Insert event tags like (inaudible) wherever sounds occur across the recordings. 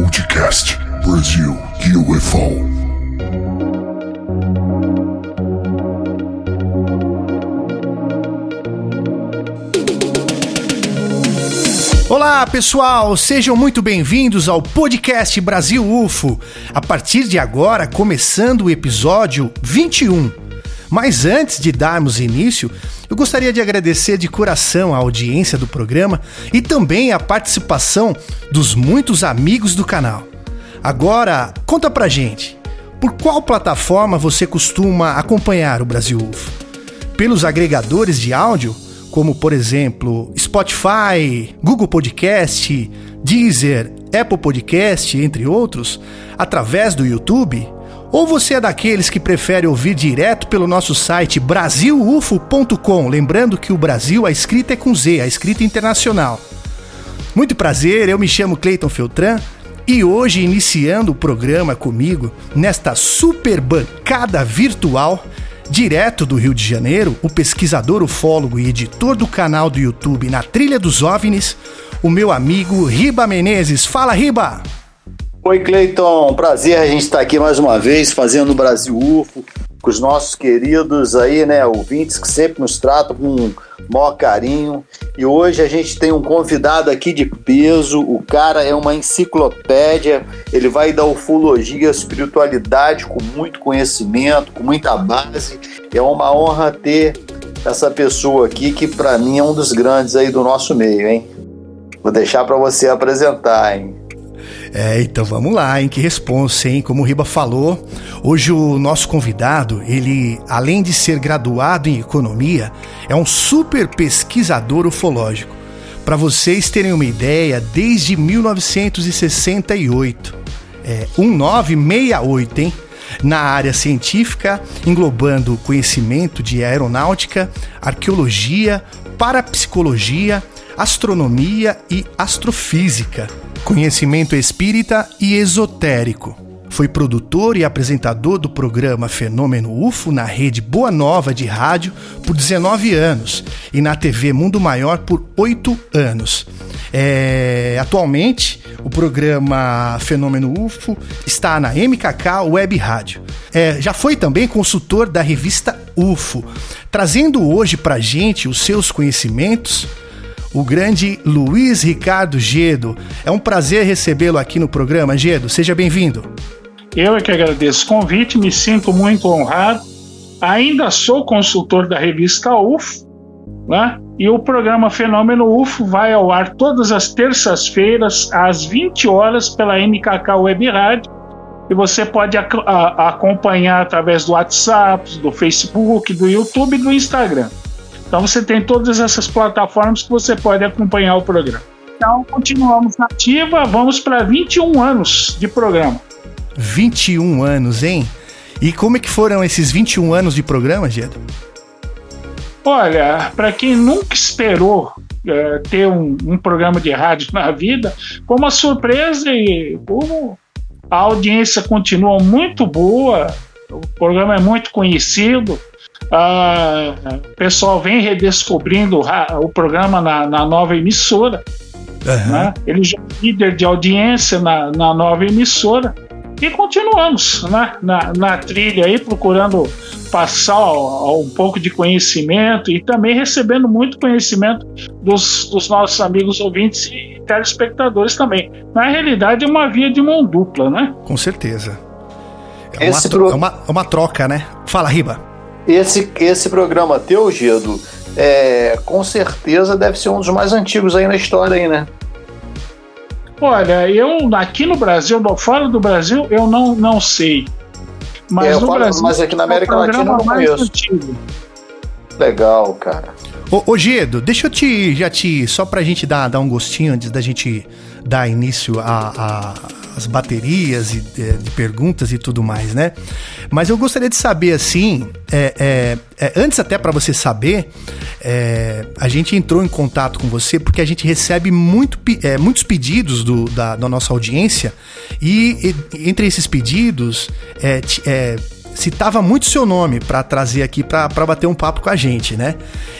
Podcast Brasil UFO. Olá, pessoal, sejam muito bem-vindos ao podcast Brasil UFO. A partir de agora, começando o episódio 21. Mas antes de darmos início, eu gostaria de agradecer de coração a audiência do programa e também a participação dos muitos amigos do canal. Agora, conta pra gente, por qual plataforma você costuma acompanhar o Brasil UFO? Pelos agregadores de áudio, como por exemplo Spotify, Google Podcast, Deezer, Apple Podcast, entre outros, através do YouTube? Ou você é daqueles que prefere ouvir direto pelo nosso site brasilufo.com? Lembrando que o Brasil, a escrita é com Z, a escrita internacional. Muito prazer, eu me chamo Cleiton Feltran e hoje, iniciando o programa comigo, nesta super bancada virtual, direto do Rio de Janeiro, o pesquisador, ufólogo e editor do canal do YouTube Na Trilha dos OVNIs, o meu amigo Riba Menezes. Fala, Riba! Oi, Cleiton. Prazer a gente estar aqui mais uma vez fazendo o Brasil UFO com os nossos queridos aí, né, ouvintes que sempre nos tratam com maior carinho. E hoje a gente tem um convidado aqui de peso. O cara é uma enciclopédia. Ele vai da ufologia, espiritualidade com muito conhecimento, com muita base. É uma honra ter essa pessoa aqui que para mim é um dos grandes aí do nosso meio, hein? Vou deixar para você apresentar, hein? É, então vamos lá, hein? Que responsa, hein? Como o Riba falou, hoje o nosso convidado, ele, além de ser graduado em economia, é um super pesquisador ufológico. Para vocês terem uma ideia, desde 1968, é 1968, hein? Na área científica, englobando conhecimento de aeronáutica, arqueologia, parapsicologia, astronomia e astrofísica conhecimento espírita e esotérico. Foi produtor e apresentador do programa Fenômeno UFO na rede Boa Nova de rádio por 19 anos e na TV Mundo Maior por 8 anos. É, atualmente, o programa Fenômeno UFO está na MKK Web Rádio. É, já foi também consultor da revista UFO, trazendo hoje para gente os seus conhecimentos o grande Luiz Ricardo Gedo. É um prazer recebê-lo aqui no programa. Gedo, seja bem-vindo. Eu é que agradeço o convite, me sinto muito honrado. Ainda sou consultor da revista UFO, né? E o programa Fenômeno UFO vai ao ar todas as terças-feiras, às 20 horas, pela MKK Web Rádio. E você pode a, a, acompanhar através do WhatsApp, do Facebook, do YouTube e do Instagram. Então você tem todas essas plataformas que você pode acompanhar o programa. Então continuamos na ativa, vamos para 21 anos de programa. 21 anos, hein? E como é que foram esses 21 anos de programa, Gedo? Olha, para quem nunca esperou é, ter um, um, programa de rádio na vida, foi uma surpresa e como a audiência continua muito boa, o programa é muito conhecido, ah, o pessoal vem redescobrindo o programa na, na nova emissora. Uhum. Né? Ele já é líder de audiência na, na nova emissora. E continuamos né? na, na trilha aí, procurando passar um pouco de conhecimento e também recebendo muito conhecimento dos, dos nossos amigos ouvintes e telespectadores também. Na realidade, é uma via de mão dupla, né? Com certeza. É uma, pro... é uma, é uma troca, né? Fala, Riba. Esse, esse programa teu, Gedo, é, com certeza deve ser um dos mais antigos aí na história, aí, né? Olha, eu aqui no Brasil, fora do Brasil, eu não, não sei. Mas é, no falo, Brasil, mas aqui na América é Latina eu não conheço. Antigo. Legal, cara. Ô, ô Gedo, deixa eu te já te só pra gente dar, dar um gostinho antes da gente dar início a, a as baterias e, de, de, perguntas e tudo mais, né? Mas eu gostaria de saber, assim, é, é, é, antes até para você saber, é, a gente entrou em contato com você porque a gente recebe muito, é, muitos pedidos do, da, da, nossa audiência e, e, entre esses pedidos citava muito seu nome para trazer aqui para bater um papo com a gente, né?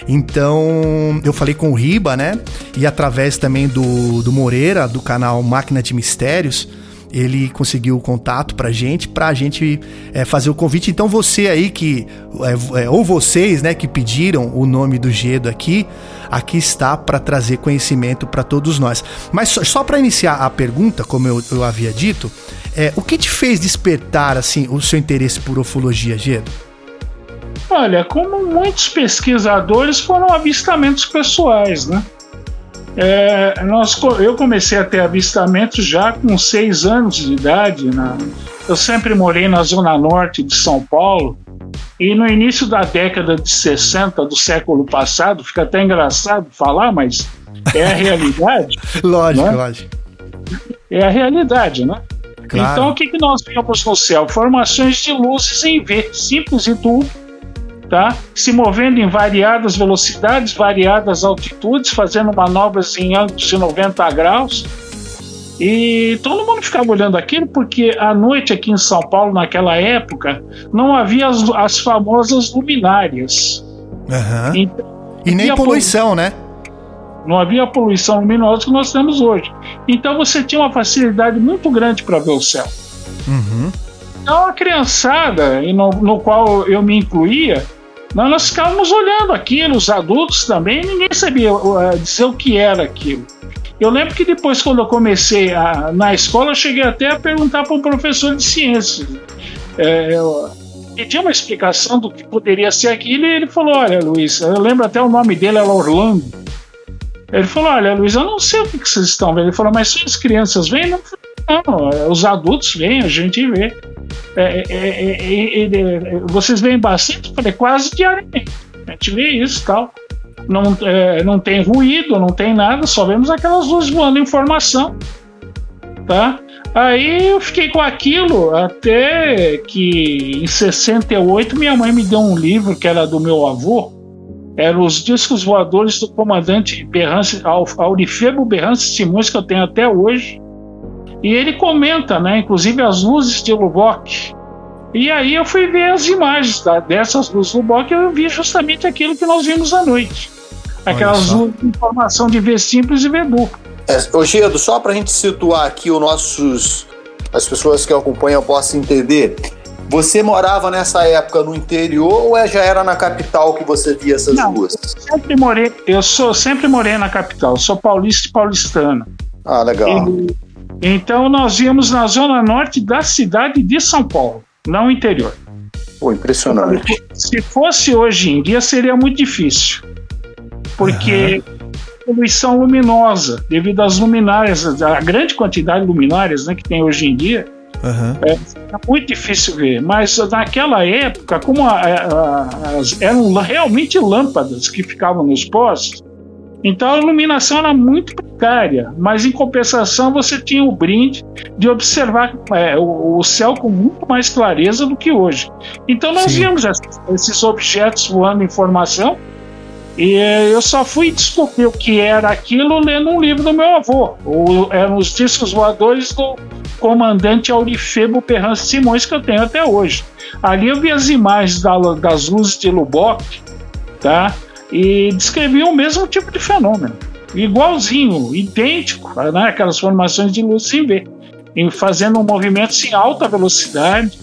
Então eu falei com o Riba, né? E através também do, do Moreira, do canal Máquina de Mistérios, ele conseguiu o contato pra gente, pra gente é, fazer o convite. Então você aí que, é, ou vocês, né, que pediram o nome do Gedo aqui, aqui está para trazer conhecimento para todos nós. Mas só, só para iniciar a pergunta, como eu, eu havia dito, é, o que te fez despertar assim o seu interesse por ufologia, Gedo? Olha, como muitos pesquisadores foram avistamentos pessoais, né? É, nós, eu comecei a ter avistamentos já com seis anos de idade. Né? Eu sempre morei na zona norte de São Paulo e no início da década de 60 do século passado, fica até engraçado falar, mas é a realidade. (laughs) lógico, né? lógico. É a realidade, né? Claro. Então o que, que nós vimos no céu? Formações de luzes em V, simples e tudo tá? se movendo em variadas velocidades, variadas altitudes, fazendo manobras em ângulos de 90 graus. E todo mundo ficava olhando aquilo porque à noite aqui em São Paulo, naquela época, não havia as, as famosas luminárias. Uhum. Então, e nem poluição, né? Não havia a poluição luminosa que nós temos hoje. Então você tinha uma facilidade muito grande para ver o céu. Uhum. Então a criançada, no, no qual eu me incluía, nós, nós ficávamos olhando aquilo, os adultos também, ninguém sabia uh, dizer o que era aquilo. Eu lembro que depois, quando eu comecei a, na escola, eu cheguei até a perguntar para um professor de ciências. É, eu pedi uma explicação do que poderia ser aquilo e ele falou: Olha, Luiz, eu lembro até o nome dele era Orlando. Ele falou: Olha, Luiz, eu não sei o que, vocês estão vendo. Ele falou: Mas só as crianças vêm? Não, os adultos vêm, a gente vê. É é é, é, é, vocês veem bastante, falei, quase diariamente. A gente vê isso tal. Não, não tem ruído, não tem nada, só vemos aquelas luzes voando informação. Tá? Aí eu fiquei com aquilo até que em 68 minha mãe me deu um livro que era do meu avô. Eram os discos voadores do comandante Berrance, Aurifebo Berrance Simões, que eu tenho até hoje e ele comenta, né, inclusive as luzes de Lubbock. E aí eu fui ver as imagens tá, dessas luzes de Lubbock e eu vi justamente aquilo que nós vimos à noite. Aquelas luzes de informação de V simples e V duplo. É, ô Gedo, só para a gente situar aqui os nossos, as pessoas que acompanham possam entender, você morava nessa época no interior ou é, já era na capital que você via essas Não, luzes? Sempre morei, eu sou sempre morei na capital, sou paulista e paulistano. Ah, legal. E, então nós íamos na zona norte da cidade de São Paulo, não interior. Pô, impressionante. Se fosse hoje em dia seria muito difícil, porque uhum. poluição luminosa, devido às luminárias, a grande quantidade de luminárias né, que tem hoje em dia, Uhum. É, é, muito difícil ver, mas naquela época, como a, a, a, eram realmente lâmpadas que ficavam nos postes, então a iluminação era muito precária, mas em compensação você tinha o brinde de observar é, o, o, céu com muito mais clareza do que hoje. Então nós Sim. víamos esses objetos voando em formação e eu só fui descobrir o que era aquilo lendo um livro do meu avô. O, eram os discos voadores do comandante Aurifebo Perrance Simões que eu tenho até hoje. Ali eu vi as imagens da, das luzes de Lubbock, tá? E descreviam o mesmo tipo de fenômeno, igualzinho, idêntico, né, aquelas formações de luz em V, fazendo movimentos em alta velocidade,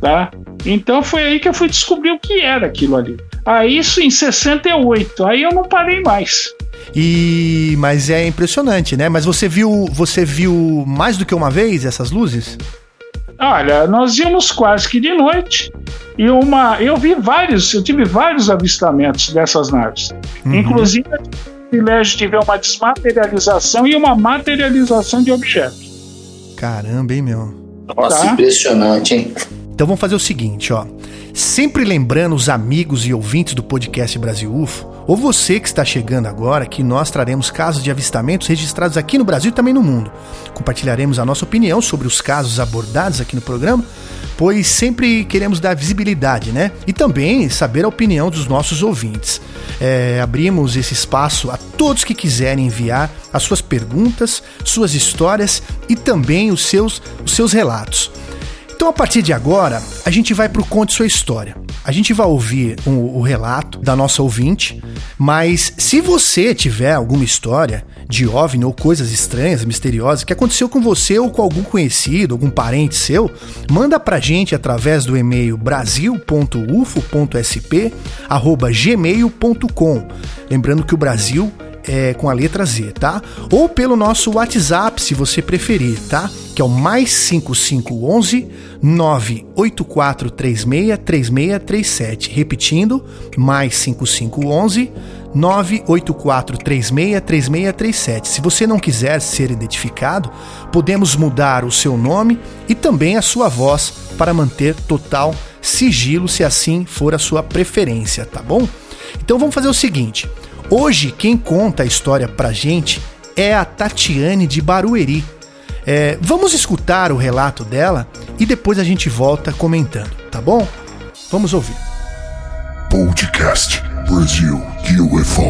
tá? Então foi aí que eu fui descobrir o que era aquilo ali. Aí isso em 68, aí eu não parei mais. E mas é impressionante, né? Mas você viu, você viu mais do que uma vez essas luzes? Olha, nós íamos quase que de noite e uma, eu vi vários, eu tive vários avistamentos dessas naves. Uhum. Inclusive, eu tive o privilégio de ver uma desmaterialização e uma materialização de objetos. Caramba, hein, meu? Nossa, tá? impressionante, hein? Então vamos fazer o seguinte, ó. Sempre lembrando os amigos e ouvintes do podcast Brasil UFO, ou você que está chegando agora, que nós traremos casos de avistamentos registrados aqui no Brasil e também no mundo. Compartilharemos a nossa opinião sobre os casos abordados aqui no programa, pois sempre queremos dar visibilidade, né? E também saber a opinião dos nossos ouvintes. É, abrimos esse espaço a todos que quiserem enviar as suas perguntas, suas histórias e também os seus, os seus relatos. Então, a partir de agora, a gente vai pro Conte Sua História. A gente vai ouvir o, o relato da nossa ouvinte, mas se você tiver alguma história de OVNI ou coisas estranhas, misteriosas, que aconteceu com você ou com algum conhecido, algum parente seu, manda pra gente através do e-mail brasil.ufo.sp@gmail.com. Lembrando que o Brasil é, com a letra Z, tá? Ou pelo nosso WhatsApp, se você preferir, tá? Que é o mais 5511 984363637. Repetindo, mais 5511 984363637. Se você não quiser ser identificado, podemos mudar o seu nome e também a sua voz para manter total sigilo, se assim for a sua preferência, tá bom? Então vamos fazer o seguinte: Hoje, quem conta a história pra gente é a Tatiane de Barueri. É, vamos escutar o relato dela e depois a gente volta comentando, tá bom? Vamos ouvir. Podcast Brasil UFO.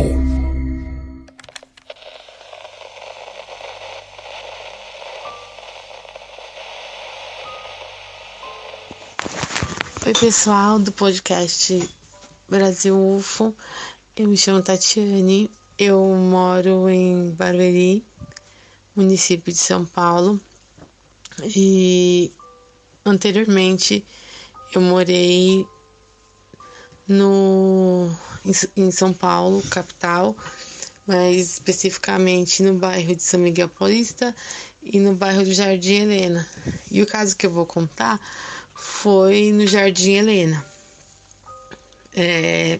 Oi, pessoal do podcast Brasil UFO. Eu me chamo Tatiane, eu moro em Barueri, município de São Paulo, e anteriormente eu morei no em São Paulo, capital, mais especificamente no bairro de São Miguel Paulista e no bairro do Jardim Helena. E o caso que eu vou contar foi no Jardim Helena. É,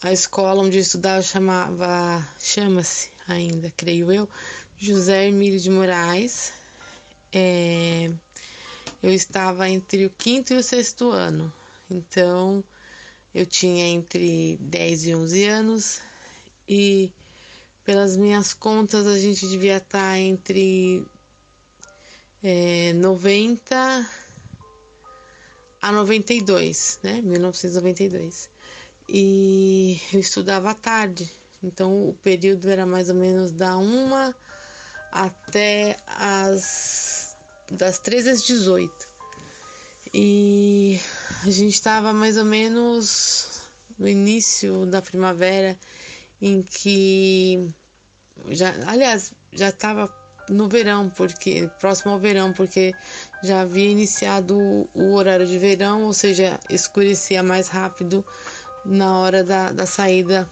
a escola onde eu estudava chamava, chama-se ainda, creio eu, José Emílio de Moraes. É, eu estava entre o quinto e o sexto ano, então eu tinha entre 10 e 11 anos e pelas minhas contas a gente devia estar entre é, 90 a 92, né? 1992 e eu estudava à tarde. Então o período era mais ou menos da uma até as das 13 às 18. E a gente estava mais ou menos no início da primavera em que já, aliás, já estava no verão, porque próximo ao verão, porque já havia iniciado o horário de verão, ou seja, escurecia mais rápido na hora da, da saída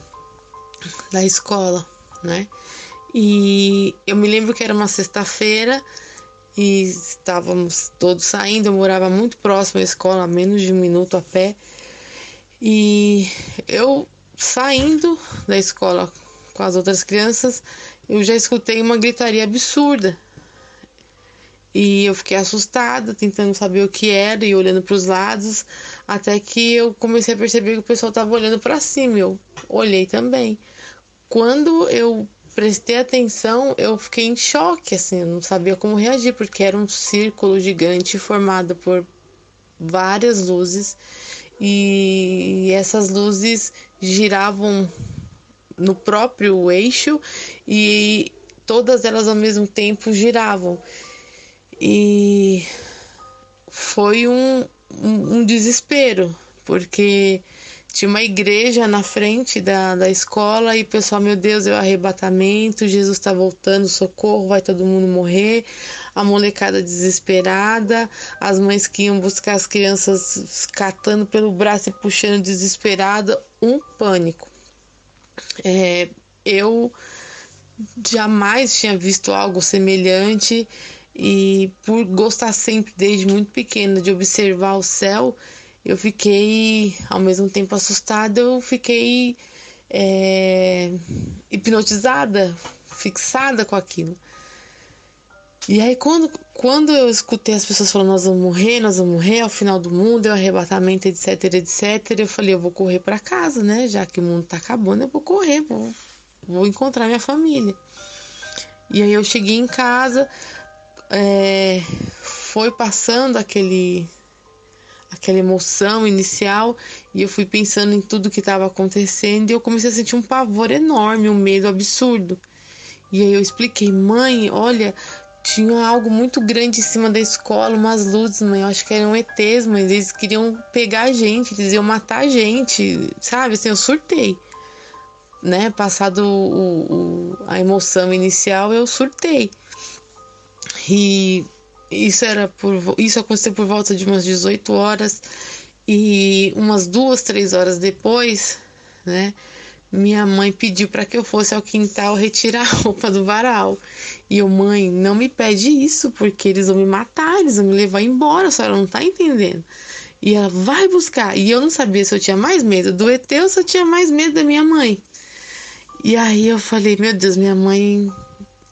da escola, né? E eu me lembro que era uma sexta-feira e estávamos todos saindo. Eu morava muito próximo à escola, menos de um minuto a pé. E eu saindo da escola com as outras crianças, eu já escutei uma gritaria absurda. E eu fiquei assustada, tentando saber o que era e olhando para os lados, até que eu comecei a perceber que o pessoal estava olhando para cima. Eu olhei também. Quando eu prestei atenção, eu fiquei em choque, assim, eu não sabia como reagir, porque era um círculo gigante formado por várias luzes e essas luzes giravam no próprio eixo e todas elas ao mesmo tempo giravam. E foi um, um, um desespero, porque tinha uma igreja na frente da, da escola e o pessoal, meu Deus, é o arrebatamento, Jesus está voltando, socorro, vai todo mundo morrer, a molecada desesperada, as mães que iam buscar as crianças catando pelo braço e puxando desesperada, um pânico. É, eu jamais tinha visto algo semelhante e por gostar sempre desde muito pequena de observar o céu, eu fiquei ao mesmo tempo assustada, eu fiquei é, hipnotizada, fixada com aquilo. E aí quando, quando eu escutei as pessoas falando nós vamos morrer, nós vamos morrer ao final do mundo, é o arrebatamento, etc, etc, eu falei, eu vou correr para casa, né? Já que o mundo tá acabando, eu vou correr, vou, vou encontrar minha família. E aí eu cheguei em casa, é, foi passando aquele aquela emoção inicial e eu fui pensando em tudo que estava acontecendo e eu comecei a sentir um pavor enorme, um medo absurdo. E aí eu expliquei, mãe, olha, tinha algo muito grande em cima da escola, umas luzes, mãe. Eu acho que eram ETs, mas eles queriam pegar a gente, eles iam matar a gente, sabe? Assim, eu surtei. Né? Passado o, o, a emoção inicial, eu surtei. E isso era por isso aconteceu por volta de umas 18 horas e umas duas, três horas depois, né? minha mãe pediu para que eu fosse ao quintal retirar a roupa do varal. E eu, mãe, não me pede isso, porque eles vão me matar, eles vão me levar embora, a senhora não tá entendendo. E ela vai buscar. E eu não sabia se eu tinha mais medo do ET ou se eu tinha mais medo da minha mãe. E aí eu falei, meu Deus, minha mãe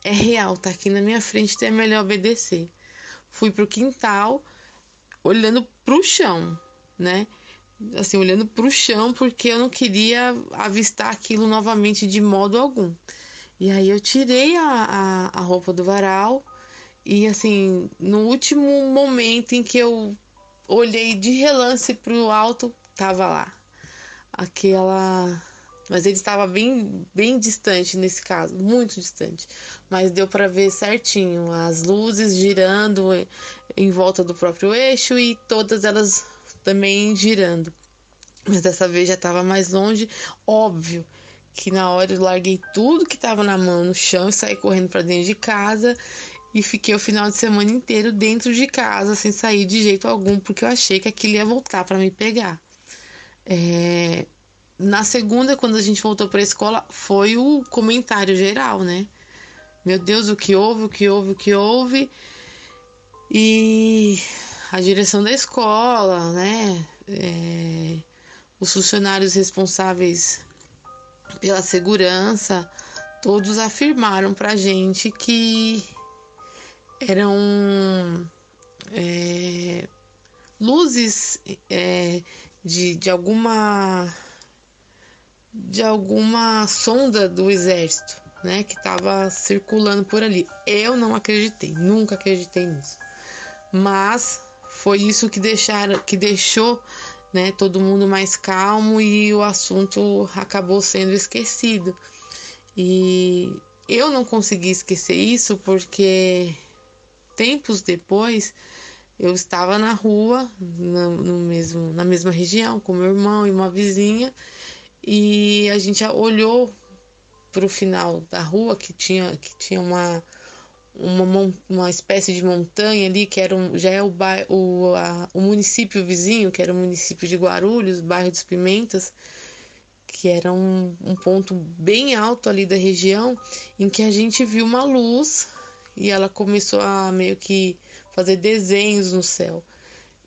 é real, tá aqui na minha frente, então é melhor obedecer. Fui pro quintal, olhando pro chão, né? assim, olhando para o chão, porque eu não queria avistar aquilo novamente de modo algum. E aí eu tirei a, a, a roupa do varal e assim, no último momento em que eu olhei de relance para o alto, tava lá. Aquela. Mas ele estava bem, bem distante nesse caso, muito distante. Mas deu para ver certinho as luzes girando em volta do próprio eixo e todas elas também girando. Mas dessa vez já estava mais longe. Óbvio que na hora eu larguei tudo que estava na mão no chão e saí correndo para dentro de casa e fiquei o final de semana inteiro dentro de casa sem sair de jeito algum porque eu achei que aquilo ia voltar para me pegar. É... Na segunda, quando a gente voltou para a escola, foi o comentário geral, né? Meu Deus, o que houve, o que houve, o que houve. E a direção da escola, né? É, os funcionários responsáveis pela segurança, todos afirmaram para a gente que eram é, luzes é, de, de alguma de alguma sonda do exército, né, que estava circulando por ali. Eu não acreditei, nunca acreditei nisso. Mas foi isso que deixaram, que deixou, né, todo mundo mais calmo e o assunto acabou sendo esquecido. E eu não consegui esquecer isso porque tempos depois eu estava na rua, no, no mesmo, na mesma região, com meu irmão e uma vizinha, e a gente olhou para o final da rua que tinha, que tinha uma uma, uma espécie de montanha ali, que era um, já é o, o, a, o município vizinho, que era o município de Guarulhos, bairro dos Pimentas, que era um, um ponto bem alto ali da região, em que a gente viu uma luz e ela começou a meio que fazer desenhos no céu.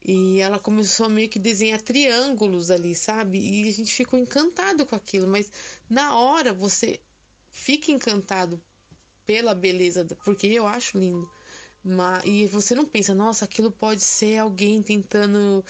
E ela começou a meio que desenhar triângulos ali, sabe? E a gente ficou encantado com aquilo, mas na hora você fica encantado pela beleza, porque eu acho lindo. Mas, e você não pensa, nossa, aquilo pode ser alguém tentando,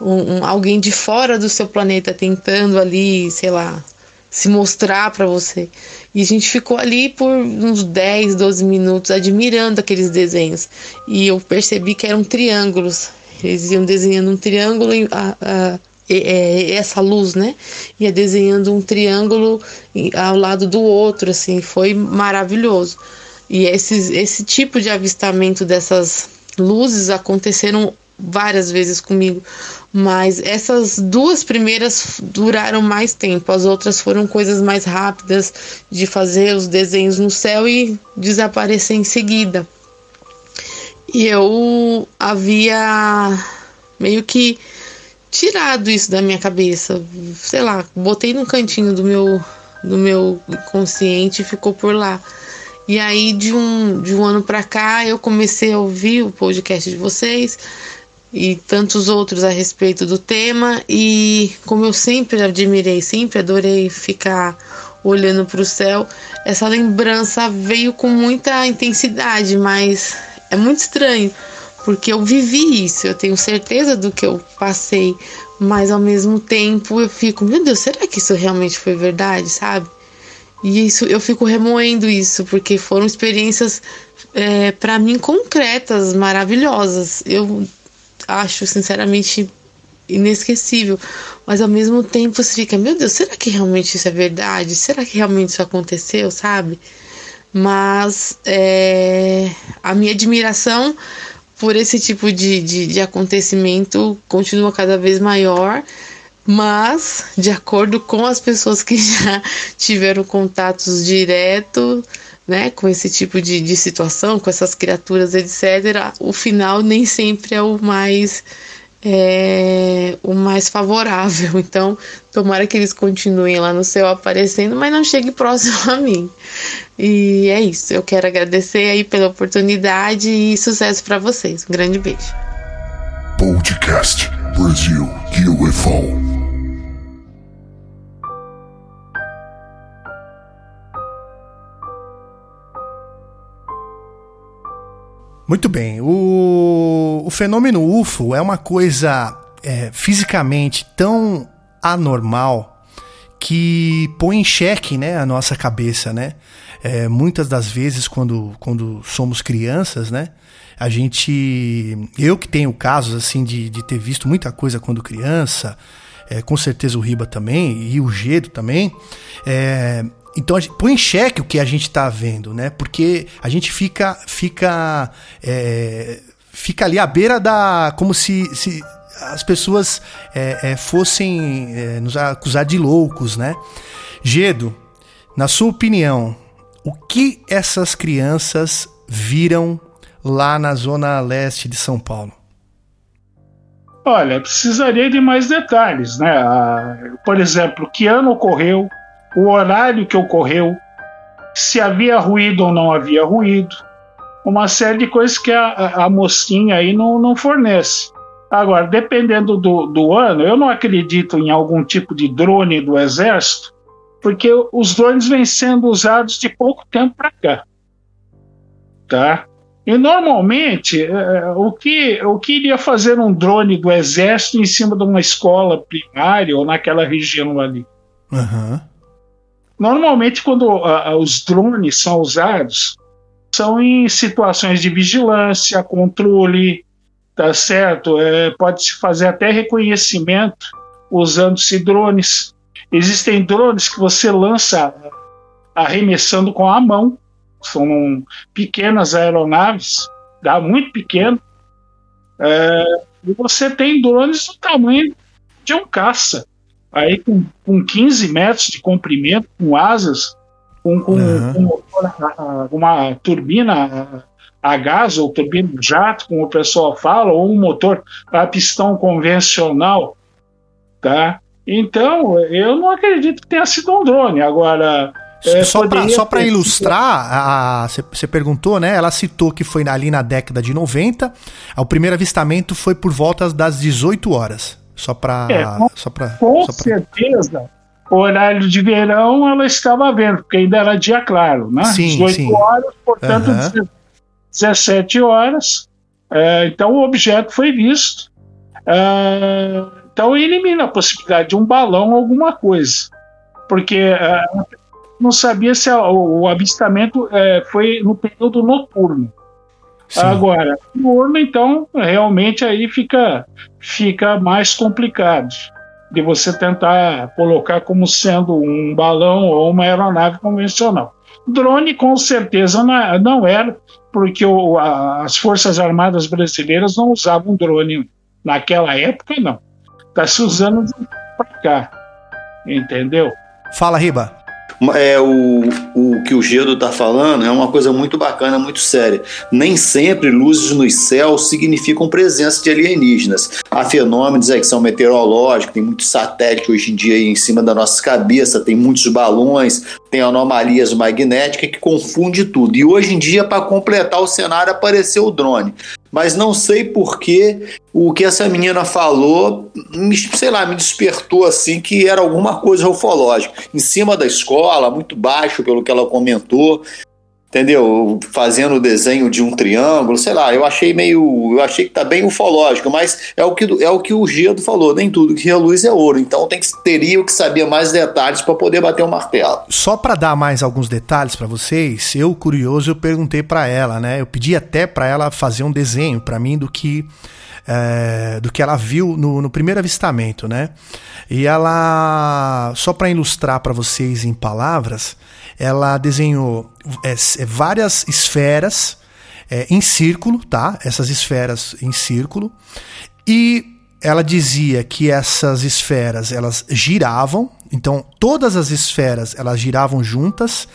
um, um, alguém de fora do seu planeta tentando ali, sei lá, se mostrar para você. E a gente ficou ali por uns 10, 12 minutos admirando aqueles desenhos. E eu percebi que eram triângulos. Eles iam desenhando um triângulo, a, a, é, essa luz, né? Ia desenhando um triângulo ao lado do outro, assim, foi maravilhoso. E esses, esse tipo de avistamento dessas luzes aconteceram várias vezes comigo, mas essas duas primeiras duraram mais tempo, as outras foram coisas mais rápidas de fazer os desenhos no céu e desaparecer em seguida. E eu havia meio que tirado isso da minha cabeça. Sei lá, botei num cantinho do meu do meu consciente e ficou por lá. E aí de um de um ano para cá eu comecei a ouvir o podcast de vocês e tantos outros a respeito do tema e como eu sempre admirei, sempre adorei ficar olhando para o céu, essa lembrança veio com muita intensidade, mas é muito estranho porque eu vivi isso, eu tenho certeza do que eu passei, mas ao mesmo tempo eu fico, meu Deus, será que isso realmente foi verdade, sabe? E isso eu fico remoendo isso, porque foram experiências é, para mim concretas, maravilhosas. Eu acho sinceramente inesquecível, mas ao mesmo tempo você fica, meu Deus, será que realmente isso é verdade? Será que realmente isso aconteceu, sabe? Mas é, a minha admiração por esse tipo de, de, de acontecimento continua cada vez maior mas de acordo com as pessoas que (laughs) já tiveram contatos direto né, com esse tipo de, de situação, com essas criaturas, etc., o final nem sempre é o mais é, o mais favorável. (laughs) Então, tomara que eles continuem lá no céu aparecendo, mas não chegue próximo a mim. E é isso. Eu quero agradecer aí pela oportunidade e sucesso para vocês. Um grande beijo. Podcast Brasil UFO. Muito bem. O, o fenômeno UFO é uma coisa é, fisicamente tão anormal que põe em xeque né, a nossa cabeça, né? É, muitas das vezes, quando, quando somos crianças, né? A gente. Eu que tenho casos assim de, de ter visto muita coisa quando criança, é, com certeza o Riba também, e o Gedo também. É, então gente põe em xeque o que a gente está vendo, né? Porque a gente fica fica é, fica ali à beira da como se, se as pessoas é, é, fossem é, nos acusar de loucos, né? Gedo, na sua opinião, o que essas crianças viram lá na zona leste de São Paulo? Olha, precisaria de mais detalhes, né? Ah, por exemplo, que ano ocorreu, o horário que ocorreu, se havia ruído ou não havia ruído, uma série de coisas que a, a mocinha aí não, não fornece. Agora, dependendo do, do ano, eu não acredito em algum tipo de drone do exército, porque os drones vêm sendo usados de pouco tempo para cá. Tá? E normalmente, é, o, que, o que iria fazer um drone do exército em cima de uma escola primária ou naquela região ali? Uhum. Normalmente, quando uh, os drones são usados, são em situações de vigilância, controle, tá certo? É, Pode-se fazer até reconhecimento usando-se drones. Existem drones que você lança arremessando com a mão, são pequenas aeronaves, dá muito pequeno. É, e você tem drones do tamanho de um caça aí com, com 15 metros de comprimento, com asas, com, com, uhum. com uma turbina a gás ou turbina jato, como o pessoal fala, ou um motor a pistão convencional, tá? Então, eu não acredito que tenha sido um drone. Agora, é, só para ilustrar, você perguntou, né? Ela citou que foi ali na década de 90. O primeiro avistamento foi por volta das 18 horas. Só para. É, só pra, com só pra... certeza, o horário de verão ela estava vendo, porque ainda era dia claro, né? Sim, 18 sim. horas, portanto, uhum. 17 horas. É, então o objeto foi visto. É, então elimina a possibilidade de um balão alguma coisa. Porque é, não sabia se a, o, o, avistamento é, foi no período noturno. Sim. Agora, no urno, então, realmente aí fica, fica mais complicado de você tentar colocar como sendo um balão ou uma aeronave convencional. Drone, com certeza, não era, porque o, a, as Forças Armadas Brasileiras não usavam drone naquela época, não. Está se usando para cá. Entendeu? Fala, Riba é, o, o que o Gedo está falando é uma coisa muito bacana, muito séria. Nem sempre luzes nos céus significam presença de alienígenas. Há fenômenos é, que são meteorológicos, tem muitos satélites hoje em dia em cima da nossa cabeça, tem muitos balões, tem anomalias magnéticas que confunde tudo. E hoje em dia, para completar o cenário, apareceu o drone mas não sei por que o que essa menina falou, me, sei lá, me despertou assim que era alguma coisa ufológica. Em cima da escola, muito baixo pelo que ela comentou entendeu? Fazendo o desenho de um triângulo, sei lá, eu achei meio, eu achei que tá bem ufológico, mas é o que, é o que o Gedo falou, nem tudo que reluz é ouro, então tem que teria que saber mais detalhes para poder bater o martelo. Só para dar mais alguns detalhes para vocês, eu curioso, eu perguntei para ela, né? Eu pedi até para ela fazer um desenho para mim do que é, do que ela viu no, no primeiro avistamento, né? E ela, só para ilustrar para vocês em palavras, ela desenhou é, é, várias esferas é, em círculo, tá? Essas esferas em círculo. E ela dizia que essas esferas elas giravam, então todas as esferas elas giravam juntas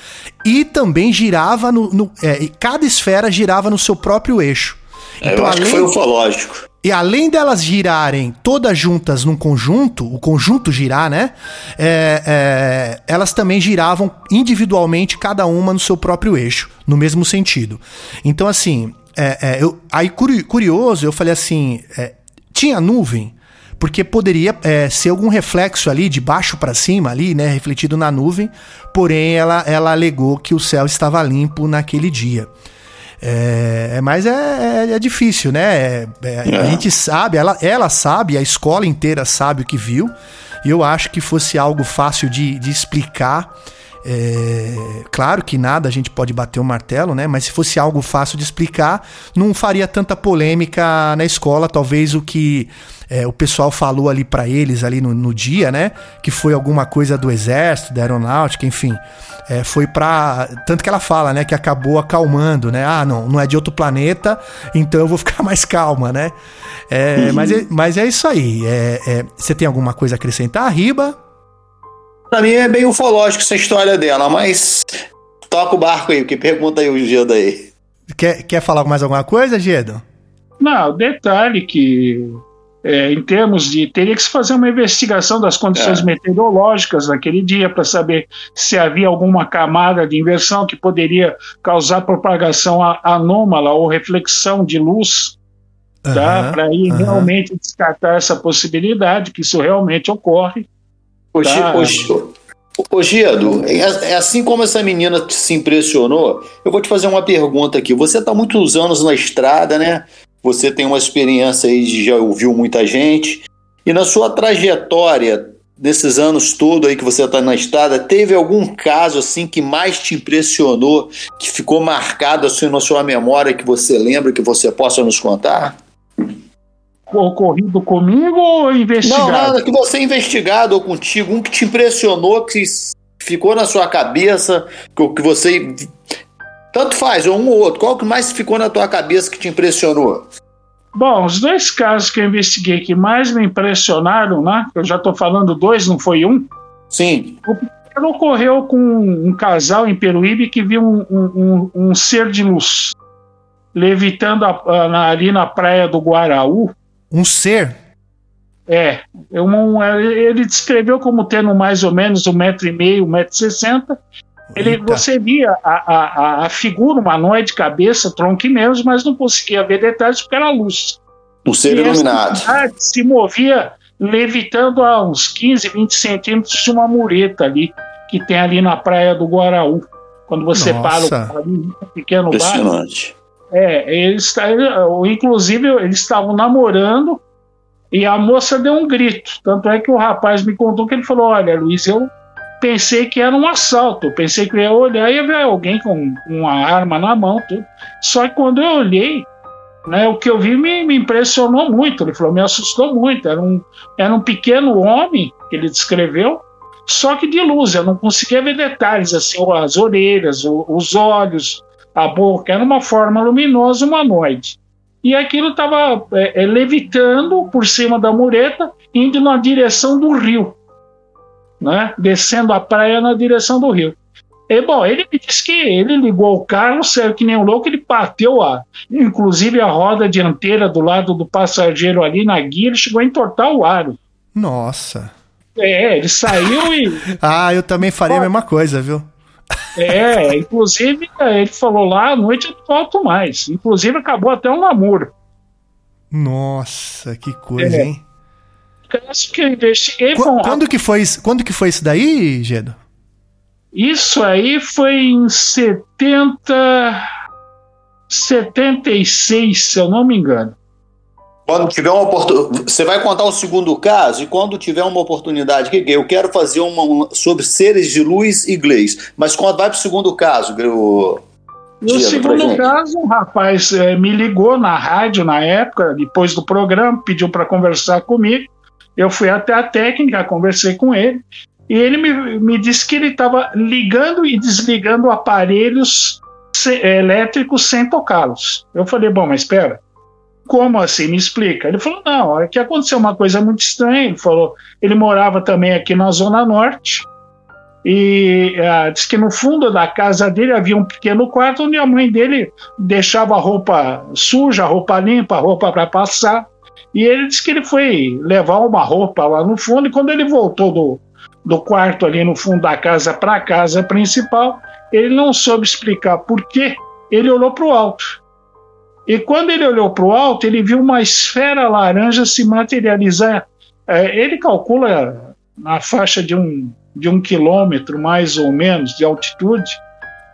e também girava no, no é, cada esfera girava no seu próprio eixo. É, então, eu acho além, que foi ufológico. E além delas girarem todas juntas num conjunto, o conjunto girar, né? É, é, elas também giravam individualmente, cada uma no seu próprio eixo, no mesmo sentido. Então, assim, é, é eu, aí curioso, eu falei assim: é, tinha nuvem? Porque poderia ser algum reflexo ali, de baixo para cima, ali, né? Refletido na nuvem, porém ela, ela alegou que o céu estava limpo naquele dia. É, mas é, é, é difícil, né? É, é, a é. gente sabe, ela, ela sabe, a escola inteira sabe o que viu. E eu acho que fosse algo fácil de, de explicar. É, claro que nada a gente pode bater o martelo, né? Mas se fosse algo fácil de explicar, não faria tanta polêmica na escola. Talvez o que é, o pessoal falou ali para eles ali no, no, dia, né? Que foi alguma coisa do exército, da aeronáutica, enfim. É, foi pra. Tanto que ela fala, né? Que acabou acalmando, né? Ah, não, não é de outro planeta, então eu vou (laughs) ficar mais calma, né? É, uhum. mas, é, mas é isso aí. É, é, você tem alguma coisa a acrescentar, Riba? Pra mim é bem ufológico essa história dela, mas toca o barco aí, que pergunta aí o Gedo aí. Quer, quer falar mais alguma coisa, Gedo? Não, detalhe que é, em termos de. teria que se fazer uma investigação das condições é. meteorológicas naquele dia para saber se havia alguma camada de inversão que poderia causar propagação anômala ou reflexão de luz. Uhum, tá? Para ir uhum. realmente descartar essa possibilidade, que isso realmente ocorre. Hoje, tá? hoje, Ô Gedo, é, é assim como essa menina se impressionou, eu vou te fazer uma pergunta aqui. Você está muitos anos na estrada, né? Você tem uma experiência aí de já ouviu muita gente. E na sua trajetória, desses anos todo aí que você está na estrada, teve algum caso assim que mais te impressionou, que ficou marcado assim na sua memória, que você lembra, que você possa nos contar? Ocorrido comigo ou investigado? Não, nada, que você é investigado ou contigo, um que te impressionou, que ficou na sua cabeça, que você tanto faz, ou um ou outro. Qual que mais ficou na tua cabeça que te impressionou? Bom, os dois casos que eu investiguei que mais me impressionaram, né? Eu já estou falando dois, não foi um? Sim. O primeiro ocorreu com um casal em Peruíbe que viu um, um, um ser de luz levitando a, a, ali na praia do Guaraú. Um ser? É, um, ele descreveu como tendo mais ou menos um metro e meio, um metro e sessenta, ele, você via a, a, a figura humanoide, cabeça, tronco e membros, mas não conseguia ver detalhes porque era luz. Um ser iluminado. Se movia levitando a uns 15, 20 centímetros de uma mureta ali, que tem ali na praia do Guaraú. Quando você Nossa. para o um pequeno Impressionante. bar. É, eles, inclusive, eles estavam namorando e a moça deu um grito. Tanto é que o rapaz me contou que ele falou: Olha, Luiz, eu pensei que era um assalto. pensei que eu ia olhar e ia ver alguém com uma arma na mão, tudo. Só que quando eu olhei, né, o que eu vi me, me, impressionou muito. Ele falou, me assustou muito. Era um, era um pequeno homem que ele descreveu, só que de luz. Eu não conseguia ver detalhes, assim, as orelhas, os olhos, a boca. Era uma forma luminosa humanoide. E aquilo estava é, é, levitando por cima da mureta, indo na direção do rio né, descendo a praia na direção do rio. E, bom, ele me disse que ele ligou o carro, saiu que nem um louco, ele bateu a, inclusive a roda dianteira do lado do passageiro ali na guia, ele chegou a entortar o aro. Nossa. É, ele saiu e. (laughs) ah, eu também faria a mesma coisa, viu? É, inclusive ele falou lá à noite eu não volto mais. Inclusive acabou até um namoro. Nossa, que coisa, é. hein? Caso que eu investiguei foi um... quando que foi Quando que foi isso daí, Gedo? Isso aí foi em 70 76, se eu não me engano. Quando tiver uma oportunidade, você vai contar o segundo caso e quando tiver uma oportunidade, que eu quero fazer uma, sobre seres de luz e inglês, mas quando vai para o segundo caso, o no segundo caso, um rapaz é, me ligou na rádio na época, depois do programa, pediu para conversar comigo. Eu fui até a técnica, conversei com ele. e ele me, me disse que ele estava ligando e desligando aparelhos elétricos sem tocá-los. Eu falei, bom, mas espera, como assim? Me explica. Ele falou, não, é que aconteceu uma coisa muito estranha. Ele falou, ele morava também aqui na Zona Norte, e diz que no fundo da casa dele havia um pequeno quarto onde a mãe dele deixava a roupa suja, a roupa limpa, a roupa para passar. E ele disse que ele foi levar uma roupa lá no fundo, e quando ele voltou do, do quarto ali no fundo da casa para a casa principal, ele não soube explicar por quê. Ele olhou para o alto. E quando ele olhou para o alto, ele viu uma esfera laranja se materializar. É, ele calcula na faixa de um, de um quilômetro, mais ou menos, de altitude,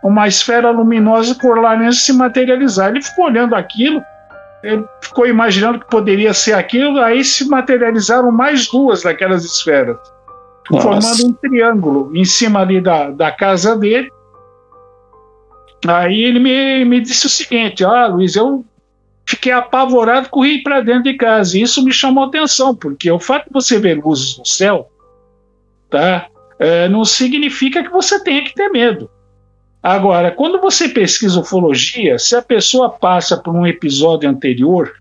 uma esfera luminosa cor laranja se materializar. Ele ficou olhando aquilo, ele ficou imaginando que poderia ser aquilo, aí se materializaram mais duas daquelas esferas, Nossa. formando um triângulo em cima ali da, da casa dele. Aí ele me, me disse o seguinte: Ah, Luiz, eu fiquei apavorado, corri para dentro de casa. E isso me chamou atenção, porque o fato de você ver luzes no céu, tá? É, não significa que você tenha que ter medo. Agora, quando você pesquisa ufologia, se a pessoa passa por um episódio anterior,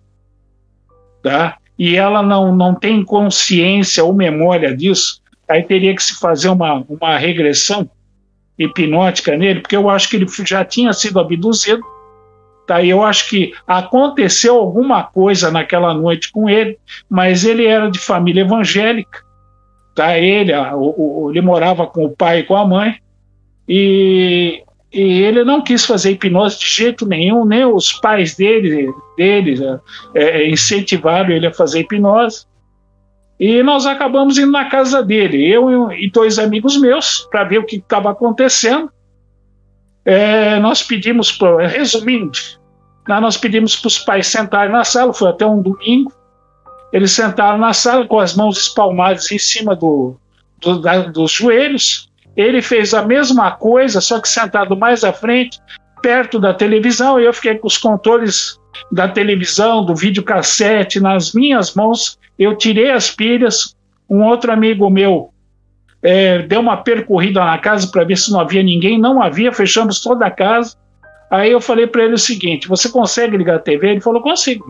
tá? E ela não, não tem consciência ou memória disso, aí teria que se fazer uma, uma regressão hipnótica nele, porque eu acho que ele já tinha sido abduzido, tá? E eu acho que aconteceu alguma coisa naquela noite com ele, mas ele era de família evangélica, tá? Ele, a, o, o, ele morava com o pai e com a mãe, e, e ele não quis fazer hipnose de jeito nenhum, nem os pais dele, dele é, é incentivaram ele a fazer hipnose. E nós acabamos indo na casa dele, eu e dois amigos meus, para ver o que estava acontecendo. É, nós pedimos, pro, resumindo, nós pedimos para os pais sentarem na sala, foi até um domingo. Eles sentaram na sala com as mãos espalmadas em cima do, do da, dos joelhos. Ele fez a mesma coisa, só que sentado mais à frente, perto da televisão. E eu fiquei com os controles da televisão, do videocassete nas minhas mãos eu tirei as pilhas. Um outro amigo meu é, deu uma percorrida na casa para ver se não havia ninguém. Não havia, fechamos toda a casa. Aí eu falei para ele o seguinte: Você consegue ligar a TV? Ele falou: Consigo.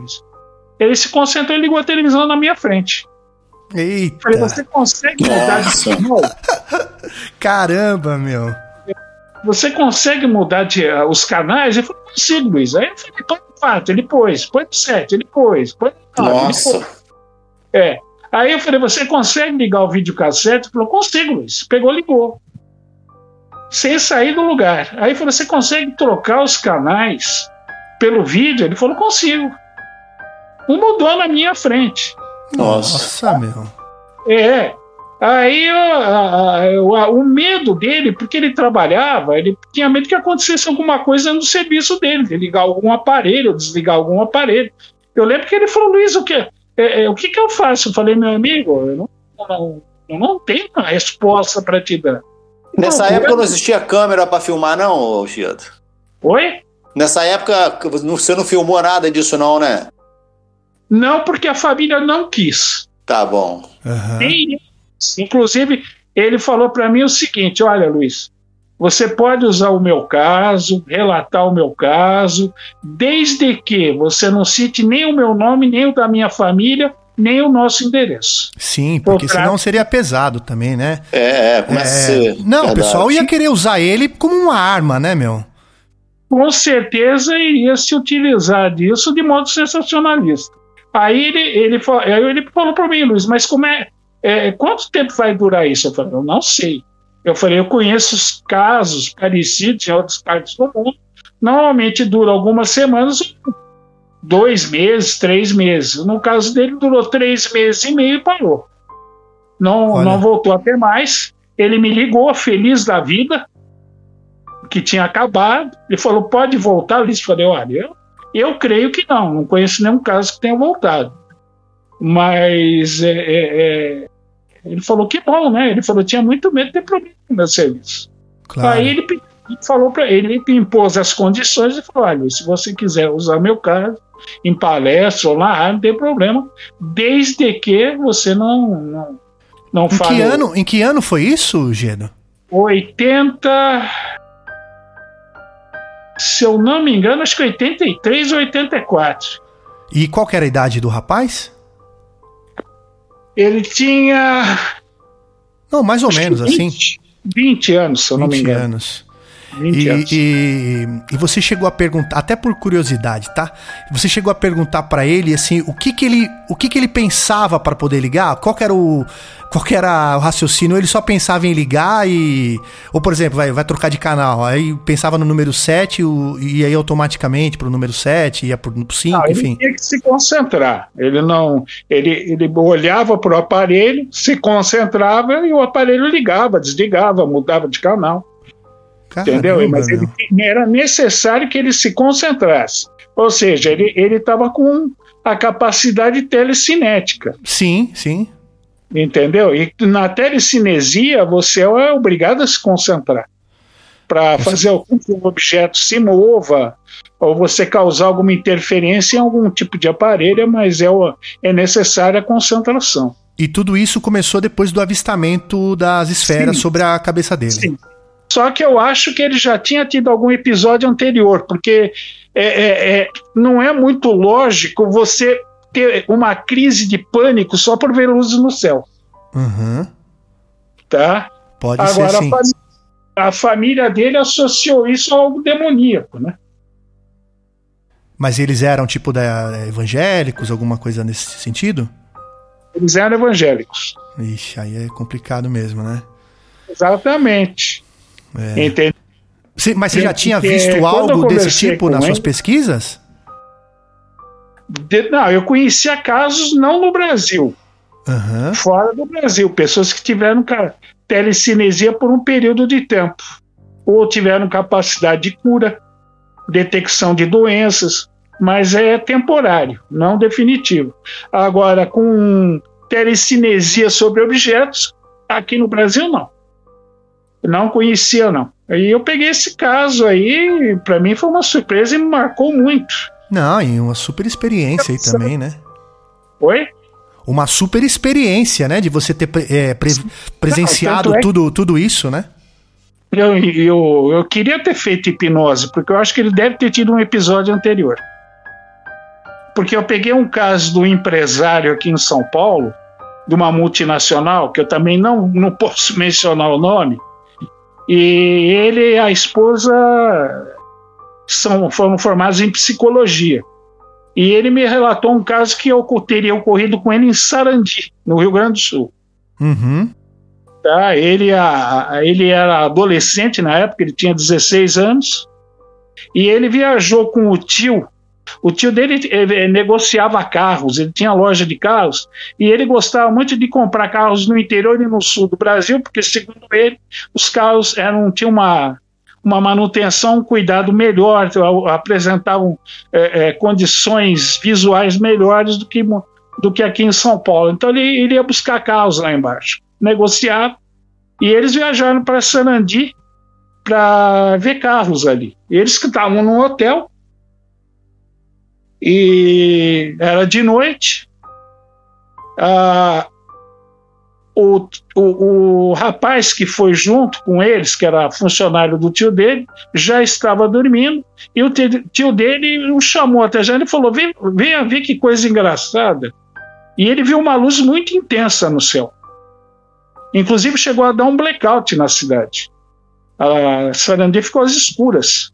Ele se concentrou e ligou a televisão na minha frente. Eita. Falei, você consegue mudar de canal? (laughs) Caramba, meu. Você consegue mudar de, uh, os canais? Ele falou, consigo, Luiz. Aí eu falei, põe no 4, ele pôs, põe no 7, ele pôs, põe no 9, Nossa. É. Aí eu falei, você consegue ligar o videocassete? Ele falou, consigo, Luiz. Pegou, ligou. Sem sair do lugar. Aí eu falei, você consegue trocar os canais pelo vídeo? Ele falou, consigo. Um mudou na minha frente. Nossa, Nossa meu. É. Aí o medo dele, porque ele trabalhava, ele tinha medo que acontecesse alguma coisa no serviço dele, de ligar algum aparelho, desligar algum aparelho. Eu lembro que ele falou, Luiz, o quê? é, é, o que, que eu faço? Eu falei, meu amigo, eu não, não, eu não tenho uma resposta para te dar. Nessa não, época eu... não existia câmera para filmar, não, Chiado? Oi? Nessa época você não filmou nada disso, não, né? Não, porque a família não quis. Tá bom. Uhum. E, inclusive, ele falou para mim o seguinte: olha, Luiz, você pode usar o meu caso, relatar o meu caso, desde que você não cite nem o meu nome, nem o da minha família, nem o nosso endereço. Sim, porque senão seria pesado também, né? É, é começa é... a ser. Não, verdade. o pessoal ia querer usar ele como uma arma, né, meu? Com certeza iria se utilizar disso de modo sensacionalista. Aí ele, ele, aí ele falou para mim, Luiz, mas como é, é, Quanto tempo vai durar isso? Eu falei, eu não sei. Eu falei, eu conheço casos parecidos em outras partes do mundo. Normalmente dura algumas semanas, dois meses, três meses. No caso dele, durou três meses e meio e parou. Não, não voltou a ter mais. Ele me ligou, feliz da vida, que tinha acabado. Ele falou: pode voltar? Eu falei: olha, eu, eu creio que não. Não conheço nenhum caso que tenha voltado. Mas é, é, é ele falou que bom, né? Ele falou tinha muito medo de ter problema no meu serviço. Claro. Aí ele falou para ele, ele impôs as condições e falou: olha, se você quiser usar meu caso em palestra ou na rádio, não tem problema, desde que você não, não Não Em falhou. que, ano, em que ano foi isso, Gedo? 80. Se eu não me engano, acho que 83 ou 84. E qual era a idade do rapaz? Ele tinha. Não, mais ou menos, assim. 20, 20 anos, se eu não me 20 engano. anos. 20 E, anos. e, e você chegou a perguntar, até por curiosidade, tá? Você chegou a perguntar pra ele assim, o que que ele, o que que ele pensava pra poder ligar? Qual era o qual era o raciocínio? Ele só pensava em ligar e ou por exemplo, vai, vai trocar de canal, aí pensava no número 7 o- e aí automaticamente pro número 7, ia pro 5, Não, ele enfim. tinha que se concentrar. Ele não. Ele, ele olhava para o aparelho, se concentrava e o aparelho ligava, desligava, mudava de canal. Entendeu? Caramba, Mas ele, era necessário que ele se concentrasse. Ou seja, ele estava com a capacidade telecinética. Sim, sim. Entendeu? E na telecinesia você é obrigado a se concentrar para fazer com que o objeto se mova ou você causar alguma interferência em algum tipo de aparelho, mas é, o- é necessária a concentração. E tudo isso começou depois do avistamento das esferas Sim. sobre a cabeça dele. Sim. Só que eu acho que ele já tinha tido algum episódio anterior, porque é, é- é- não é muito lógico você ter uma crise de pânico só por ver luzes no céu, Uhum. tá? Pode Agora, ser a, sim. fami- a família dele associou isso a algo demoníaco, né? Mas eles eram tipo da evangélicos, alguma coisa nesse sentido? Eles eram evangélicos. Ixi, aí é complicado mesmo, né? Exatamente. É. Mas você já tinha visto eu algo desse tipo nas suas ele- pesquisas? De- não, eu conhecia casos não no Brasil, Aham. fora do Brasil, pessoas que tiveram telecinesia por um período de tempo, ou tiveram capacidade de cura, detecção de doenças, mas é temporário, não definitivo. Agora, com telecinesia sobre objetos, aqui no Brasil não. Não conhecia, não. Aí eu peguei esse caso aí, para mim foi uma surpresa e me marcou muito. Não, e uma super experiência aí também, né? Oi? Uma super experiência, né? De você ter pre- é, pre- presenciado tanto é tudo, tudo isso, né? Eu, eu, eu queria ter feito hipnose, porque eu acho que ele deve ter tido um episódio anterior. Porque eu peguei um caso do empresário aqui em São Paulo, de uma multinacional, que eu também não, não (laughs) posso mencionar o nome, e ele e a esposa são, foram formados em psicologia. E ele me relatou um caso que teria ocorrido com ele em Sarandi, no Rio Grande do Sul. Uhum. Tá? Ele, a- ele era adolescente na época, ele tinha 16 anos, e ele viajou com o tio. O tio dele negociava carros, ele tinha loja de carros, e ele gostava muito de comprar carros no interior e no sul do Brasil, porque, segundo ele, os carros eram, tinham uma, uma manutenção, um cuidado melhor, a- apresentavam eh, eh, condições visuais melhores do que, do que aqui em São Paulo. Então ele, ele ia buscar carros lá embaixo negociar e eles viajaram para Sarandi para ver carros ali. Eles que estavam num hotel e era de noite. Ah, o, o, o rapaz que foi junto com eles, que era funcionário do tio dele, já estava dormindo e o tio dele o chamou até já e falou: Vem, venha ver que coisa engraçada. E ele viu uma luz muito intensa no céu. Inclusive chegou a dar um blackout na cidade. A Sarandi ficou às escuras.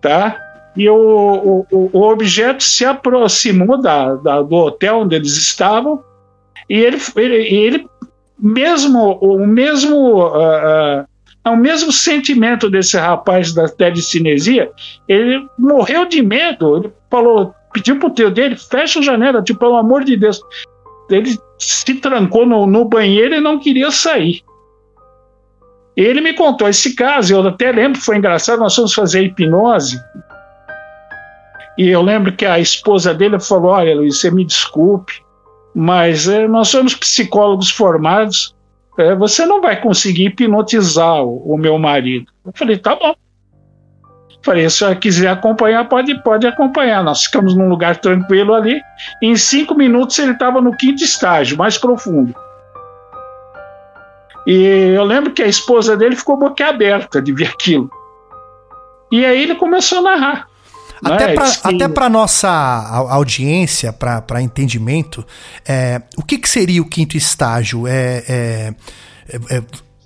Tá? E o, o, o- objeto se aproximou da, da- do hotel onde eles estavam e ele, ele, ele mesmo o mesmo ah, ah, o mesmo sentimento desse rapaz da telecinesia, ele morreu de medo. Ele falou, pediu pro tio dele, fecha a janela, tipo, pelo amor de Deus. Ele se trancou no, no banheiro e não queria sair. Ele me contou esse caso, eu até lembro, foi engraçado, nós fomos fazer hipnose. E eu lembro que a esposa dele falou: Olha, Luiz, você me desculpe, mas eh, nós somos psicólogos formados, eh, você não vai conseguir hipnotizar o, o meu marido. Eu falei: Tá bom. Falei: Se senhora quiser acompanhar, pode, pode acompanhar. Nós ficamos num lugar tranquilo ali. Em cinco minutos ele estava no quinto estágio, mais profundo. E eu lembro que a esposa dele ficou boquiaberta de ver aquilo. E aí ele começou a narrar. Até né? para nossa au- audiência, para entendimento, é, o que, que seria o quinto estágio? É, é- é- é-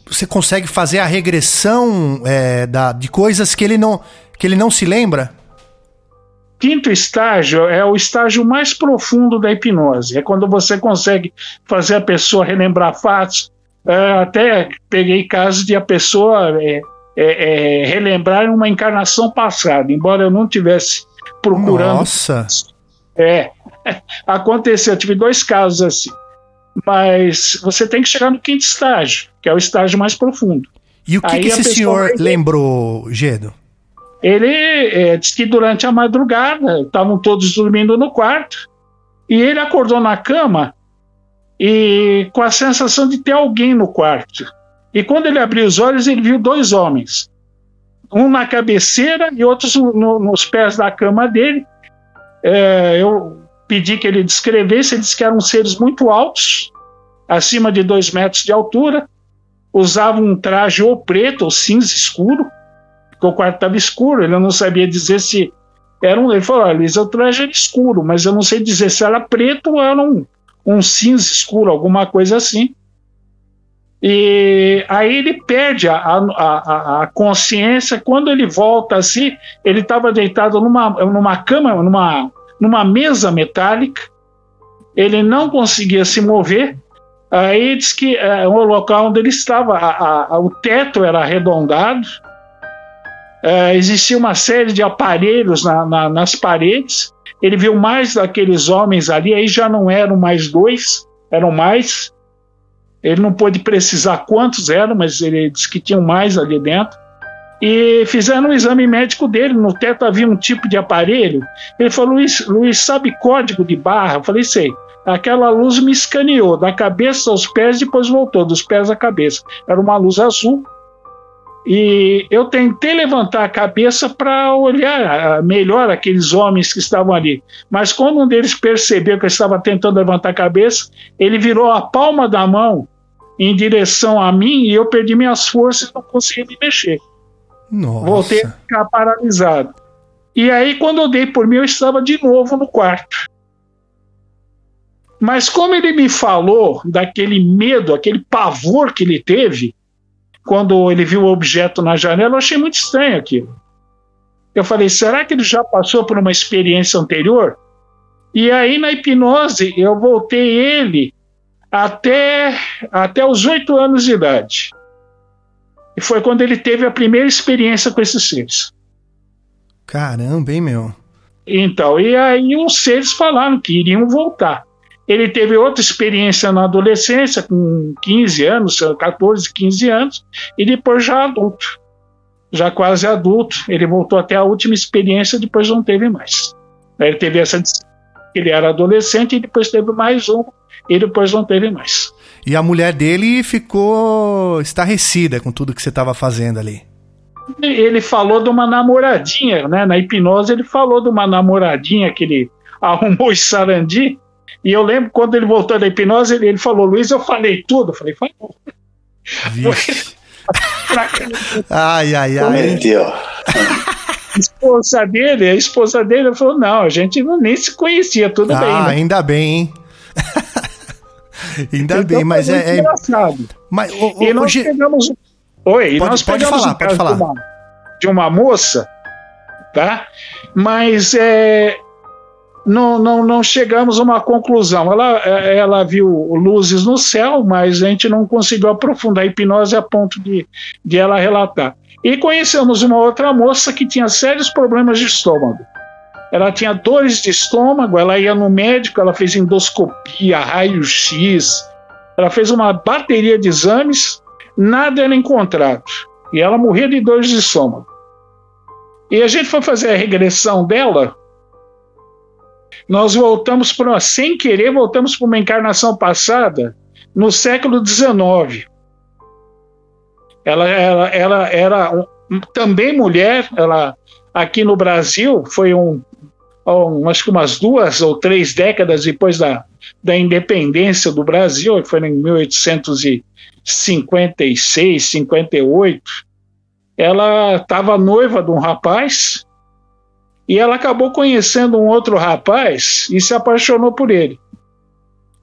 você consegue fazer a regressão é, da, de coisas que ele, não, que ele não se lembra? quinto estágio é o estágio mais profundo da hipnose. É quando você consegue fazer a pessoa relembrar fatos. É, até peguei casos de a pessoa é, é, relembrar uma encarnação passada, embora eu não tivesse procurando. Nossa. É, (laughs) aconteceu. Eu tive dois casos assim. Mas você tem que chegar no quinto estágio, que é o estágio mais profundo. E o que, Aí que esse senhor lembrou, Gedo? Ele é, disse que durante a madrugada estavam todos dormindo no quarto e ele acordou na cama e com a sensação de ter alguém no quarto. E quando ele abriu os olhos, ele viu dois homens, um na cabeceira e outros no- nos pés da cama dele. É, eu pedi que ele descrevesse, ele disse que eram seres muito altos, acima de dois metros de altura, usavam um traje ou preto ou cinza escuro, porque o quarto estava escuro, ele não sabia dizer se era um. Ele falou: olha, Lisa, o traje era escuro, mas eu não sei dizer se era preto ou era um, um cinza escuro, alguma coisa assim. E aí ele perde a, a, a, a consciência. Quando ele volta assim, ele estava deitado numa, numa cama, numa, numa mesa metálica. Ele não conseguia se mover. Aí diz que é, o local onde ele estava, a- a- o teto era arredondado. É, existia uma série de aparelhos na- na- nas paredes. Ele viu mais daqueles homens ali, aí já não eram mais dois, eram mais. Ele não pôde precisar quantos eram, mas ele disse que tinham mais ali dentro. E fizeram um exame médico dele. No teto havia um tipo de aparelho. Ele falou: Luiz, Luiz sabe código de barra? Eu falei: sei. Aquela luz me escaneou da cabeça aos pés, depois voltou dos pés à cabeça. Era uma luz azul. E eu tentei levantar a cabeça para olhar ah, melhor aqueles homens que estavam ali. Mas quando um deles percebeu que eu estava tentando levantar a cabeça, ele virou a palma da mão em direção a mim e eu perdi minhas forças e não consegui me mexer. Nossa. Voltei a ficar paralisado. E aí, quando eu dei por mim, eu estava de novo no quarto. Mas como ele me falou daquele medo, aquele pavor que ele teve quando ele viu o objeto na janela, eu achei muito estranho aquilo. Eu falei, será que ele já passou por uma experiência anterior? E aí, na hipnose, eu voltei ele até, até os oito anos de idade. E foi quando ele teve a primeira experiência com esses seres. Caramba, hein, meu? Então, e aí os seres falaram que iriam voltar. Ele teve outra experiência na adolescência, com 15 anos, 14, 15 anos, e depois já adulto. Já quase adulto. Ele voltou até a última experiência, depois não teve mais. Ele teve essa. Ele era adolescente e depois teve mais uma, e depois não teve mais. E a mulher dele ficou estarrecida com tudo que você estava fazendo ali. Ele falou de uma namoradinha, né? Na hipnose, ele falou de uma namoradinha que ele (laughs) arrumou em Sarandi. E eu lembro quando ele voltou da hipnose, ele, ele falou: Luiz, eu falei tudo. Eu falei: falou. (laughs) Ai, ai, ai. A esposa dele, a esposa dele falou: não, a gente não, nem se conhecia, tudo Ah, bem. né? ainda bem, hein? (laughs) ainda Então, bem, mas é. é- engraçado. mas, ô, ô, E nós pegamos. Oi, e Pode- nós pode pegamos falar, o pode falar. De, uma, de uma moça, tá? Mas é, não, não, não chegamos a uma conclusão. Ela, é, ela viu luzes no céu, mas a gente não conseguiu aprofundar a hipnose a ponto de, de ela relatar. E conhecemos uma outra moça que tinha sérios problemas de estômago. Ela tinha dores de estômago, ela ia no médico, ela fez endoscopia, raio-x, ela fez uma bateria de exames, nada era encontrado. E ela morria de dores de estômago. E a gente foi fazer a regressão dela. Nós voltamos para, sem querer, voltamos para uma encarnação passada no século XIX. Ela, ela, ela era um- também mulher, ela aqui no Brasil foi um, acho que umas duas ou três décadas depois da, da independência do Brasil, foi em 1856, 58, ela estava noiva de um rapaz e ela acabou conhecendo um outro rapaz e se apaixonou por ele.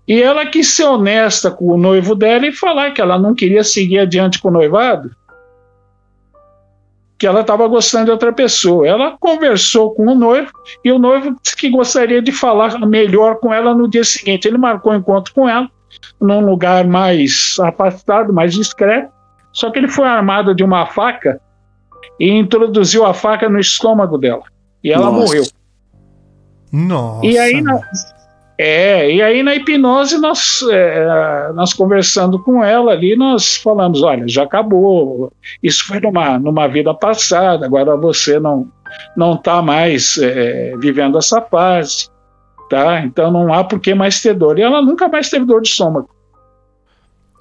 E ela quis ser honesta com o noivo dela e falar que ela não queria seguir adiante com o noivado, que ela estava gostando de outra pessoa. Ela conversou com o noivo e o noivo disse que gostaria de falar melhor com ela no dia seguinte. Ele marcou um encontro com ela num lugar mais afastado, mais discreto. Só que ele foi armado de uma faca e introduziu a faca no estômago dela. E ela Nossa. morreu. Nossa. E aí, é, e aí na hipnose nós, é, nós conversando com ela ali, nós falamos, olha, já acabou, isso foi numa, numa vida passada, agora você não não está mais é, vivendo essa fase, tá? Então não há por que mais ter dor. E ela nunca mais teve dor de estômago.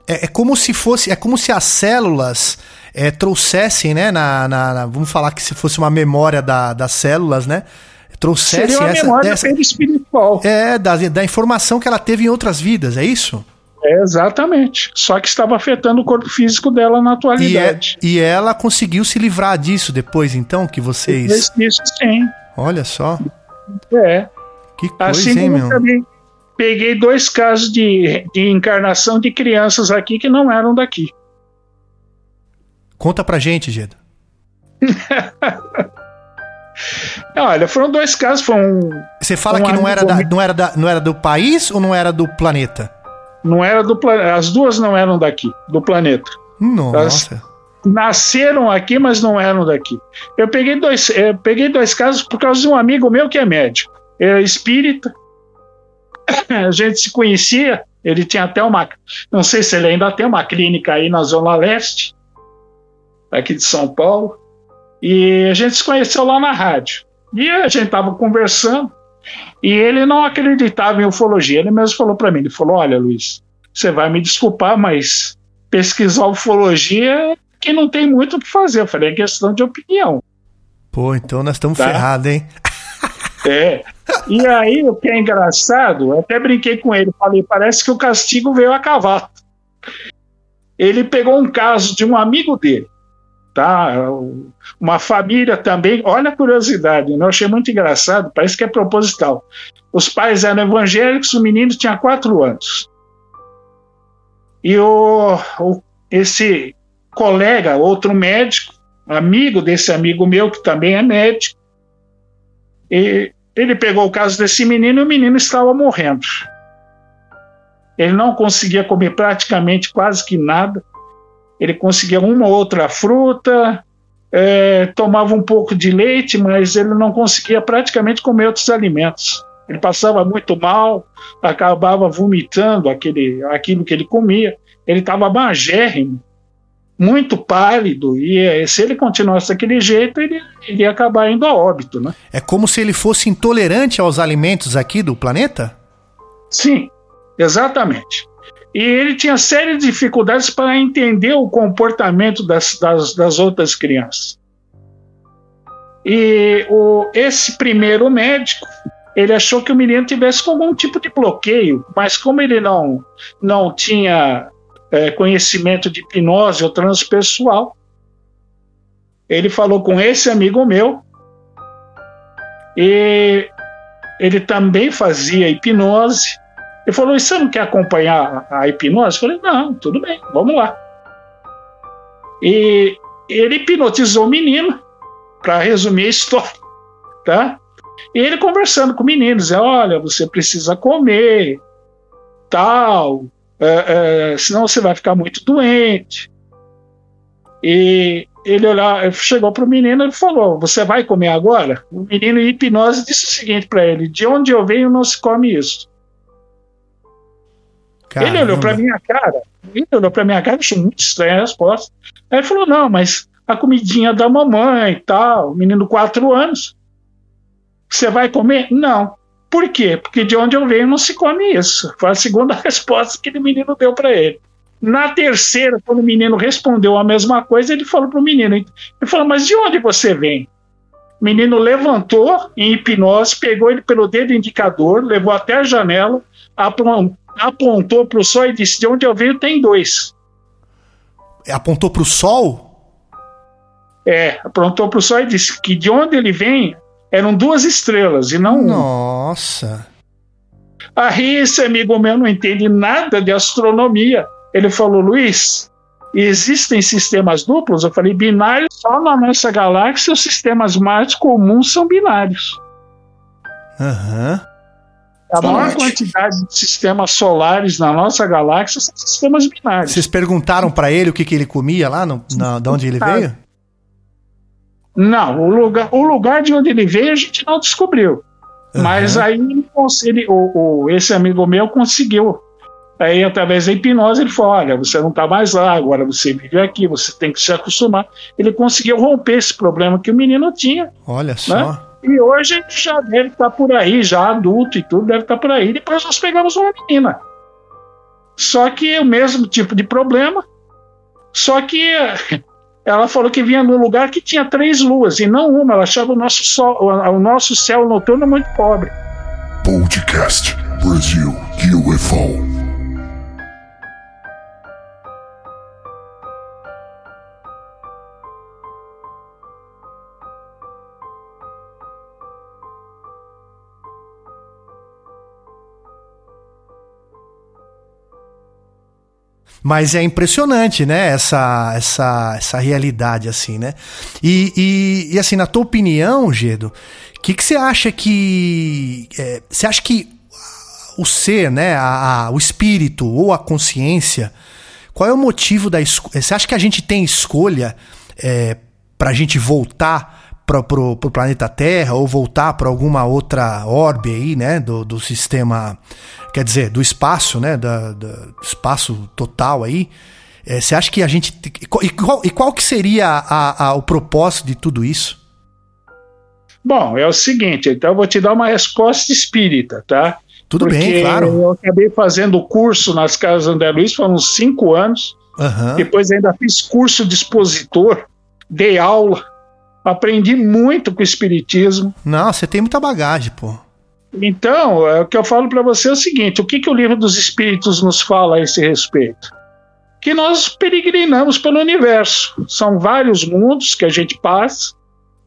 É, é como se fosse, é como se as células é, trouxessem, né, na, na, na, vamos falar que se fosse uma memória da, das células, né, trouxesse Seria uma essa memória dessa, espiritual. É, da, da informação que ela teve em outras vidas, é isso? É, exatamente. Só que estava afetando o corpo físico dela na atualidade. E, é, e ela conseguiu se livrar disso depois, então, que vocês. Isso, sim. Olha só. É. Que coisa, assim hein, meu? Também peguei dois casos de, de encarnação de crianças aqui que não eram daqui. Conta pra gente, Geda. (laughs) Olha, foram dois casos. Foi um, Você fala um que não era, da, não, era da, não era do país ou não era do planeta? Não era do planeta. As duas não eram daqui, do planeta. Nossa. Elas nasceram aqui, mas não eram daqui. Eu peguei dois, eu peguei dois casos por causa de um amigo meu que é médico. Ele é espírita. (coughs) A gente se conhecia. Ele tinha até uma. Não sei se ele ainda tem uma clínica aí na Zona Leste, aqui de São Paulo. E a gente se conheceu lá na rádio. E a gente estava conversando e ele não acreditava em ufologia. Ele mesmo falou para mim: ele falou, olha, Luiz, você vai me desculpar, mas pesquisar ufologia que não tem muito o que fazer. Eu falei: é questão de opinião. Pô, então nós estamos tá? ferrados, hein? (laughs) É. E aí, o que é engraçado, eu até brinquei com ele, falei, parece que o castigo veio a cavalo. Ele pegou um caso de um amigo dele tá? Uma família também, olha a curiosidade, né? eu achei muito engraçado, parece que é proposital. Os pais eram evangélicos, o menino tinha quatro anos. E o, o, esse colega, outro médico, amigo desse amigo meu, que também é médico, e ele pegou o caso desse menino e o menino estava morrendo. Ele não conseguia comer praticamente quase que nada ele conseguia uma outra fruta, é, tomava um pouco de leite, mas ele não conseguia praticamente comer outros alimentos. Ele passava muito mal, acabava vomitando aquele, aquilo que ele comia. Ele estava magérrimo, muito pálido, e é, se ele continuasse daquele jeito, ele, ele ia acabar indo a óbito. Né? É como se ele fosse intolerante aos alimentos aqui do planeta? Sim, exatamente. E ele tinha sérias dificuldades para entender o comportamento das, das, das outras crianças. E o, esse primeiro médico, ele achou que o menino tivesse com algum tipo de bloqueio, mas como ele não, não tinha é, conhecimento de hipnose ou transpessoal, ele falou com esse amigo meu, e ele também fazia hipnose, ele falou: e você não quer acompanhar a hipnose? Eu falei: não, tudo bem, vamos lá. E ele hipnotizou o menino, para resumir a história, (laughs) tá? E ele conversando com o menino, dizendo: olha, você precisa comer, tal, é, é, senão você vai ficar muito doente. E ele olhou, chegou para o menino e falou: Você vai comer agora? O menino em hipnose disse o seguinte para ele: De onde eu venho não se come isso. Caramba. Ele olhou para minha cara, ele olhou para minha cara, achou muito estranha a resposta. Aí ele falou: não, mas a comidinha da mamãe e tal, menino quatro anos. Você vai comer? Não. Por quê? Porque de onde eu venho não se come isso. Foi a segunda (laughs) resposta que o menino deu para ele. Na terceira, quando o menino respondeu a mesma coisa, ele falou para o menino: ele falou, mas de onde você vem? O menino levantou em hipnose, pegou ele pelo dedo indicador, levou até a janela, apontou para o sol e disse: De onde eu venho tem dois. Apontou para o sol? É, apontou para o sol e disse que de onde ele vem eram duas estrelas e não Nossa. Aí esse amigo meu não entende nada de astronomia. Ele falou, Luiz, existem sistemas duplos? Eu falei, binários só na nossa galáxia, os sistemas mais comuns são binários. Aham. Uhum. A maior quantidade de sistemas solares na nossa galáxia são sistemas binários. Vocês perguntaram para ele o que, que ele comia lá, no, na, de onde ele veio? Não, o lugar, o lugar de onde ele veio a gente não descobriu. Uhum. Mas aí ele, o, o, esse amigo meu conseguiu. Aí, através da hipnose, ele falou: Olha, você não está mais lá, agora você vive aqui, você tem que se acostumar. Ele conseguiu romper esse problema que o menino tinha. Olha né? só. Né? E hoje já deve estar tá por aí, já adulto e tudo, deve estar tá por aí. Depois nós pegamos uma menina. Só que o mesmo tipo de problema, só que (laughs) ela falou que vinha num lugar que tinha três luas e não uma. Ela achava o nosso, sol, o nosso céu noturno muito pobre. Podcast Brasil UFO. Mas é impressionante, né? Essa, essa, essa realidade, assim, né? E, e, e assim, na tua opinião, Gedo, o que, que você acha que. É, você acha que o ser, né? A, a, o espírito ou a consciência. Qual é o motivo da escolha? Você acha que a gente tem escolha é, pra gente voltar para pro planeta Terra ou voltar para alguma outra orbe aí, né, do, do sistema, quer dizer, do espaço, né, da, da espaço total aí. É, você acha que a gente e qual, e qual que seria a, a, o propósito de tudo isso? Bom, é o seguinte, então eu vou te dar uma resposta espírita, tá? Tudo Porque bem, claro. Eu acabei fazendo curso nas casas André Luiz, foram uns cinco anos. Uhum. Depois ainda fiz curso de expositor, dei aula Aprendi muito com o Espiritismo. Não, você tem muita bagagem, pô. Então, é, o que eu falo para você é o seguinte: o que, que o livro dos Espíritos nos fala a esse respeito? Que nós peregrinamos pelo universo. São vários mundos que a gente passa,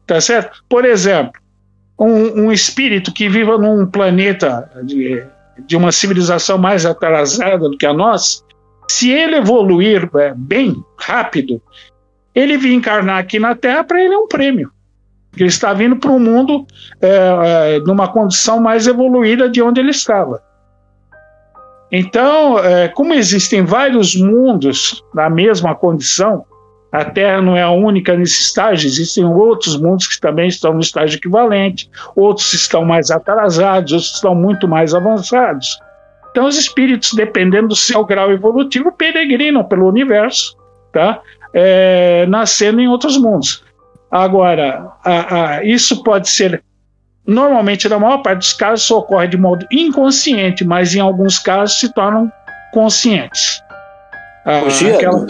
tá certo? Por exemplo, um, um espírito que viva num planeta de, de uma civilização mais atrasada do que a nossa, se ele evoluir é, bem rápido, ele vir encarnar aqui na Terra, para ele é um prêmio. Ele está vindo para um mundo é, é, numa condição mais evoluída de onde ele estava. Então, é, como existem vários mundos na mesma condição, a Terra não é a única nesse estágio, existem outros mundos que também estão no estágio equivalente, outros estão mais atrasados, outros estão muito mais avançados. Então, os espíritos, dependendo do seu grau evolutivo, peregrinam pelo universo, tá? É, nascendo em outros mundos. Agora, a, a, isso pode ser. Normalmente, na maior parte dos casos, isso ocorre de modo inconsciente, mas em alguns casos se tornam conscientes. Ah, aquela...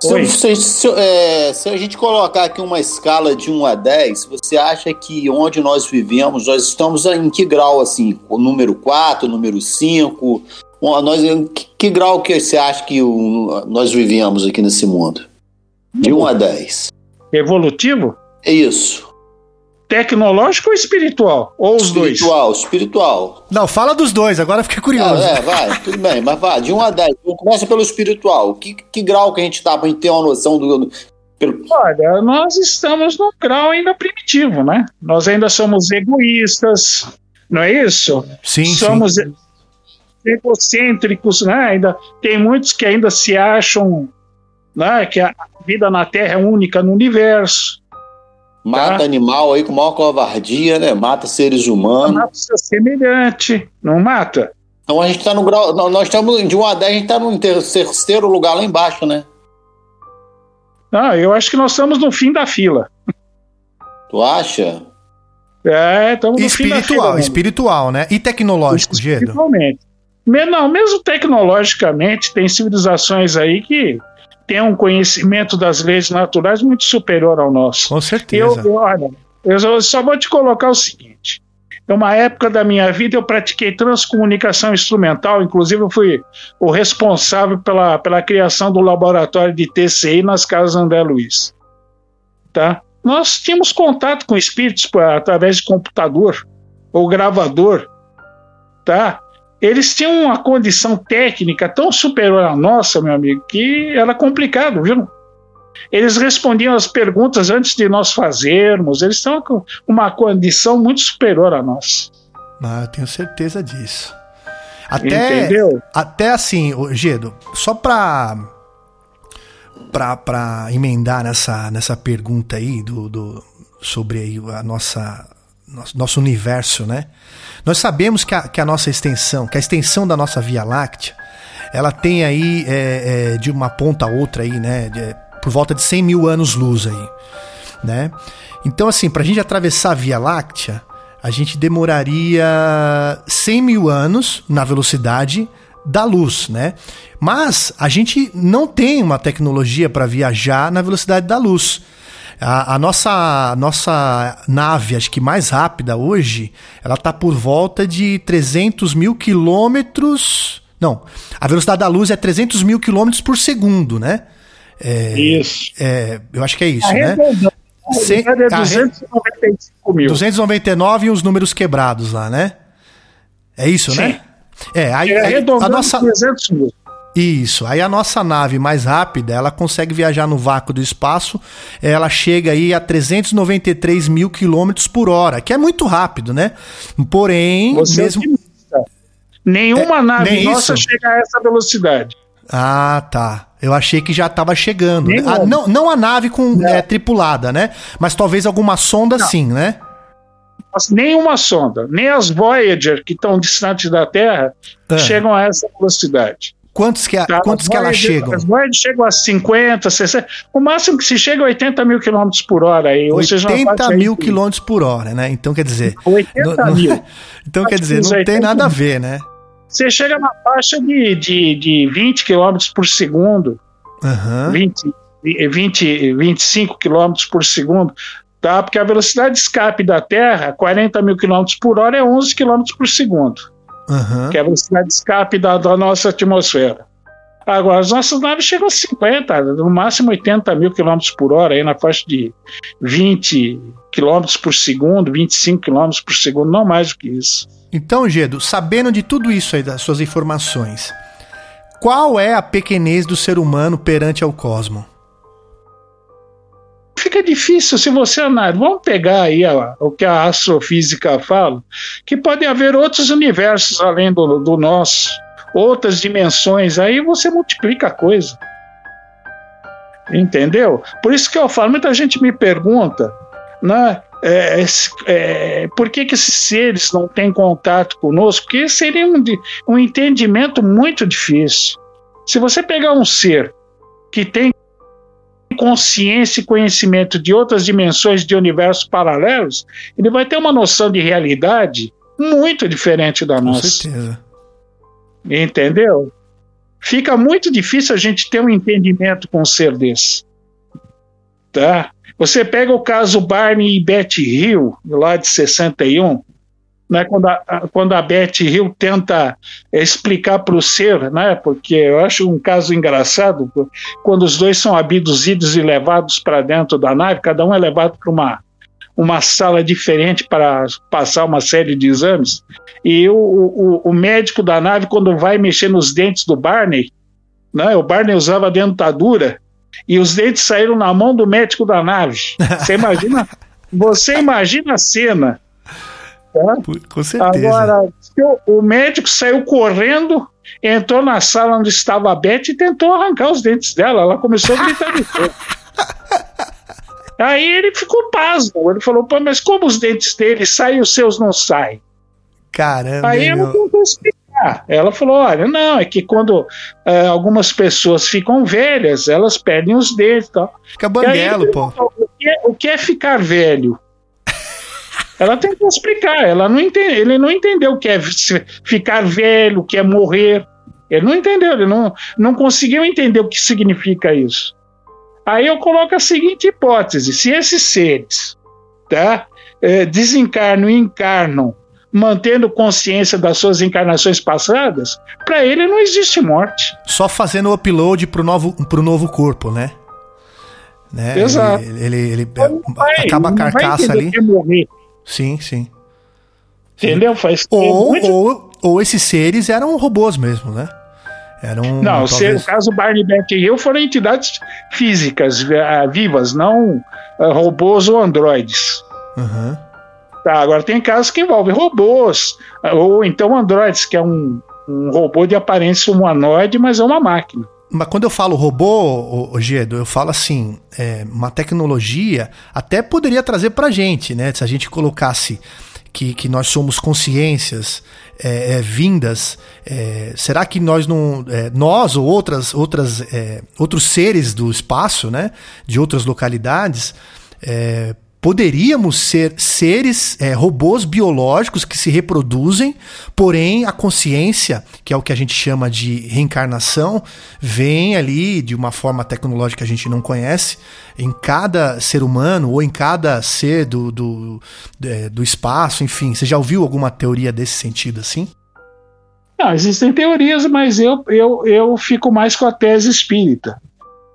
se, se, se, é, se, a gente colocar aqui uma escala de 1 a 10, você acha que onde nós vivemos, nós estamos em que grau, assim? O número 4, número 5? Nós, que, que grau que você acha que o, nós vivíamos aqui nesse mundo? De 1 a 10. Evolutivo? É isso. Tecnológico ou espiritual? Ou os espiritual, dois? Espiritual, Não, fala dos dois, agora fiquei curioso. Ah, é, vai, tudo bem, mas vai, de 1 a 10. Começa pelo espiritual. Que, que grau que a gente tá pra gente ter uma noção do. Pelo... Olha, nós estamos no grau ainda primitivo, né? Nós ainda somos egoístas, não é isso? Sim, somos sim. egocêntricos, né? Ainda tem muitos que ainda se acham né, que a vida na Terra é única no universo. Mata tá? animal aí com maior covardia, né? Mata seres humanos. Mata seu semelhante, não mata? Então a gente está no grau. Nós estamos de 1 a 10, a gente está no terceiro lugar lá embaixo, né? Ah, eu acho que nós estamos no fim da fila. Tu acha? É, estamos no espiritual, fim da fila. Espiritual, né? E tecnológico, Gedo? Espiritualmente. Não, mesmo tecnologicamente, tem civilizações aí que tem um conhecimento das leis naturais muito superior ao nosso. Com certeza. Eu, olha, Eu só vou te colocar o seguinte. Em uma época da minha vida, eu pratiquei transcomunicação instrumental, inclusive eu fui o responsável pela, pela criação do laboratório de TCI nas casas André Luiz. Tá? Nós tínhamos contato com espíritos através de computador ou gravador. Tá? Eles tinham uma condição técnica tão superior à nossa, meu amigo, que era complicado, viu? Eles respondiam as perguntas antes de nós fazermos. Eles estão com uma condição muito superior a nós. Ah, eu tenho certeza disso. Até, Entendeu? Até assim, Gedo, só para para emendar nessa, nessa pergunta aí do, do sobre aí a nossa nosso, nosso universo, né? Nós sabemos que a, que a nossa extensão, que a extensão da nossa Via Láctea, ela tem aí é, é, de uma ponta a outra aí, né? De, por volta de 100 mil anos-luz aí, né? Então, assim, para a gente atravessar a Via Láctea, a gente demoraria 100 mil anos na velocidade da luz, né? Mas a gente não tem uma tecnologia para viajar na velocidade da luz. A, a, nossa, nossa nave, acho que mais rápida hoje, ela está por volta de 300 mil quilômetros. Não, a velocidade da luz é 300 mil quilômetros por segundo, né? É, isso. É, eu acho que é isso, né? Cem, é 295 mil. 299 e os números quebrados lá, né? É isso, Sim. né? É, aí, é aí a nossa 300 mil. Isso. Aí a nossa nave mais rápida, ela consegue viajar no vácuo do espaço, ela chega aí a 393 mil quilômetros por hora, que é muito rápido, né? Porém, Você é mesmo. Nenhuma é, nave nossa isso? chega a essa velocidade. Ah, tá. Eu achei que já estava chegando. Né? Ah, não, não a nave com é, tripulada, né? Mas talvez alguma sonda não. sim, né? Nenhuma sonda, nem as Voyager que estão distantes da Terra é. chegam a essa velocidade. Quantos que, a, tá? quantos que elas chegam? As Voyager chegam a 50, 60. O máximo que se chega é 80 mil quilômetros por hora. Aí, 80 mil quilômetros por hora, né? Então quer dizer. (laughs) 80 no, mil. (laughs) Então quer dizer, não tem nada a ver, né? você chega na faixa de, de, de 20 km por segundo, uhum. 20, 20, 25 km por segundo, tá? Porque a velocidade de escape da Terra, 40 mil km por hora, é 11 km por segundo. Uhum. Que é a velocidade de escape da, da nossa atmosfera. Agora, as nossas naves chegam a 50, no máximo 80 mil quilômetros por hora, aí na faixa de 20 quilômetros por segundo, 25 quilômetros por segundo, não mais do que isso. Então, Gedo, sabendo de tudo isso aí, das suas informações, qual é a pequenez do ser humano perante ao cosmo? Fica difícil se você analisar. Vamos pegar aí a, o que a astrofísica fala, que pode haver outros universos além do, do nosso outras dimensões, aí você multiplica a coisa. Entendeu? Por isso que eu falo, muita gente me pergunta, né? É, é, por que, que esses seres não têm contato conosco? Porque seria um, um entendimento muito difícil. Se você pegar um ser que tem consciência e conhecimento de outras dimensões de universos paralelos, ele vai ter uma noção de realidade muito diferente da Com nossa. Com certeza. Entendeu? Fica muito difícil a gente ter um entendimento com um ser desse. Tá? Você pega o caso Barney e Betty Hill, lá de 61, né, quando, a, quando a Betty Hill tenta explicar para o ser, né, porque eu acho um caso engraçado, quando os dois são abduzidos e levados para dentro da nave, cada um é levado para uma, uma sala diferente para passar uma série de exames. E o, o, o, médico da nave, quando vai mexer nos dentes do Barney, né, o Barney usava dentadura, e os dentes saíram na mão do médico da nave. Você imagina, você imagina a cena. Tá? Com certeza. Agora, o, médico saiu correndo, entrou na sala onde estava a Beth e tentou arrancar os dentes dela. Ela começou a gritar de (laughs) Aí ele ficou pasmo. Ele falou: Pô, mas como os dentes dele saem e os seus não saem? Caramba. Aí ela tentou explicar. Ela falou: Olha, não, é que quando é, algumas pessoas ficam velhas, elas perdem os dentes. Tal. Fica banguelo, pô. O que, é, o que é ficar velho? Ela tentou explicar. Ela não entende, ele não entendeu o que é ficar velho, o que é morrer. Ele não entendeu, ele não, não conseguiu entender o que significa isso. Aí eu coloco a seguinte hipótese: se esses seres, tá? é, desencarnam e encarnam, mantendo consciência das suas encarnações passadas, para ele não existe morte. Só fazendo o upload pro novo, pro novo corpo, né? né? Exato. Ele, ele, ele vai, acaba a carcaça ali. Sim, sim. Entendeu? Faz ou, muito... ou, ou esses seres eram robôs mesmo, né? Eram, não, talvez... se, o caso Barney Beth e eu foram entidades físicas uh, vivas, não uh, robôs ou androides. Uhum. Tá, agora tem casos que envolvem robôs, uh, ou então androides, que é um, um robô de aparência humanoide, mas é uma máquina. Mas quando eu falo robô, o Gedo, eu falo assim, é, uma tecnologia até poderia trazer pra gente, né? Se a gente colocasse que, que nós somos consciências é, é, vindas, é, será que nós não, é, nós ou outras, outras, é, outros seres do espaço, né, de outras localidades, é, poderíamos ser seres, é, robôs biológicos que se reproduzem, porém a consciência, que é o que a gente chama de reencarnação, vem ali de uma forma tecnológica que a gente não conhece, em cada ser humano ou em cada ser do, do, é, do espaço, enfim. Você já ouviu alguma teoria desse sentido assim? Não, existem teorias, mas eu, eu, eu fico mais com a tese espírita.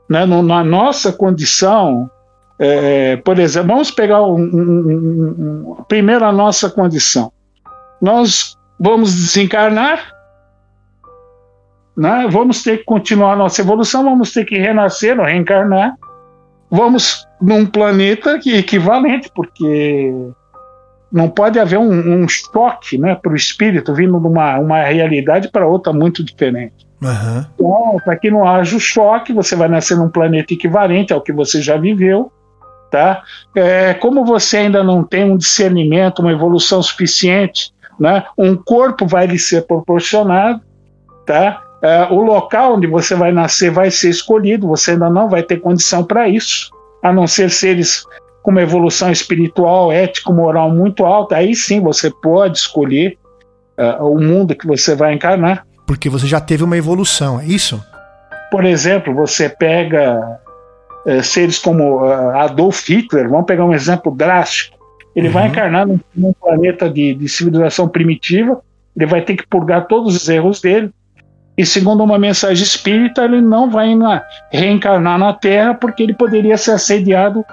Né? Na nossa condição, é, por exemplo, vamos pegar um, um, um, primeiro a nossa condição. Nós vamos desencarnar, né? vamos ter que continuar a nossa evolução, vamos ter que renascer ou reencarnar. Vamos num planeta que é equivalente, porque não pode haver um, um choque né, para o espírito vindo de uma, uma realidade para outra muito diferente. Uhum. Então, para que não haja o choque, você vai nascer num planeta equivalente ao que você já viveu tá? É, como você ainda não tem um discernimento, uma evolução suficiente, né? Um corpo vai lhe ser proporcionado, tá? É, o local onde você vai nascer vai ser escolhido, você ainda não vai ter condição para isso, a não ser seres com uma evolução espiritual, ético, moral muito alta, aí sim você pode escolher uh, o mundo que você vai encarnar. Porque você já teve uma evolução, é isso? Por exemplo, você pega é, seres como uh, Adolf Hitler, vamos pegar um exemplo drástico. Ele uhum. vai encarnar num, num planeta de, de, civilização primitiva, ele vai ter que purgar todos os erros dele, e segundo uma mensagem espírita, ele não vai na, reencarnar na Terra porque ele poderia ser assediado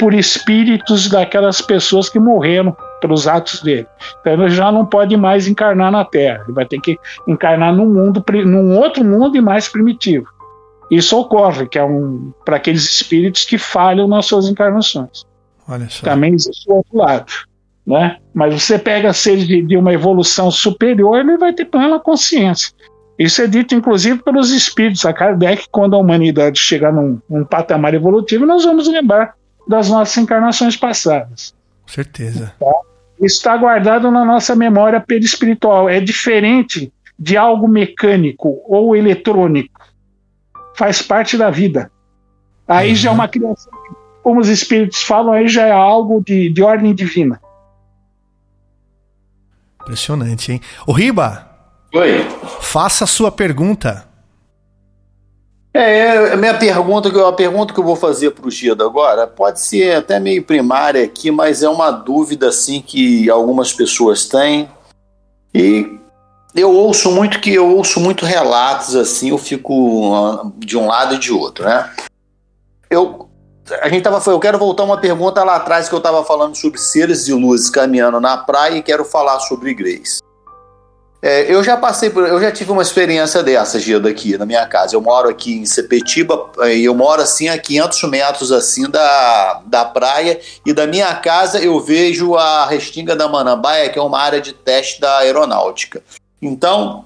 por espíritos daquelas pessoas que morreram pelos atos dele. Então ele já não pode mais encarnar na Terra, ele vai ter que encarnar num mundo, num outro mundo e mais primitivo. Isso ocorre, que é um para aqueles espíritos que falham nas suas encarnações. Também existe o outro lado. Né? Mas você pega seres de, de uma evolução superior, ele vai ter plena consciência. Isso é dito, inclusive, pelos espíritos. A Kardec, quando a humanidade chegar num, num patamar evolutivo, nós vamos lembrar das nossas encarnações passadas. Certeza. Tá? Isso está guardado na nossa memória perispiritual. É diferente de algo mecânico ou eletrônico faz parte da vida. Aí uhum. já é uma criação, como os espíritos falam, aí já é algo de, de ordem divina. Impressionante, hein? O Riba. Oi. Faça a sua pergunta. É, a minha pergunta, a pergunta que eu vou fazer para o Gida agora pode ser até meio primária aqui, mas é uma dúvida assim que algumas pessoas têm. E eu ouço muito que eu ouço muito relatos assim, eu fico ah, de um lado e de outro, né? Eu a gente tava eu quero voltar uma pergunta lá atrás que eu estava falando sobre seres e luzes caminhando na praia e quero falar sobre Grace. É, eu já passei por, eu já tive uma experiência dessa, Gilda, aqui na minha casa. Eu moro aqui em Sepetiba e eu moro assim a 500 metros assim da, da praia e da minha casa eu vejo a Restinga da Manambaia, que é uma área de teste da aeronáutica. Então,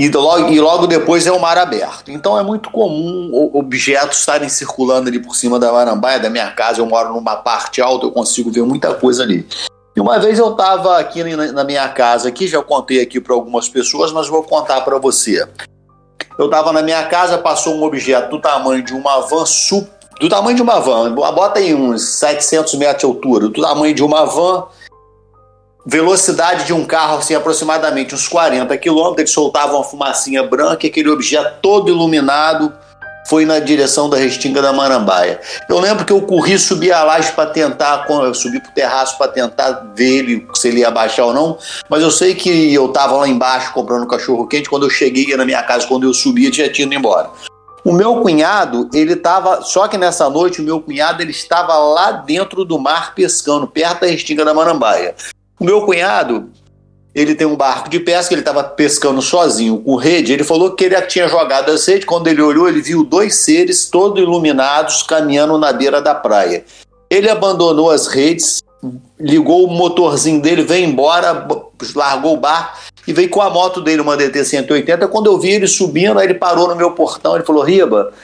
e logo, e logo depois é o mar aberto. Então é muito comum objetos estarem circulando ali por cima da varambaia da minha casa. Eu moro numa parte alta, eu consigo ver muita coisa ali. E uma vez eu estava aqui na minha casa, aqui já contei aqui para algumas pessoas, mas vou contar para você. Eu estava na minha casa, passou um objeto do tamanho de uma van do tamanho de uma van, bota aí uns 700 metros de altura, do tamanho de uma van, velocidade de um carro, assim, aproximadamente uns 40 quilômetros, ele soltava uma fumacinha branca, aquele objeto todo iluminado, foi na direção da Restinga da Marambaia. Eu lembro que eu corri, subi a laje para tentar, eu subi pro terraço para tentar ver ele, se ele ia baixar ou não, mas eu sei que eu estava lá embaixo comprando cachorro quente, quando eu cheguei na minha casa, quando eu subi, já tinha ido embora. O meu cunhado, ele estava, só que nessa noite o meu cunhado ele estava lá dentro do mar pescando, perto da Restinga da Marambaia. O meu cunhado, ele tem um barco de pesca, ele estava pescando sozinho com rede. Ele falou que ele tinha jogado a rede. Quando ele olhou, ele viu dois seres todos iluminados caminhando na beira da praia. Ele abandonou as redes, ligou o motorzinho dele, veio embora, largou o barco e veio com a moto dele, uma DT 180. Quando eu vi ele subindo, aí ele parou no meu portão. Ele falou: Riba,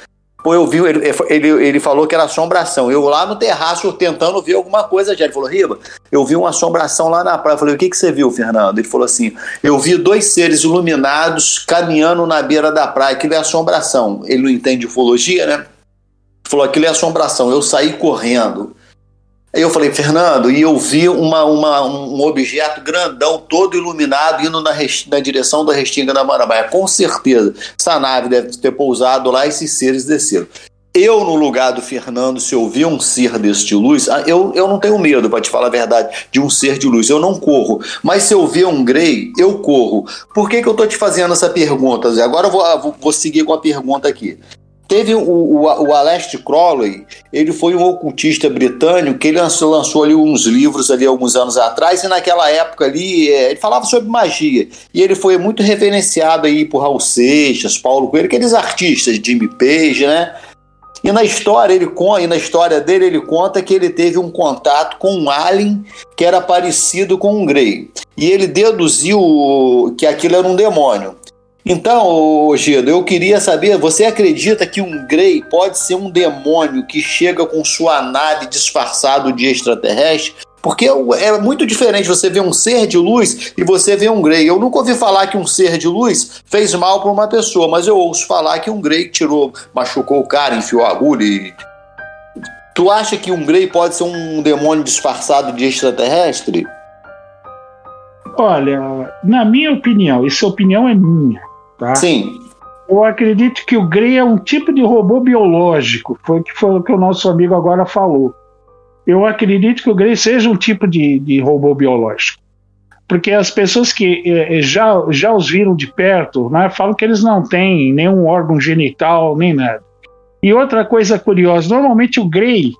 Pô, eu vi, ele, ele, ele falou que era assombração. Eu lá no terraço tentando ver alguma coisa já. Ele falou, Riba, eu vi uma assombração lá na praia. Eu falei, o que, que você viu, Fernando? Ele falou assim: eu vi dois seres iluminados caminhando na beira da praia. Aquilo é assombração. Ele não entende ufologia, né? Ele falou, aquilo é assombração. Eu saí correndo. Aí eu falei, Fernando, e eu vi uma, uma, um objeto grandão, todo iluminado, indo na, na direção da Restinga da Marambaia. Com certeza, essa nave deve ter pousado lá e esses seres desceram. Eu, no lugar do Fernando, se eu vi um ser deste luz, ah, eu, eu não tenho medo, para te falar a verdade, de um ser de luz. Eu não corro. Mas se eu ver um Grey, eu corro. Por que, que eu estou te fazendo essa pergunta, Zé? Agora eu vou, vou seguir com a pergunta aqui. Teve o, o, o Aleister Crowley, ele foi um ocultista britânico que ele lançou, lançou ali uns livros ali alguns anos atrás e naquela época ali é, ele falava sobre magia e ele foi muito reverenciado aí por Raul Seixas, Paulo Coelho, aqueles artistas, Jimmy Page, né? E na história ele e na história dele ele conta que ele teve um contato com um alien que era parecido com um Grey e ele deduziu que aquilo era um demônio. Então, Gido, eu queria saber, você acredita que um Grey pode ser um demônio que chega com sua nave disfarçado de extraterrestre? Porque é muito diferente você ver um ser de luz e você ver um Grey. Eu nunca ouvi falar que um ser de luz fez mal para uma pessoa, mas eu ouço falar que um Grey tirou, machucou o cara, enfiou a agulha e... Tu acha que um Grey pode ser um demônio disfarçado de extraterrestre? Olha, na minha opinião, essa opinião é minha. Tá? Sim. Eu acredito que o Grey é um tipo de robô biológico, foi o que, foi o, que o nosso amigo agora falou. Eu acredito que o Grey seja um tipo de, de robô biológico. Porque as pessoas que eh, já, já os viram de perto né, falam que eles não têm nenhum órgão genital, nem nada. E outra coisa curiosa, normalmente o Grey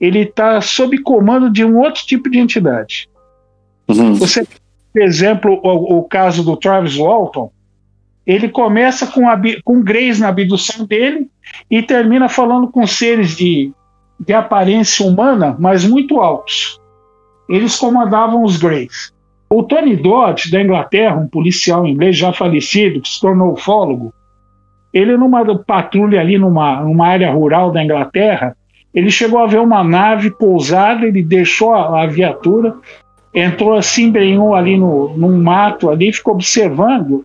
ele está sob comando de um outro tipo de entidade. Uhum. Você, por exemplo, o, o caso do Travis Walton, ele começa com, a, com Grace na abdução dele e termina falando com seres de, de aparência humana, mas muito altos. Eles comandavam os Greys. O Tony Dodd, da Inglaterra, um policial inglês já falecido, que se tornou ufólogo, ele numa patrulha ali numa, numa área rural da Inglaterra, ele chegou a ver uma nave pousada, ele deixou a, a viatura, entrou assim, embrenhou ali no, num mato ali, ficou observando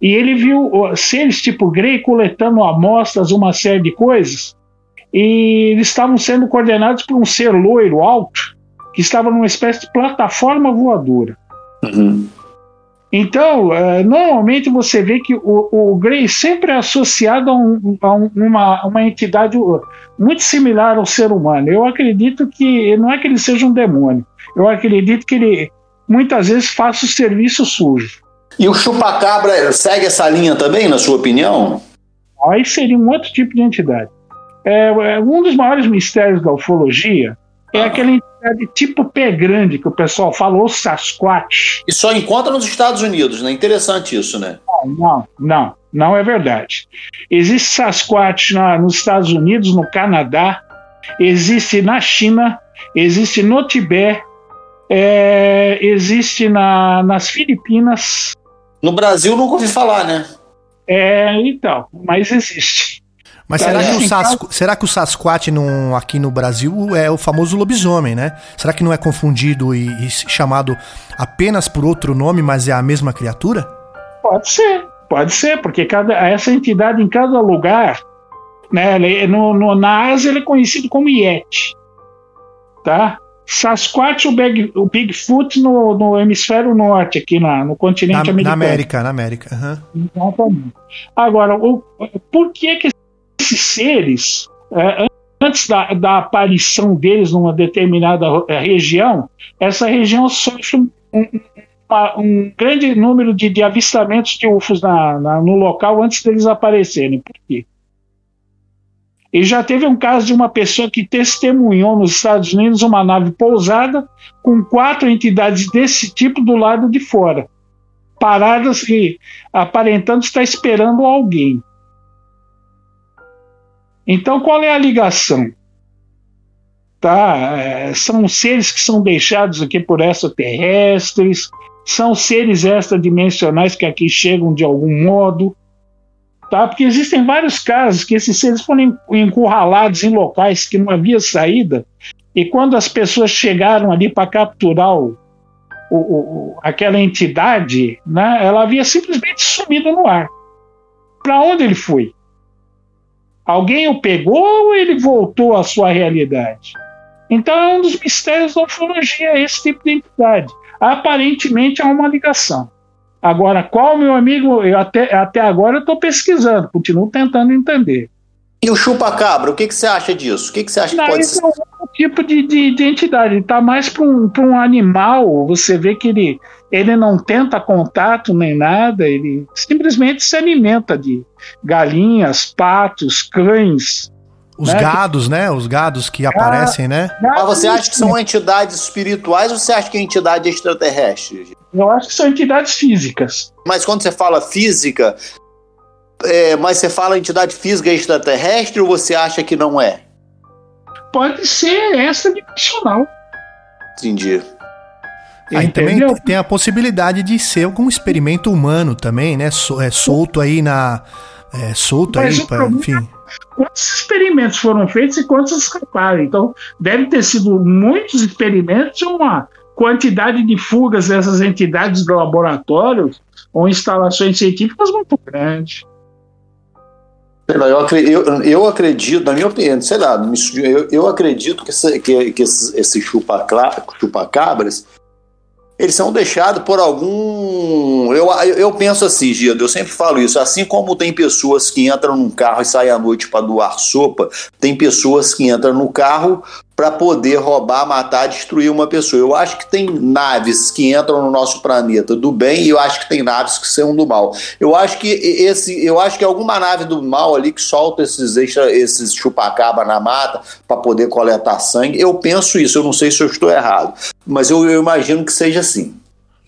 e ele viu seres tipo Grey coletando amostras, uma série de coisas, e eles estavam sendo coordenados por um ser loiro alto, que estava numa espécie de plataforma voadora. Uhum. Então, uh, normalmente você vê que o, o Grey sempre é associado a, um, a um, uma, uma entidade muito similar ao ser humano. Eu acredito que não é que ele seja um demônio, eu acredito que ele muitas vezes faça o serviço sujo. E o chupacabra segue essa linha também, na sua opinião? Aí seria um outro tipo de entidade. É, é um dos maiores mistérios da ufologia é ah. aquela entidade tipo pé grande que o pessoal fala, ou Sasquatch. E só encontra nos Estados Unidos, né? Interessante isso, né? Não, não, não, não é verdade. Existe Sasquatch na, nos Estados Unidos, no Canadá, existe na China, existe no Tibete, é, existe na, nas Filipinas, no Brasil nunca ouvi falar, né? É, então, mas existe. Mas será, que o Sasqu será que o Sasquatch no, aqui no Brasil é o famoso lobisomem, né? Será que não é confundido e, e, chamado apenas por outro nome, mas é a mesma criatura? Pode ser, pode ser, porque cada, essa entidade em cada lugar, né? No, no, na Ásia ele é conhecido como Yeti, tá? Sasquatch, o, Big, o Bigfoot no, no hemisfério norte, aqui na, no continente na, americano. Na América, na América. Uhum. Exatamente. Agora, o, por que, que esses seres, é, antes da, da, aparição deles numa determinada é, região, essa região sofre um, um, um grande número de, de, avistamentos de UFOs na, na, no local antes deles aparecerem. Por quê? E já teve um caso de uma pessoa que testemunhou nos Estados Unidos uma nave pousada com quatro entidades desse tipo do lado de fora, paradas e aparentando estar esperando alguém. Então, qual é a ligação? Tá? É, são seres que são deixados aqui por extraterrestres, são seres extradimensionais que aqui chegam de algum modo, tá? Porque existem vários casos que esses seres foram encurralados em locais que não havia saída, e quando as pessoas chegaram ali para capturar o, o, o, aquela entidade, né, ela havia simplesmente sumido no ar. Para onde ele foi? Alguém o pegou ou ele voltou à sua realidade? Então é um dos mistérios da ufologia esse tipo de entidade. Aparentemente há uma ligação. Agora, qual, meu amigo, eu até, até agora eu estou pesquisando, continuo tentando entender. E o chupa-cabra, o que, que você acha disso? O que, que você acha Não, que pode ser? É um tipo de, de, de entidade, ele está mais para um, um animal, você vê que ele, ele não tenta contato nem nada, ele simplesmente se alimenta de galinhas, patos, cães. Os né? gados, né? Os gados que aparecem, né? Mas você acha que são entidades espirituais ou você acha que é entidade extraterrestre? Eu acho que são entidades físicas. Mas quando você fala física, é, mas você fala entidade física extraterrestre ou você acha que não é? Pode ser extradimensional. Entendi. Aí também tem a possibilidade de ser algum experimento humano também, né? é, solto aí na. É, solto Mas aí, pra, enfim. Quantos experimentos foram feitos e quantos escaparam? Então, deve ter sido muitos experimentos e uma quantidade de fugas dessas entidades do laboratório ou instalações científicas muito grande. Eu, eu, acredito, na minha opinião, sei lá, eu, eu acredito que, esse, que, que esse chupa-cabras eles são deixados por algum. Eu, eu penso assim, Gido, eu sempre falo isso. Assim como tem pessoas que entram num carro e saem à noite para doar sopa, tem pessoas que entram no carro para poder roubar, matar, destruir uma pessoa. Eu acho que tem naves que entram no nosso planeta do bem e eu acho que tem naves que são do mal. Eu acho que esse, eu acho que alguma nave do mal ali que solta esses extra, esses chupacaba na mata para poder coletar sangue. Eu penso isso, eu não sei se eu estou errado, mas eu, eu imagino que seja assim.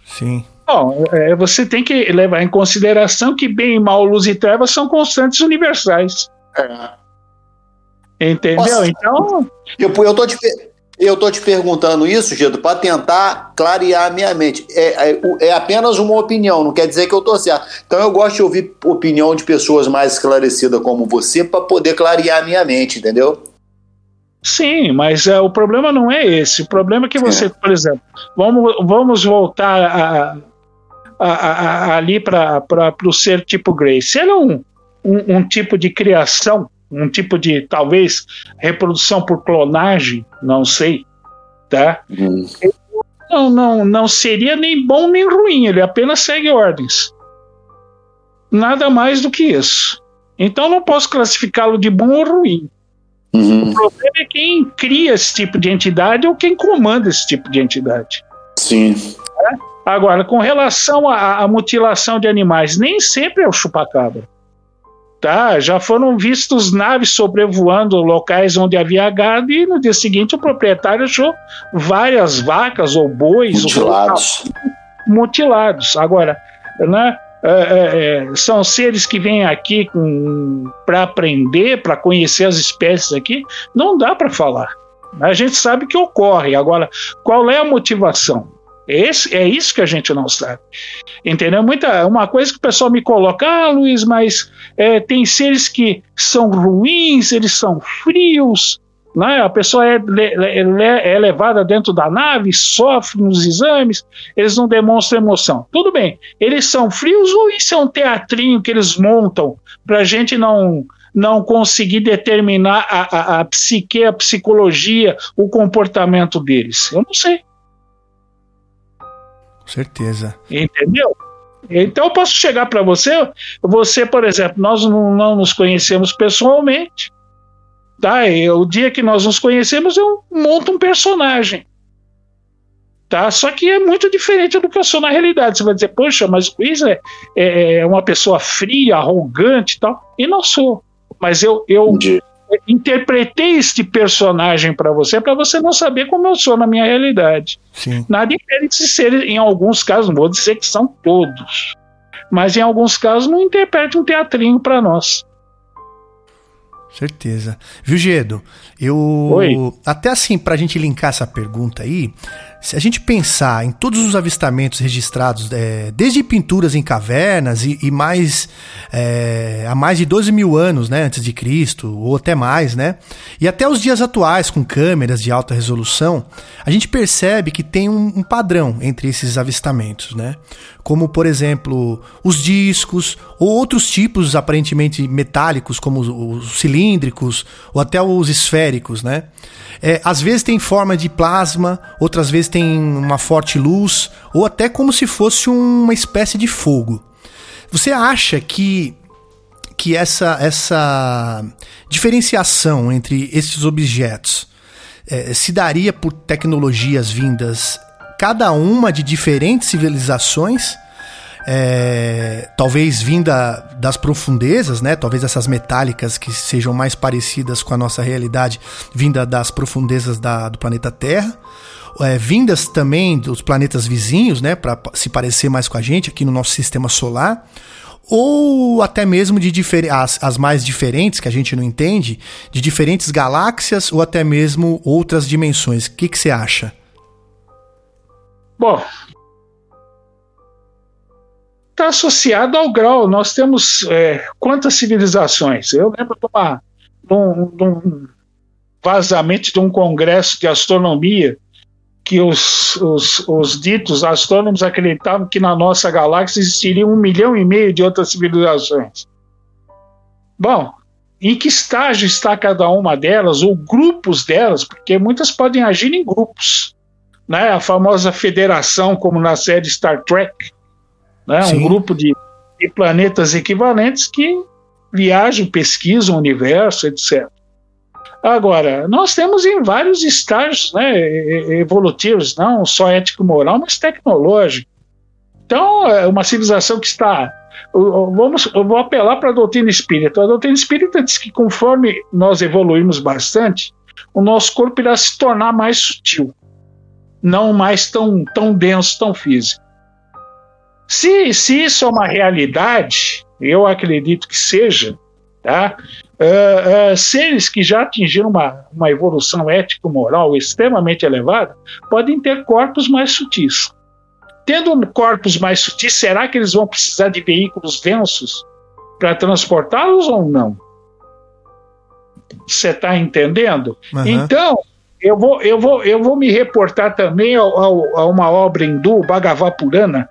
Sim. Bom, é, você tem que levar em consideração que bem e mal, luz e trevas são constantes universais. É. Entendeu? Posso... Então. Eu, eu, tô te, eu tô te perguntando isso, Gido, para tentar clarear a minha mente. É, é, é, apenas uma opinião, não quer dizer que eu tô certo. Então eu gosto de ouvir opinião de pessoas mais esclarecidas como você para poder clarear a minha mente, entendeu? Sim, mas é, o problema não é esse. O problema é que você, é. por exemplo, vamos, vamos voltar a, a, a, ali para o ser tipo Grace. Ele é um, um, um tipo de criação um tipo de talvez reprodução por clonagem, não sei, tá? Uhum. Não, não, não seria nem bom nem ruim, ele apenas segue ordens. Nada mais do que isso. Então não posso classificá-lo de bom ou ruim. Uhum. O problema é quem cria esse tipo de entidade ou quem comanda esse tipo de entidade. Sim. É? Agora, com relação à, à mutilação de animais, nem sempre é o chupacabra. Tá, já foram vistos naves sobrevoando locais onde havia gado e no dia seguinte o proprietário achou várias vacas ou bois mutilados. Ou, mutilados. Agora, né, é, é, é são seres que vêm aqui para aprender, para conhecer as espécies aqui, não dá para falar. A gente sabe que ocorre. Agora, qual é a motivação? Esse, é isso que a gente não sabe. Entendeu? Muita, uma coisa que o pessoal me coloca, ah, Luiz, mas é, tem seres que são ruins, eles são frios, né? a pessoa é, é, é levada dentro da nave, sofre nos exames, eles não demonstram emoção. Tudo bem, eles são frios ou isso é um teatrinho que eles montam para a gente não não conseguir determinar a, a, a psique, a psicologia, o comportamento deles? Eu não sei certeza. Entendeu? Então eu posso chegar para você, você, por exemplo, nós não, não, nos conhecemos pessoalmente, tá? E o dia que nós nos conhecemos, eu monto um personagem. Tá? Só que é muito diferente do que eu sou na realidade. Você vai dizer, poxa, mas o Luiz é, é, é uma pessoa fria, arrogante e tal. E não sou. Mas eu, eu interpretei este personagem para você, para você não saber como eu sou na minha realidade. Sim. Nada diferente de ser, em alguns casos, não vou dizer que são todos, mas em alguns casos não interprete um teatrinho para nós. Certeza. Viu, Gedo? Eu. Oi. Até assim, pra gente linkar essa pergunta aí, se a gente pensar em todos os avistamentos registrados, é, desde pinturas em cavernas e, e mais é, há mais de 12 mil anos, né, antes de Cristo, ou até mais, né, e até os dias atuais com câmeras de alta resolução, a gente percebe que tem um, um padrão entre esses avistamentos, né, como por exemplo os discos ou outros tipos aparentemente metálicos, como os, os cilíndricos ou até os esféricos, né. É, às vezes tem forma de plasma, outras vezes tem uma forte luz, ou até como se fosse uma espécie de fogo. Você acha que, que essa, essa diferenciação entre esses objetos é, se daria por tecnologias vindas, cada uma de diferentes civilizações? é, talvez vinda das profundezas, né? Talvez essas metálicas que sejam mais parecidas com a nossa realidade, vinda das profundezas da, do planeta Terra. É, vindas também dos planetas vizinhos, né, para se parecer mais com a gente aqui no nosso sistema solar, ou até mesmo de as, as mais diferentes que a gente não entende, de diferentes galáxias ou até mesmo outras dimensões. O que, que você acha? Bom, está associado ao grau. Nós temos é, quantas civilizações? Eu lembro de, uma, de, um, de, um, vazamento de um congresso de astronomia que os, os, os ditos astrônomos acreditavam que na nossa galáxia existiria um milhão e meio de outras civilizações. Bom, em que estágio está cada uma delas, ou grupos delas, porque muitas podem agir em grupos. Né? A famosa federação, como na série Star Trek, né? um grupo de, de planetas equivalentes que viajam, pesquisam o universo, etc. Agora, nós temos em vários estágios né, evolutivos, não só ético-moral, mas tecnológico. Então, é uma civilização que está. Vamos, eu vou apelar para a doutrina espírita. A doutrina espírita diz que conforme nós evoluímos bastante, o nosso corpo irá se tornar mais sutil, não mais tão, tão denso, tão físico. Se, se isso é uma realidade, eu acredito que seja, tá? Uh, uh, seres que já atingiram uma, uma evolução ético-moral extremamente elevada podem ter corpos mais sutis. Tendo corpos mais sutis, será que eles vão precisar de veículos densos para transportá-los ou não? Você está entendendo? Uhum. Então, eu vou, eu, vou, eu vou me reportar também a uma obra hindu, Bhagavad Purana,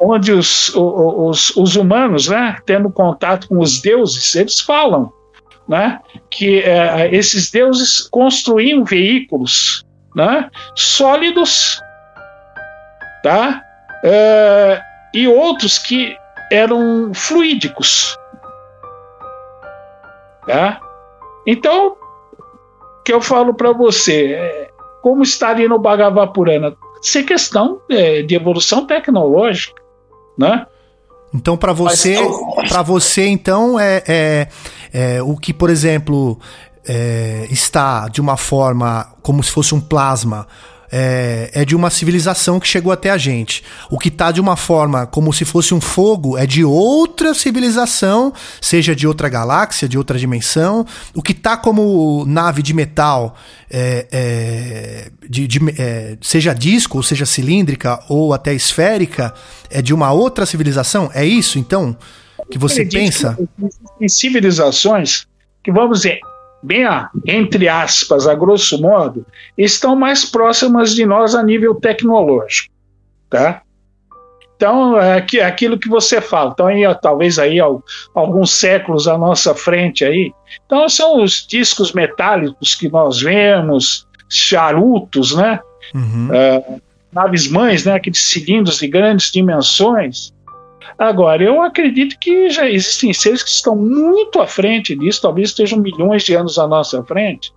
onde os, os, os humanos, né, tendo contato com os deuses, eles falam né, que é, esses deuses construíam veículos né, sólidos tá, é, e outros que eram fluídicos. Tá? Então, que eu falo para você, é, como estaria no Bhagavad Purana? Isso é questão é, de evolução tecnológica né? Então, para você, para você, então, é, é, é, o que, por exemplo, é, está de uma forma como se fosse um plasma é, é, de uma civilização que chegou até a gente. O que está de uma forma como se fosse um fogo é de outra civilização, seja de outra galáxia, de outra dimensão. O que está como nave de metal, é, é, de, de, é, seja disco, ou seja cilíndrica, ou até esférica, é de uma outra civilização? É isso, então, que você pensa? Em civilizações que, vamos dizer, bem a, entre aspas, a grosso modo, estão mais próximas de nós a nível tecnológico, tá? Então, é aquilo que você fala. Então, aí, talvez aí alguns séculos à nossa frente aí. Então, são os discos metálicos que nós vemos, charutos, né? Uhum. Uh, naves mães, né, aqueles cilindros de grandes dimensões. Agora, eu acredito que já existem seres que estão muito à frente disso, talvez estejam milhões de anos à nossa frente,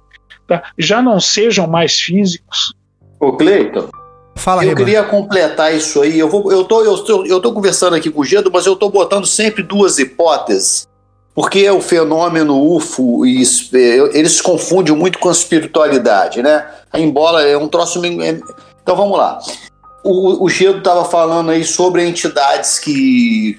tá? já não sejam mais físicos. Ô, Cleiton, Fala, eu Reba. queria completar isso aí. Eu, vou, eu, tô, eu, tô, eu tô conversando aqui com o Gedo, mas eu tô botando sempre duas hipóteses, porque o fenômeno UFO, e, eles se confundem muito com a espiritualidade, né? A embola é um troço. É, então vamos lá. O, o Gedo estava falando aí sobre entidades que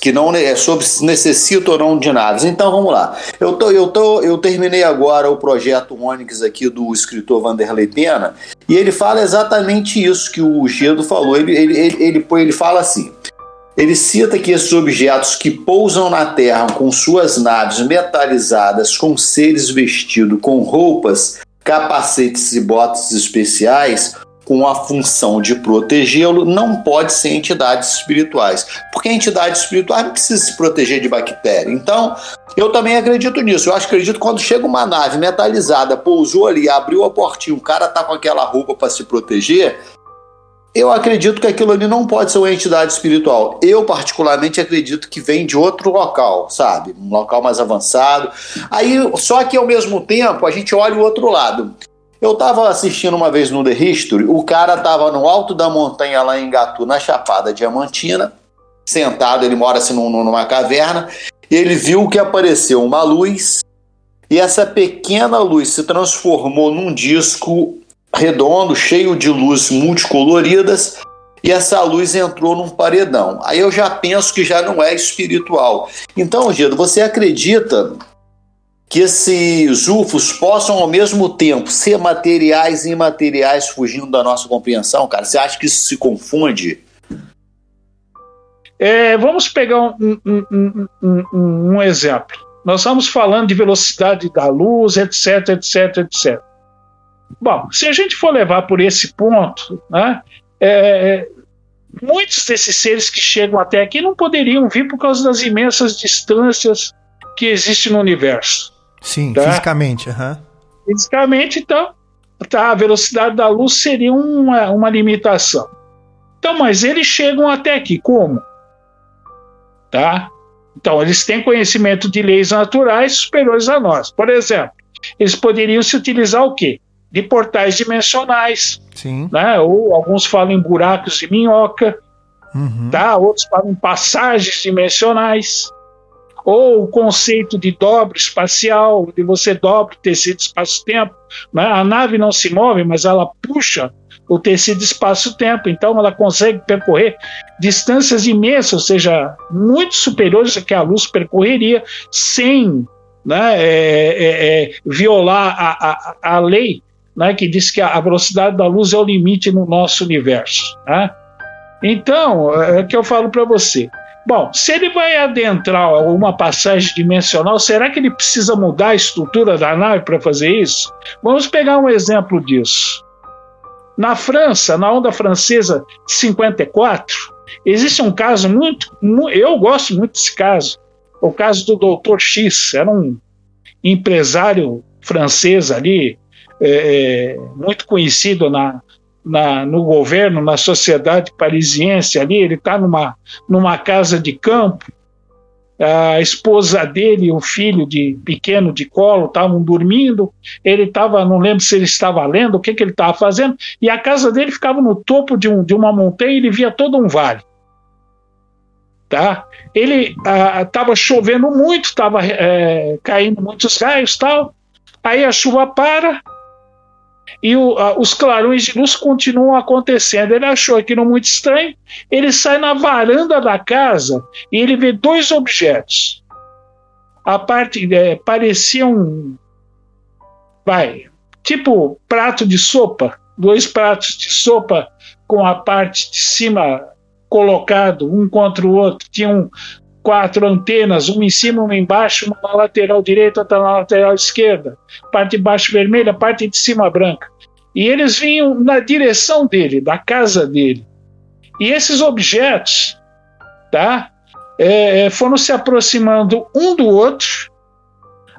que não é sobre se necessita ou não de naves. Então vamos lá. Eu tô, eu tô, eu terminei agora o projeto Onix aqui do escritor Vanderlei Pena e ele fala exatamente isso que o Gedo falou. Ele, ele, ele, ele, ele fala assim. Ele cita que esses objetos que pousam na Terra com suas naves metalizadas, com seres vestidos com roupas, capacetes e botas especiais, com a função de protegê-lo, não pode ser entidades espirituais. Porque a entidade espiritual não precisa se proteger de bactéria. Então, eu também acredito nisso. Eu acho, acredito quando chega uma nave metalizada, pousou ali, abriu a portinha, o cara tá com aquela roupa para se proteger, eu acredito que aquilo ali não pode ser uma entidade espiritual. Eu, particularmente, acredito que vem de outro local, sabe? Um local mais avançado. Aí, só que ao mesmo tempo, a gente olha o outro lado. Eu estava assistindo uma vez no The History, o cara estava no alto da montanha lá em Gatu, na Chapada Diamantina, sentado, ele mora assim numa caverna, e ele viu que apareceu uma luz, e essa pequena luz se transformou num disco redondo, cheio de luzes multicoloridas, e essa luz entrou num paredão. Aí eu já penso que já não é espiritual. Então, Gido, você acredita que esses UFOs possam ao mesmo tempo ser materiais e imateriais fugindo da nossa compreensão, cara? Você acha que isso se confunde? É, vamos pegar um, um, um, um, exemplo. Nós estamos falando de velocidade da luz, etc, etc, etc. Bom, se a gente for levar por esse ponto, né, é, muitos desses seres que chegam até aqui não poderiam vir por causa das imensas distâncias que existem no universo. Sim, tá? fisicamente. Uhum. Fisicamente, então, tá, a velocidade da luz seria uma, uma limitação. Então, mas eles chegam até aqui como? Tá? Então, eles têm conhecimento de leis naturais superiores a nós. Por exemplo, eles poderiam se utilizar o quê? De portais dimensionais. Sim. Né? Ou alguns falam em buracos de minhoca, uhum. tá? outros falam em passagens dimensionais ou o conceito de dobro espacial, de você dobra o tecido espaço-tempo. Né? A nave não se move, mas ela puxa o tecido espaço-tempo, então ela consegue percorrer distâncias imensas, ou seja, muito superiores a que a luz percorreria sem né, é, é, é, violar a, a, a lei né, que diz que a velocidade da luz é o limite no nosso universo. Né? Então, é o que eu falo para você. Bom, se ele vai adentrar alguma passagem dimensional, será que ele precisa mudar a estrutura da nave para fazer isso? Vamos pegar um exemplo disso. Na França, na onda francesa de 54, existe um caso muito, eu gosto muito desse caso, o caso do Dr. X, era um empresário francês ali, é, é muito conhecido na, na, no governo, na sociedade parisiense ali, ele está numa, numa casa de campo, a esposa dele e o filho de pequeno de colo estavam dormindo, ele estava, não lembro se ele estava lendo, o que, que ele estava fazendo, e a casa dele ficava no topo de, um, de uma montanha e ele via todo um vale. Tá? Ele estava chovendo muito, estava é, caindo muitos raios tal, aí a chuva para, e o, a, os clarões de luz continuam acontecendo. Ele achou aquilo muito estranho. Ele sai na varanda da casa e ele vê dois objetos. A parte é, parecia um, vai, tipo prato de sopa, dois pratos de sopa com a parte de cima colocado um contra o outro. Tinham quatro antenas, uma em cima, uma embaixo, uma na lateral direita, outra na lateral esquerda. Parte de baixo vermelha, parte de cima branca. E eles vinham na direção dele, da casa dele. E esses objetos, tá? É, é foram se aproximando um do outro,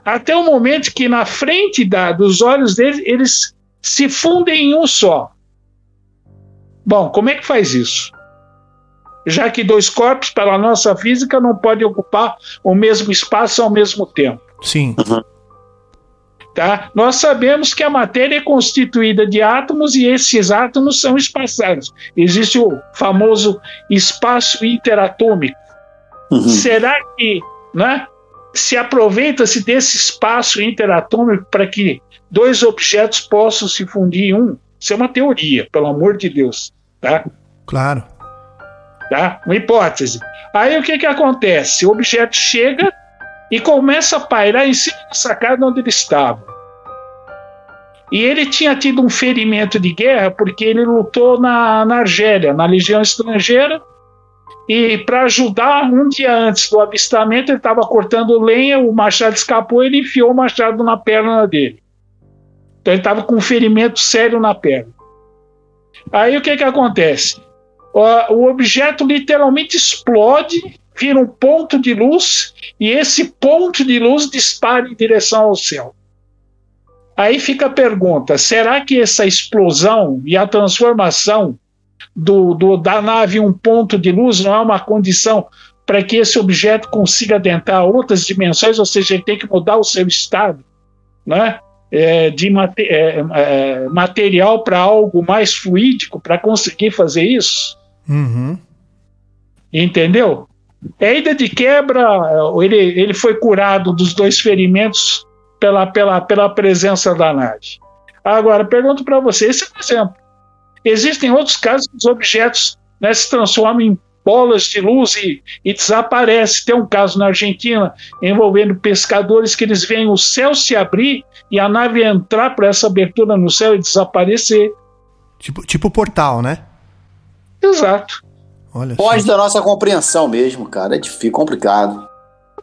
até o momento que na frente da, dos olhos deles eles se fundem em um só. Bom, como é que faz isso? Já que dois corpos, pela nossa física, não podem ocupar o mesmo espaço ao mesmo tempo. Sim. Tá? Nós sabemos que a matéria é constituída de átomos e esses átomos são espaçados. Existe o famoso espaço interatômico. Será que né, se aproveita-se desse espaço interatômico para que dois objetos possam se fundir em um? Isso é uma teoria, pelo amor de Deus. Tá? Claro. Tá? Uma hipótese. Aí o que, que acontece? O objeto chega e começa a pairar em cima da sacada onde ele estava. E ele tinha tido um ferimento de guerra porque ele lutou na, na Argélia, na Legião Estrangeira, e para ajudar, um dia antes do avistamento, ele estava cortando lenha, o machado escapou, ele enfiou o machado na perna dele. Então ele estava com um ferimento sério na perna. Aí o que, que acontece? O, o objeto literalmente explode, vira um ponto de luz, e esse ponto de luz dispara em direção ao céu. Aí fica a pergunta: será que essa explosão e a transformação do, do, da nave em um ponto de luz não é uma condição para que esse objeto consiga adentrar outras dimensões, ou seja, ele tem que mudar o seu estado né? É, de mate, é, é, material para algo mais fluídico para conseguir fazer isso? Uhum. Entendeu? É ida de quebra, ele, ele foi curado dos dois ferimentos pela, pela, pela presença da nave. Agora, pergunto para você: esse é um exemplo. Existem outros casos que os objetos né, se transformam em bolas de luz e, e desaparecem. Tem um caso na Argentina envolvendo pescadores que eles veem o céu se abrir e a nave entrar por essa abertura no céu e desaparecer. Tipo, tipo portal, né? Exato. Olha Pode só. da nossa compreensão mesmo, cara. É difícil, complicado.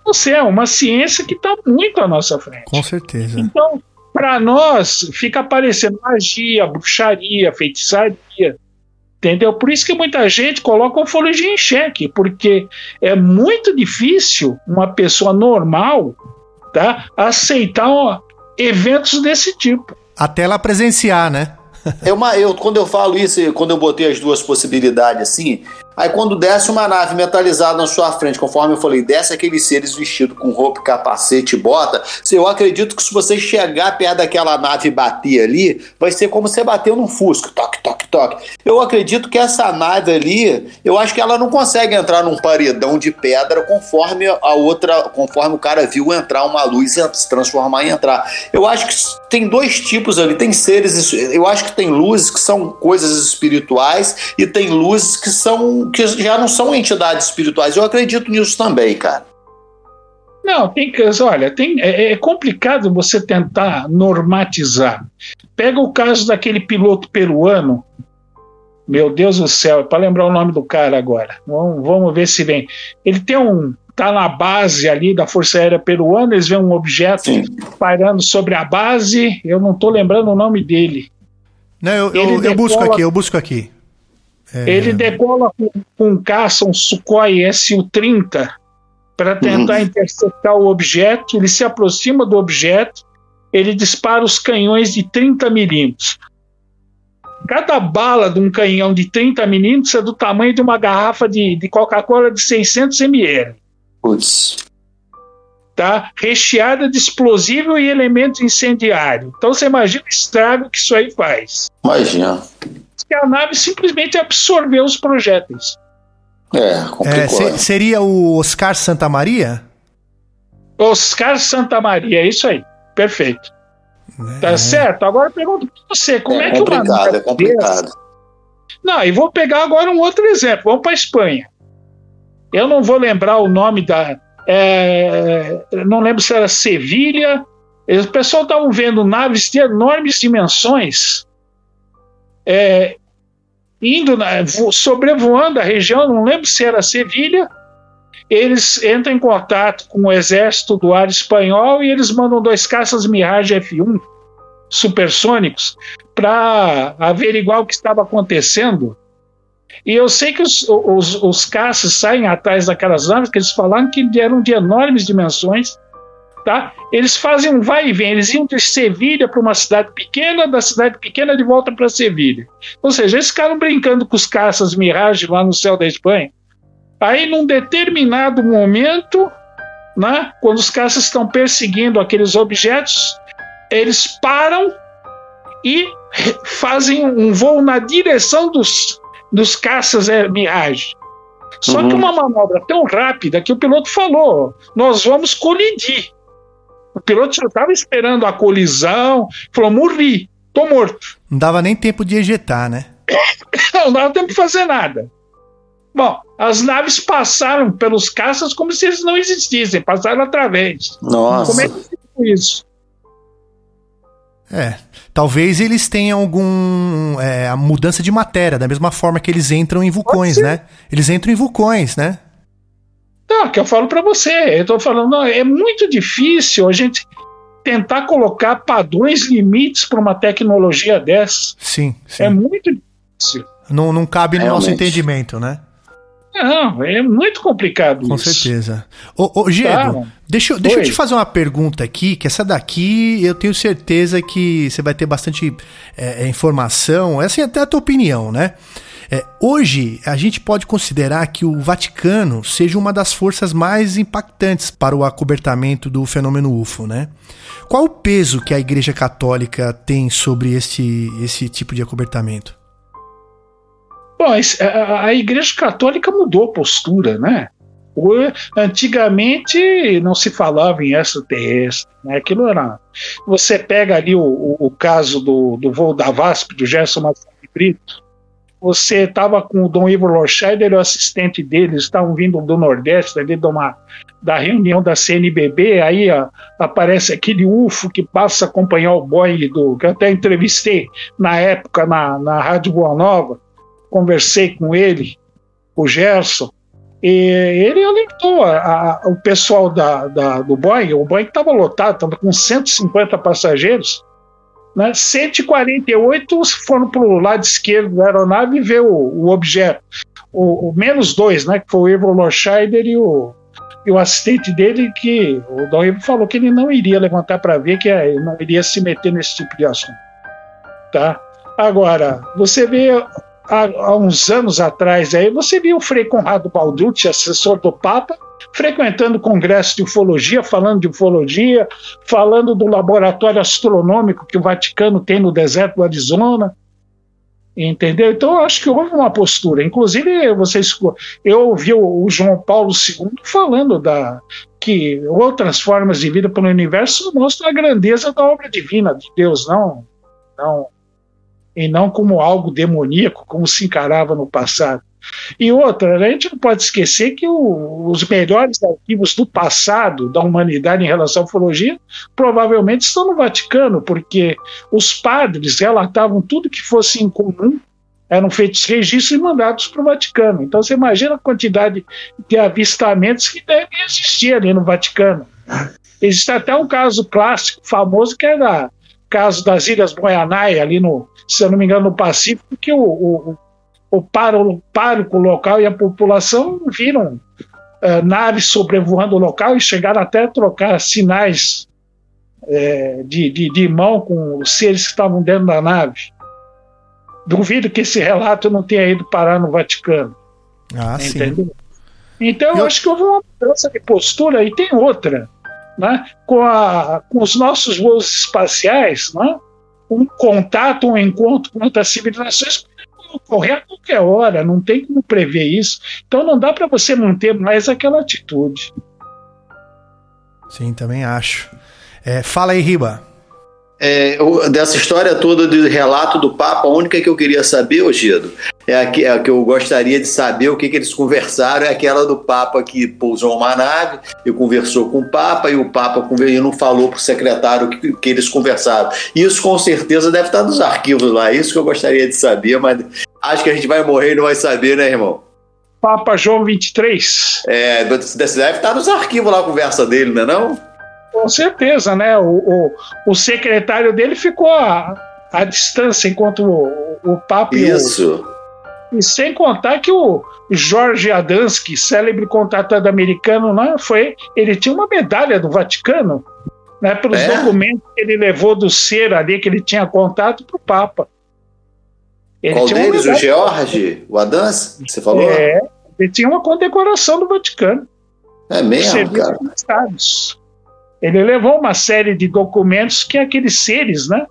Você é uma ciência que está muito à nossa frente. Com certeza. Então, para nós, fica aparecendo magia, bruxaria, feitiçaria. Entendeu? Por isso que muita gente coloca a ufologia em xeque, porque é muito difícil uma pessoa normal tá, aceitar ó, eventos desse tipo. Até ela presenciar, né? É uma, eu, quando eu falo isso, quando eu botei as duas possibilidades assim, aí quando desce uma nave metalizada na sua frente, conforme eu falei, desce aqueles seres vestidos com roupa, capacete e bota, eu acredito que se você chegar perto daquela nave e bater ali, vai ser como você bateu num fusco, toque, toque, toque. Eu acredito que essa nave ali, eu acho que ela não consegue entrar num paredão de pedra conforme a outra, conforme o cara viu entrar uma luz e se transformar em entrar. Eu acho que tem dois tipos ali, tem seres, eu acho que tem luzes que são coisas espirituais e tem luzes que são que já não são entidades espirituais. Eu acredito nisso também, cara. Não, tem que. Olha, tem, é, é complicado você tentar normatizar. Pega o caso daquele piloto peruano. Meu Deus do céu, é para lembrar o nome do cara agora. Vamos, vamos ver se vem. Ele tem um. Tá na base ali da Força Aérea Peruana, eles veem um objeto Sim. pairando sobre a base. Eu não estou lembrando o nome dele. Não, eu, eu, eu busco aqui, eu busco aqui. É, Ele decola com, com um caça, um Sukhoi Su-30, para tentar interceptar o objeto. Ele se aproxima do objeto, ele dispara os canhões de 30 milímetros. Cada bala de um canhão de 30 milímetros é do tamanho de uma garrafa de, de Coca-Cola de 600 ml. Putz. Tá? Recheada de explosivo e elementos incendiários. Então você imagina o estrago que isso aí faz. Imagina. Que a nave simplesmente absorveu os projéteis. É, é, complicou. se- né? seria o Oscar Santa Maria? Oscar Santa Maria, é isso aí. Perfeito. Tá certo? Agora eu pergunto pra você, como é, é que uma complicado, nave é complicado. Não, e vou pegar agora um outro exemplo. Vamos para Espanha. Eu não vou lembrar o nome da. é, não lembro se era Sevilha. O pessoal estavam vendo naves de enormes dimensões é, indo na- vo- sobrevoando a região. Não lembro se era Sevilha. Eles entram em contato com o exército do ar espanhol e eles mandam dois caças Mirage F1 supersônicos para averiguar o que estava acontecendo. E eu sei que os, os, os caças saem atrás daquelas naves que eles falaram que eram de enormes dimensões tá? Eles fazem um vai e vem. Eles iam de Sevilha para uma cidade pequena, da cidade pequena de volta para Sevilha. Ou seja, eles ficaram brincando com os caças Mirage lá no céu da Espanha. Aí, num determinado momento, né, quando os caças estão perseguindo aqueles objetos, eles param e fazem um voo na direção dos, dos caças é, Mirage. Só uhum. que uma manobra tão rápida que o piloto falou: nós vamos colidir. O piloto já estava esperando a colisão, falou: morri, tô morto. Não dava nem tempo de ejetar, né? (laughs) não dava tempo de fazer nada. Bom, as naves passaram pelos caças como se eles não existissem, passaram através. Nossa. Como é que isso? É, talvez eles tenham algum é, a mudança de matéria, da mesma forma que eles entram em vulcões, né? Eles entram em vulcões, né? Não, que eu falo para você, eu tô falando, não, é muito difícil a gente tentar colocar padrões limites para uma tecnologia dessa. Sim, sim. É muito difícil. Não, não cabe no Realmente. nosso entendimento, né? Não, é muito complicado Com isso. certeza. Ô, ô Diego, tá. deixa, deixa eu te fazer uma pergunta aqui, que essa daqui eu tenho certeza que você vai ter bastante é, é informação, essa é até a tua opinião, né? É, hoje, a gente pode considerar que o Vaticano seja uma das forças mais impactantes para o acobertamento do fenômeno UFO, né? Qual o peso que a Igreja Católica tem sobre esse, esse tipo de acobertamento? Bom, a Igreja Católica mudou a postura, né? Antigamente não se falava em extraterrestre, né? Aquilo era. Você pega ali o, o, o caso do, do voo da VASP, do Gerson Massari Brito. Você estava com o Dom Ivo Lorscheider, o assistente dele, estavam vindo do Nordeste, ali de uma, da reunião da CNBB. Aí ó, aparece aquele UFO que passa a acompanhar o Boeing, do, que eu até entrevistei na época na, na Rádio Boa Nova conversei com ele, o Gerson, e ele alertou a, a, o pessoal da, da, do Boeing, o Boeing estava lotado, estava com 150 passageiros, né? 148 foram para o lado esquerdo da aeronave e ver o, o objeto. O, o, menos dois, né? Que foi o Ivo Lorscheider e o, e o assistente dele, que o Dom Ivo falou que ele não iria levantar para ver, que ele não iria se meter nesse tipo de assunto. Tá? Agora, você vê há, há, uns anos atrás, aí você viu o Frei Conrado Balducci, assessor do Papa, frequentando congresso de ufologia, falando de ufologia, falando do laboratório astronômico que o Vaticano tem no deserto do Arizona. Entendeu? Então, eu acho que houve uma postura. Inclusive, vocês, eu ouvi o João Paulo II falando da, que outras formas de vida pelo universo mostram a grandeza da obra divina de Deus, não, não e não como algo demoníaco, como se encarava no passado. E outra, a gente não pode esquecer que o, os melhores arquivos do passado da humanidade em relação à ufologia provavelmente estão no Vaticano, porque os padres relatavam tudo que fosse em comum, eram feitos registros e mandados para o Vaticano. Então você imagina a quantidade de avistamentos que devem existir ali no Vaticano. Existe até um caso clássico, famoso, que é o caso das Ilhas Guianai, ali no, se eu não me engano, no Pacífico, que o, o, o pároco local e a população viram uh, naves sobrevoando o local e chegaram até a trocar sinais é, de, de, de mão com os seres que estavam dentro da nave. Duvido que esse relato não tenha ido parar no Vaticano. Ah, entendeu? Sim. Então, eu, eu acho que houve uma mudança de postura e tem outra. Né? Com, a, com os nossos voos espaciais, né? um contato, um encontro com outras civilizações pode ocorrer a qualquer hora, não tem como prever isso. Então não dá para você manter mais aquela atitude. Sim, também acho. É, fala aí, Riba. É, dessa história toda do relato do Papa, a única que eu queria saber, Ogido, é a que, é a que eu gostaria de saber o que, que eles conversaram, é aquela do Papa que pousou uma nave e conversou com o Papa, e o Papa e não falou para o secretário que, que eles conversaram. Isso com certeza deve estar nos arquivos lá, isso que eu gostaria de saber, mas acho que a gente vai morrer e não vai saber, né, irmão? Papa João 23. É, deve estar nos arquivos lá a conversa dele, não é não? Com certeza, né? O, o, o secretário dele ficou à, à distância enquanto o, o Papa Isso. E sem contar que o Jorge Adansky, célebre contatado americano, né, foi, ele tinha uma medalha do Vaticano, né, pelos é? documentos que ele levou do ser ali que ele tinha contato para o Papa. Ele Qual deles? O George? O Adans? Você falou? É, ele tinha uma condecoração do Vaticano. É mesmo, cara? Ele levou uma série de documentos que aqueles seres, né?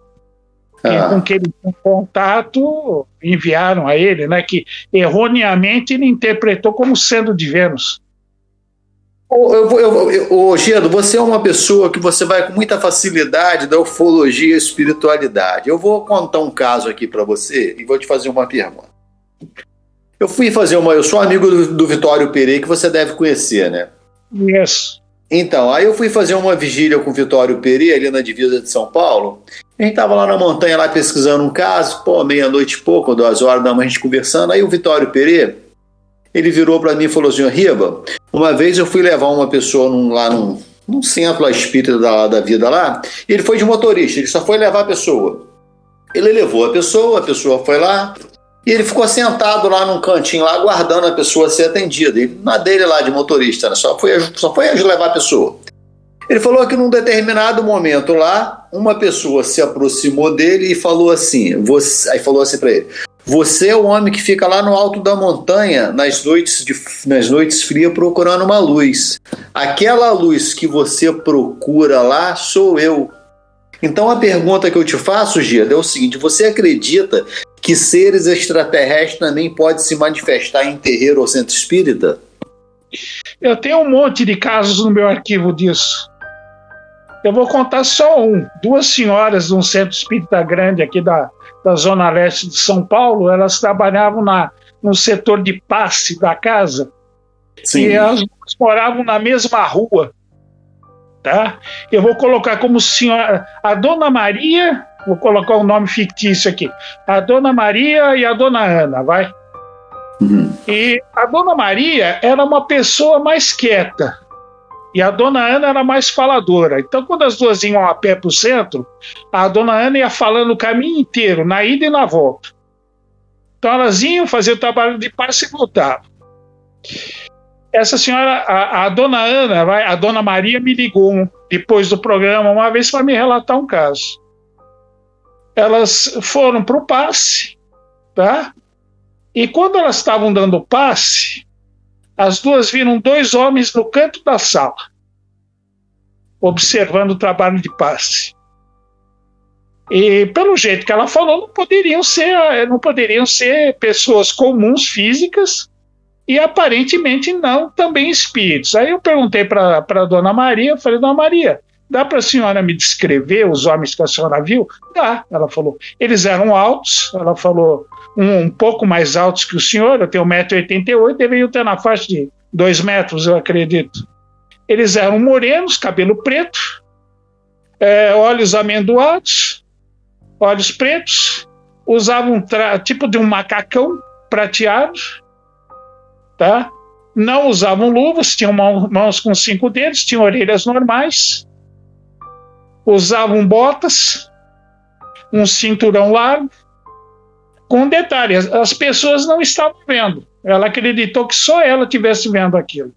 Ah. Com que ele tinha contato, enviaram a ele, né? Que erroneamente ele interpretou como sendo de Vênus. Ô, eu, eu, eu, ô, Gedo, você é uma pessoa que você vai com muita facilidade da ufologia e espiritualidade. Eu vou contar um caso aqui para você e vou te fazer uma pergunta. Eu fui fazer uma. Eu sou amigo do, do Vitório Pereira, que você deve conhecer, né? Isso. Então, aí eu fui fazer uma vigília com o Vitório Pereira, ali na divisa de São Paulo. A gente tava lá na montanha, lá pesquisando um caso, pô, meia-noite e pouco, duas horas da manhã, a gente conversando. Aí o Vitório Pereira, ele virou para mim e falou assim: Riba, uma vez eu fui levar uma pessoa num, lá num, num centro lá espírita da, da vida lá, e ele foi de motorista, ele só foi levar a pessoa. Ele levou a pessoa, a pessoa foi lá, e ele ficou sentado lá num cantinho lá, aguardando a pessoa ser atendida. Ele, na dele lá de motorista, né? só, foi, só foi levar a pessoa. Ele falou que num determinado momento lá, uma pessoa se aproximou dele e falou assim: você, aí falou assim para ele: Você é o homem que fica lá no alto da montanha nas noites, de, nas noites frias procurando uma luz. Aquela luz que você procura lá sou eu. Então a pergunta que eu te faço, Gida, é o seguinte: você acredita que seres extraterrestres também podem se manifestar em terreiro ou centro espírita? Eu tenho um monte de casos no meu arquivo disso. Eu vou contar só um. Duas senhoras de um centro espírita grande aqui da, da zona leste de São Paulo, elas trabalhavam na, no setor de passe da casa. Sim. E elas moravam na mesma rua. Tá? Eu vou colocar como senhora. A dona Maria Vou colocar um nome fictício aqui. A Dona Maria e a Dona Ana, vai? Uhum. E a Dona Maria era uma pessoa mais quieta. E a Dona Ana era mais faladora. Então, quando as duas iam a pé para o centro, a Dona Ana ia falando o caminho inteiro, na ida e na volta. Então, elas iam fazer o trabalho de passe e voltavam. Essa senhora, a, a Dona Ana, a Dona Maria me ligou depois do programa uma vez para me relatar um caso elas foram para o passe, tá? E quando elas estavam dando passe, as duas viram dois homens no canto da sala, observando o trabalho de passe. E pelo jeito que ela falou, não poderiam ser, não poderiam ser pessoas comuns físicas e aparentemente não também espíritos. Aí eu perguntei para a dona Maria, eu falei, dona Maria, Dá para a senhora me descrever os homens que a senhora viu? Dá, ela falou. Eles eram altos, ela falou, um, um pouco mais altos que o senhor, eu tenho 1,88m, deveriam ter na faixa de 2 metros, eu acredito. Eles eram morenos, cabelo preto, é, olhos amendoados, olhos pretos, usavam tipo de um macacão prateado, tá? Não usavam luvas, tinham mãos com cinco dedos, tinham orelhas normais, usavam botas, um cinturão largo. Com detalhe, as pessoas não estavam vendo. Ela acreditou que só ela tivesse vendo aquilo.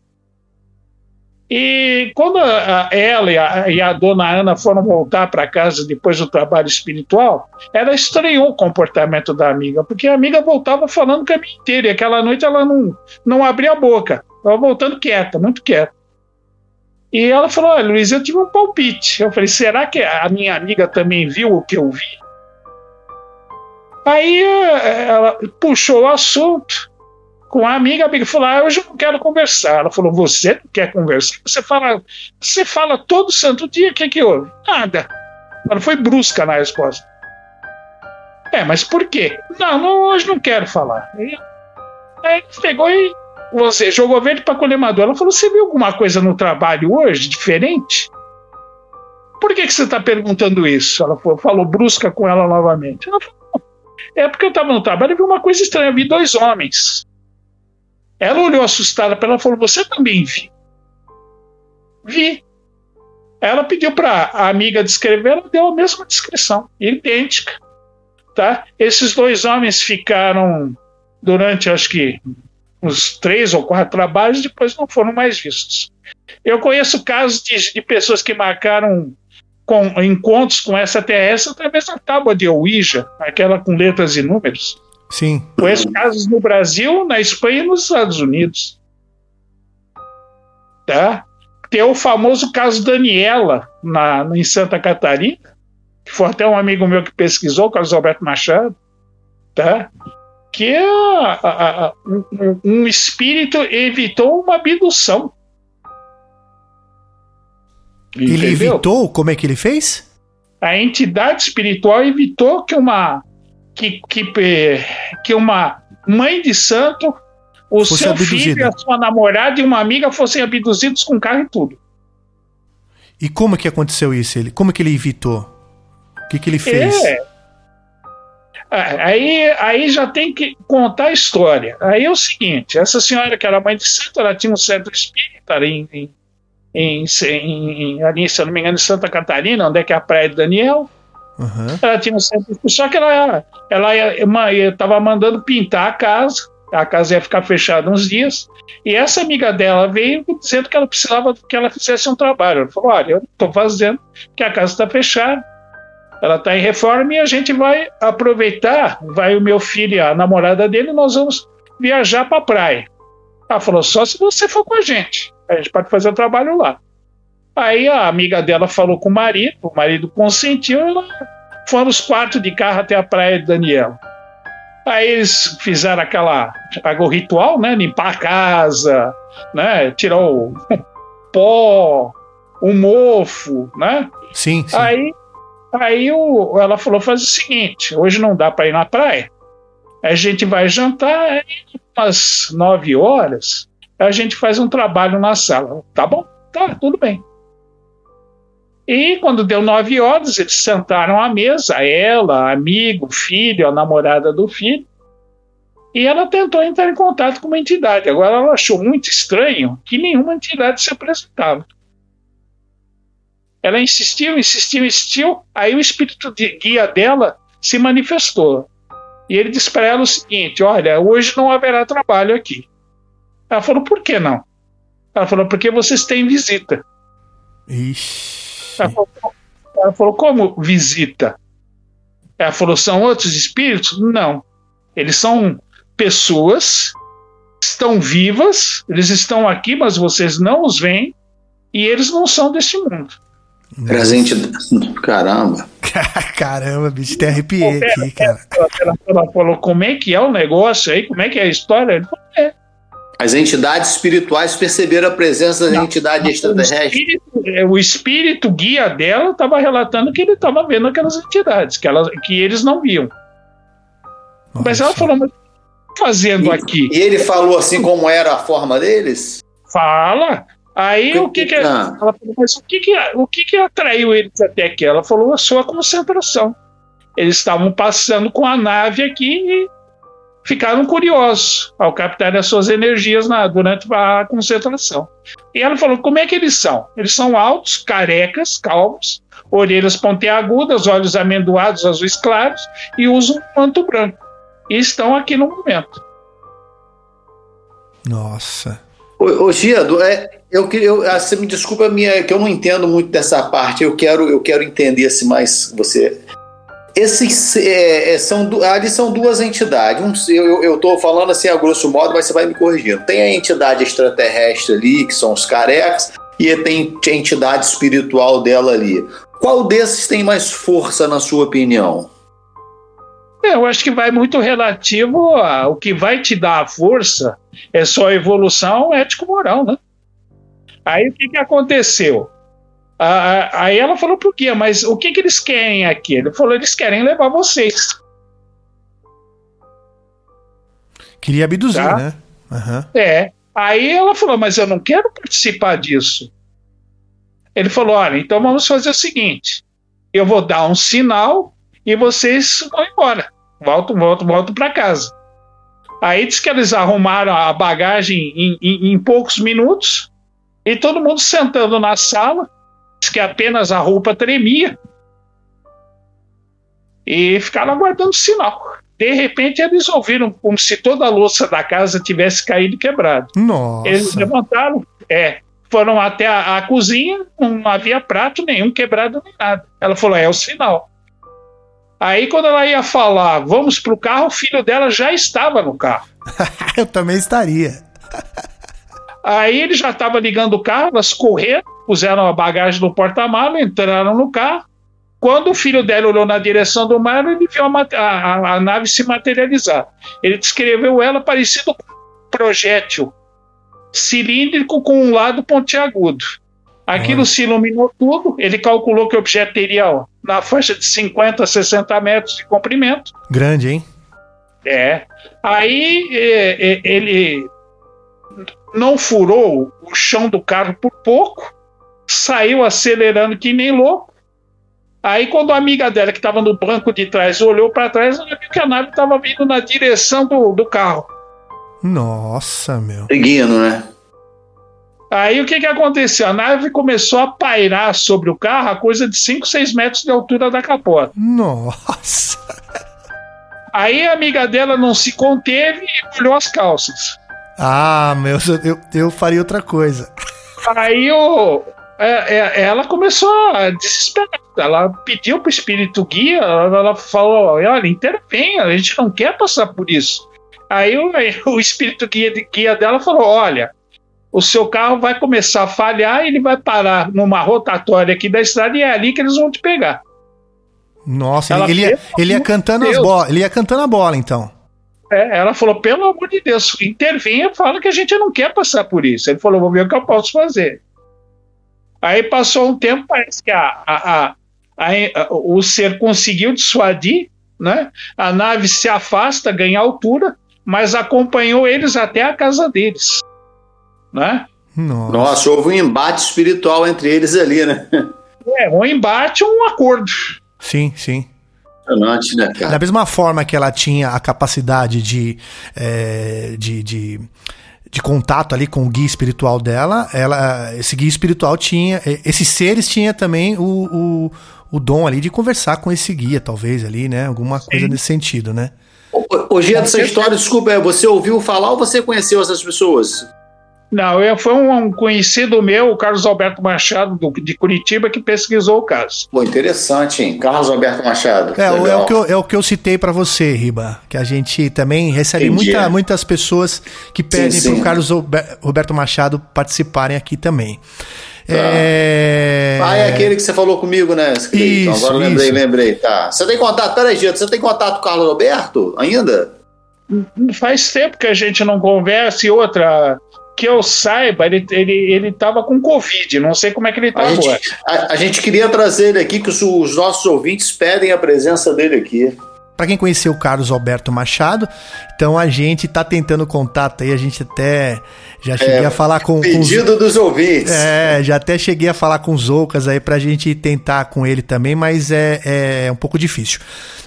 E quando a, ela e a, e a, dona Ana foram voltar para casa depois do trabalho espiritual, ela estranhou o comportamento da amiga, porque a amiga voltava falando o caminho inteiro, e aquela noite ela não, não abria a boca, estava voltando quieta, muito quieta. E ela falou: Olha, Luiz, eu tive um palpite. Eu falei: será que a minha amiga também viu o que eu vi? Aí eh, ela puxou o assunto com a amiga, a amiga falou: ah, hoje eu não quero conversar. Ela falou: Você não quer conversar? Você fala, você fala todo santo dia, o que, que houve? Nada. Ela foi brusca na resposta. É, mas por quê? Não, não hoje não quero falar. Aí pegou e você jogou verde para colemador. Ela falou: Você viu alguma coisa no trabalho hoje diferente? Por que, que você está perguntando isso? Ela falou, falou, brusca com ela novamente. Ela falou: É porque eu estava no trabalho e vi uma coisa estranha. Vi dois homens. Ela olhou assustada para ela e falou: Você também viu? Vi. Ela pediu para a amiga descrever, ela deu a mesma descrição, idêntica. Tá? Esses dois homens ficaram durante acho que uns três ou quatro trabalhos, depois não foram mais vistos. Eu conheço casos de, de pessoas que marcaram com, encontros com essa terrestre através da tábua de Ouija, aquela com letras e números. Sim. Conheço casos no Brasil, na Espanha e nos Estados Unidos. Tá? Tem o famoso caso Daniela, na, em Santa Catarina, que foi até um amigo meu que pesquisou, Carlos Alberto Machado, tá? Que a, a, a, um, um espírito evitou uma abdução. Ele Entendeu? evitou? Como é que ele fez? a entidade espiritual evitou que uma que, que, eh, que uma mãe de santo, o Fosse seu abduzida. filho, a sua namorada e uma amiga fossem abduzidos com carro e tudo. E como que aconteceu isso? Ele, como que ele evitou? O que que ele fez? É. Ah, Aí, aí já tem que contar a história. Aí é o seguinte: essa senhora que era mãe de santo, ela tinha um centro espírita ali em, em, em, ali, se eu não me engano, em Santa Catarina, onde é que é a Praia de Daniel. Aham. Ela tinha um centro espírita, só que ela ela estava mandando pintar a casa. A casa ia ficar fechada uns dias. E essa amiga dela veio dizendo que ela precisava que ela fizesse um trabalho. Ela falou: Olha, eu estou fazendo, que a casa está fechada ela está em reforma e a gente vai aproveitar, vai o meu filho e a namorada dele, nós vamos viajar para a praia. Ela falou, só se você for com a gente, a gente pode fazer o trabalho lá. Aí a amiga dela falou com o marido, o marido consentiu, ela foram os quatro de carro até a praia de Daniel. Aí eles fizeram aquela, aquele ritual, né, limpar a casa, né, tirar o (laughs) pó, o mofo, né, Sim, sim. Aí, aí o, ela falou: faz o seguinte, hoje não dá para ir na praia. A gente vai jantar, umas nove horas, a gente faz um trabalho na sala. Tá bom? Tá, tudo bem. E quando deu nove horas, eles sentaram à mesa, ela, amigo, filho, a namorada do filho, e ela tentou entrar em contato com uma entidade. Agora ela achou muito estranho que nenhuma entidade se apresentava. Ela insistiu, insistiu, insistiu. Aí o espírito de guia dela se manifestou. E ele disse para ela o seguinte: Olha, hoje não haverá trabalho aqui. Ela falou: Por que não? Ela falou: Porque vocês têm visita. Ixi. Ela falou, ela falou: Como visita? Ela falou: São outros espíritos? Não. Eles são pessoas, estão vivas, eles estão aqui, mas vocês não os veem, e eles não são deste mundo. Presente. (laughs) Caramba. (laughs) Caramba, bicho, até arrepiei aqui, cara. Ela, ela falou como é que é o negócio aí, como é que é a história. Ele falou, é. As entidades espirituais perceberam a presença da entidade O extraterrestre. espírito, é, o espírito guia dela estava relatando que ele estava vendo aquelas entidades, que, ela, que eles não viam. Mas ela falou, mas o que tô fazendo aqui? E ele falou assim como era a forma deles? Fala. Aí o que que, Ah. ela falou, mas o que que, o que que atraiu eles até aqui? Ela falou a sua concentração. Eles estavam passando com a nave aqui e ficaram curiosos ao captar as suas energias na, durante a concentração. E ela falou: como é que eles são? Eles são altos, carecas, calvos, orelhas pontiagudas, olhos amendoados, azuis claros e usam um manto branco. E estão aqui no momento. Nossa. Ô, ô Giado, é, eu, eu, você me desculpa minha, que eu não entendo muito dessa parte. Eu quero, eu quero entender se mais você. Esses é, é, são, ali são duas entidades. Eu, tô falando assim a grosso modo, mas você vai me corrigindo. Tem a entidade extraterrestre ali, que são os carecas, e tem a entidade espiritual dela ali. Qual desses tem mais força, na sua opinião? É, Eu acho que vai muito relativo o que vai te dar a força é só evolução ético-moral, né? Aí o que, que aconteceu? Ah, aí ela falou por quê? Mas o que, que eles querem aqui? Ele falou, eles querem levar vocês. Queria abduzir, Tá. né? Aham. É. Aí ela falou, mas eu não quero participar disso. Ele falou, olha, então vamos fazer o seguinte: eu vou dar um sinal e vocês vão embora. Volto, volto, volto para casa. Aí diz que eles arrumaram a bagagem em, em- em poucos minutos e todo mundo sentando na sala. Que apenas a roupa tremia e ficaram aguardando o sinal. De repente eles ouviram como se toda a louça da casa tivesse caído e quebrado. Nossa. Eles levantaram, é, foram até a, a cozinha, não havia prato nenhum quebrado nem nada. Ela falou: é o sinal. Aí, quando ela ia falar, vamos pro carro, o filho dela já estava no carro. (laughs) Eu também estaria. Aí ele já estava ligando o carro, elas correram, puseram a bagagem no porta-malas, entraram no carro. Quando o filho dela olhou na direção do mar, ele viu a, a, a nave se materializar. Ele descreveu ela parecido com um projétil cilíndrico com um lado pontiagudo. Aquilo se iluminou tudo. Ele calculou que o objeto teria ó, na faixa de 50 a 60 metros de comprimento. Grande, hein? É. Aí é, é, ele não furou o chão do carro por pouco, saiu acelerando que nem louco. Aí, quando a amiga dela, que estava no banco de trás, olhou para trás, ela viu que a nave estava vindo na direção do, do carro. Nossa, meu. Seguindo, né? Aí o que, que aconteceu? A nave começou a pairar sobre o carro a coisa de 5, 6 metros de altura da capota. Nossa. Aí a amiga dela não se conteve e olhou as calças. Ah, meu, (laughs) eu, eu faria outra coisa. Aí o, é, é, ela começou a desesperar. Ela pediu para o espírito guia, ela, ela falou: olha, intervenha, a gente não quer passar por isso. Aí o, o espírito guia, guia dela falou: olha, o seu carro vai começar a falhar ele vai parar numa rotatória aqui da estrada e é ali que eles vão te pegar. Nossa, ele, ele, ia, ele ia cantando as bolas, ele ia cantando a bola, então. É, ela falou, pelo amor de Deus, intervenha, fala que a gente não quer passar por isso. Ele falou, vou ver o que eu posso fazer. Aí passou um tempo, parece que a, a, a, o ser conseguiu dissuadir, né? A nave se afasta, ganha altura, mas acompanhou eles até a casa deles né? Nossa. Nossa, houve um embate espiritual entre eles ali, né? É, um embate um acordo. Sim, sim. Né, cara? Da mesma forma que ela tinha a capacidade de, é, de, de, de, contato ali com o guia espiritual dela, ela, esse guia espiritual tinha, esses seres tinha também o, o, o dom ali de conversar com esse guia, talvez ali, né? Alguma coisa Sim. nesse sentido, né? Hoje essa história, desculpa, é, você ouviu falar ou você conheceu essas pessoas? Não, eu, foi um, conhecido meu, o Carlos Alberto Machado, do, de Curitiba, que pesquisou o caso. Pô, interessante, hein? Carlos Alberto Machado. É, é, o, que eu, é o que eu citei para você, Riba, que a gente também recebe muita, muitas pessoas que pedem para o Carlos Roberto Machado participarem aqui também. Tá. É... Ah, é aquele que você falou comigo, né? Isso, Agora isso. lembrei, lembrei. Tá. Você tem contato? Peraí, Gito, você tem contato com o Carlos Roberto ainda? Faz tempo que a gente não conversa e outra que eu saiba, ele, ele, ele tava com Covid, não sei como é que ele tá a agora. Gente, a, a, gente queria trazer ele aqui, que os, os nossos ouvintes pedem a presença dele aqui. Para quem conheceu o Carlos Alberto Machado, então a gente tá tentando contato aí, a gente até já cheguei é, a falar com pedido com dos ouvintes. É, já até cheguei a falar com os Oucas aí pra gente tentar com ele também, mas é, é um pouco difícil.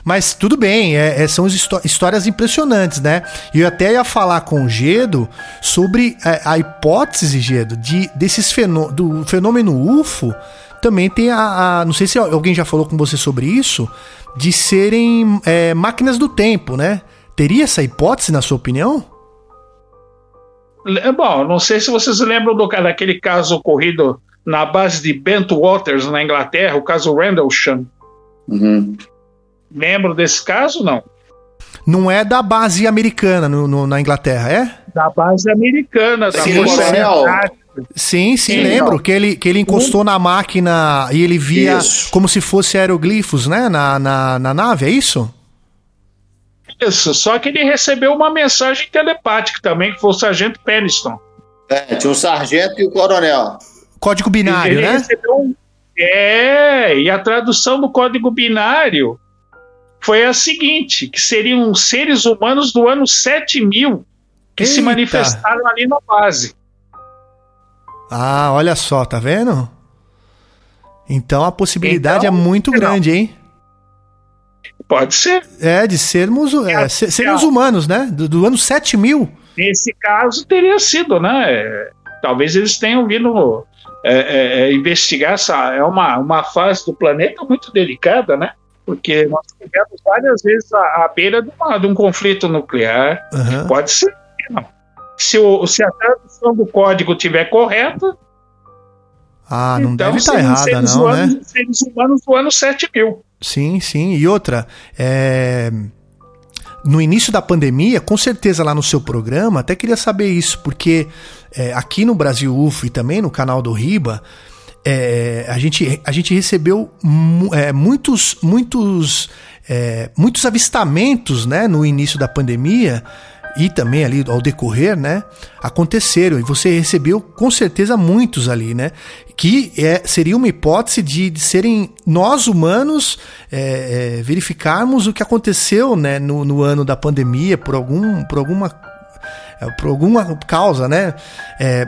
Mas tudo bem, é, é, são histórias impressionantes, né? E eu até ia falar com o Gedo sobre a, é, a hipótese, Gedo, de, desses fenô do fenômeno UFO. Também tem a, a, Não sei se alguém já falou com você sobre isso, de serem é, máquinas do tempo, né? Teria essa hipótese, na sua opinião? Bom, não sei se vocês lembram do, daquele caso ocorrido na base de Bent Waters, na Inglaterra, o caso Rendlesham. Uhum. Lembro desse caso, não? Não é da base americana no, no na Inglaterra, é? Da base americana, da sim, Força Sim, sim, sim, lembro que ele, que ele encostou na máquina e ele via isso. como se fosse aeroglifos, né, na, na, na nave, é isso? Isso, só que ele recebeu uma mensagem telepática também, que foi o Sargento Peniston. É, tinha o sargento e o coronel. Código binário, ele né? Recebeu... É, e a tradução do código binário foi a seguinte: que seriam seres humanos do ano 7000 que Eita. se manifestaram ali na base. Ah, olha só, tá vendo? Então a possibilidade é então, é muito não. grande, hein? Pode ser. É, de sermos é, seres humanos, né? Do, do ano 7000. Nesse caso, teria sido, né? É, talvez eles tenham vindo é, é, é, investigar essa. É uma, uma fase do planeta muito delicada, né? Porque nós tivemos várias vezes à, à beira de, uma, de, um conflito nuclear. Uhum. Pode ser. Não. Se, o, se a tradução do código estiver correta. Ah, não então, deve estar tá errada, não, humanos, né? Seres humanos do ano 7000. Sim, sim. E outra, é no início da pandemia, com certeza lá no seu programa, até queria saber isso, porque é, aqui no Brasil UFO e também no canal do Riba, é, a, gente, a gente recebeu é, muitos, muitos, é, muitos avistamentos né, no início da pandemia e também ali ao decorrer, né, aconteceram e você recebeu com certeza muitos ali, né, que é, seria uma hipótese de, de serem nós humanos é, é, verificarmos o que aconteceu, né, no, no ano da pandemia por algum, por alguma, é, por alguma causa, né? É,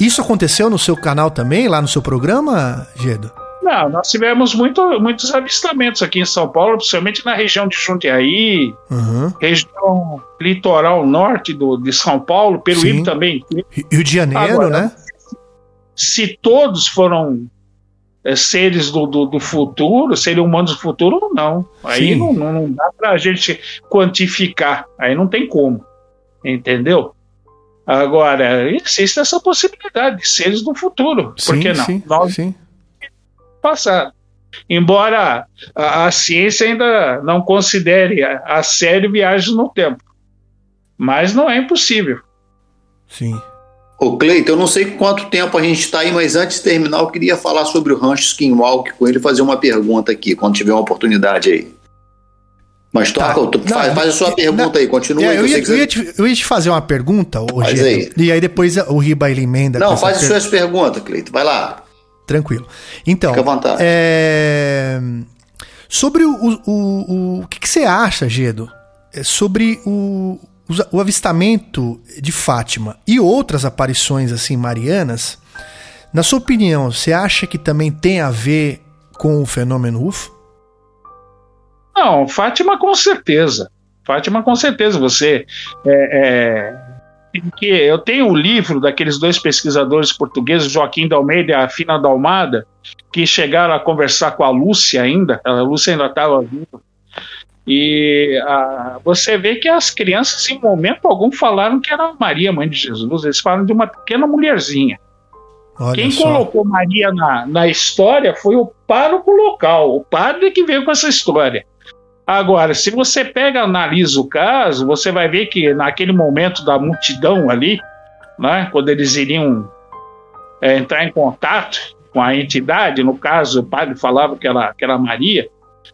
isso aconteceu no seu canal também, lá no seu programa, Gedo? Não, nós tivemos muito, muitos avistamentos aqui em São Paulo, principalmente na região de Jundiaí, uhum. região litoral norte do, de São Paulo, Peruíbe também. Rio de Janeiro, Agora, né? Se todos foram é, seres do, do, do, futuro, seres humanos do futuro ou não. Aí não, não, dá pra gente quantificar, aí não tem como, entendeu? Agora, existe essa possibilidade de seres do futuro. Sim, Por que não? Sim, Nós sim. Passado. Embora a, a, ciência ainda não considere a, a sério viagem no tempo. Mas não é impossível. Sim. Ô Cleiton, eu não sei quanto tempo a gente está aí, mas antes de terminar, eu queria falar sobre o rancho Skinwalk com ele e fazer uma pergunta aqui, quando tiver uma oportunidade aí. Mas tá. toca, tá. faz, faz, a sua pergunta não, aí, continua. É, eu, ia, eu, ia te, eu, ia, te, fazer uma pergunta hoje. Aí. E aí depois o Riba ele emenda. Não, faz as per... suas perguntas, Cleito. Vai lá. Tranquilo. Então. Fica à vontade. É... Sobre o. O, o, o que, que você acha, Gedo? É sobre o, o avistamento de Fátima e outras aparições assim marianas. Na sua opinião, você acha que também tem a ver com o fenômeno UFO? Não, Fátima com certeza. Fátima com certeza. Você é, é, que eu tenho o um livro daqueles dois pesquisadores portugueses, Joaquim da Almeida e a Fina da Almada, que chegaram a conversar com a Lúcia ainda. A Lúcia ainda estava viva. E a, você vê que as crianças, em momento algum, falaram que era Maria, mãe de Jesus. Eles falam de uma pequena mulherzinha. Olha Quem só. colocou Maria na, na história foi o pároco local, o padre que veio com essa história. Agora, se você pega analisa o caso, você vai ver que naquele momento da multidão ali, né, quando eles iriam é, entrar em contato com a entidade, no caso o padre falava que era, que era Maria,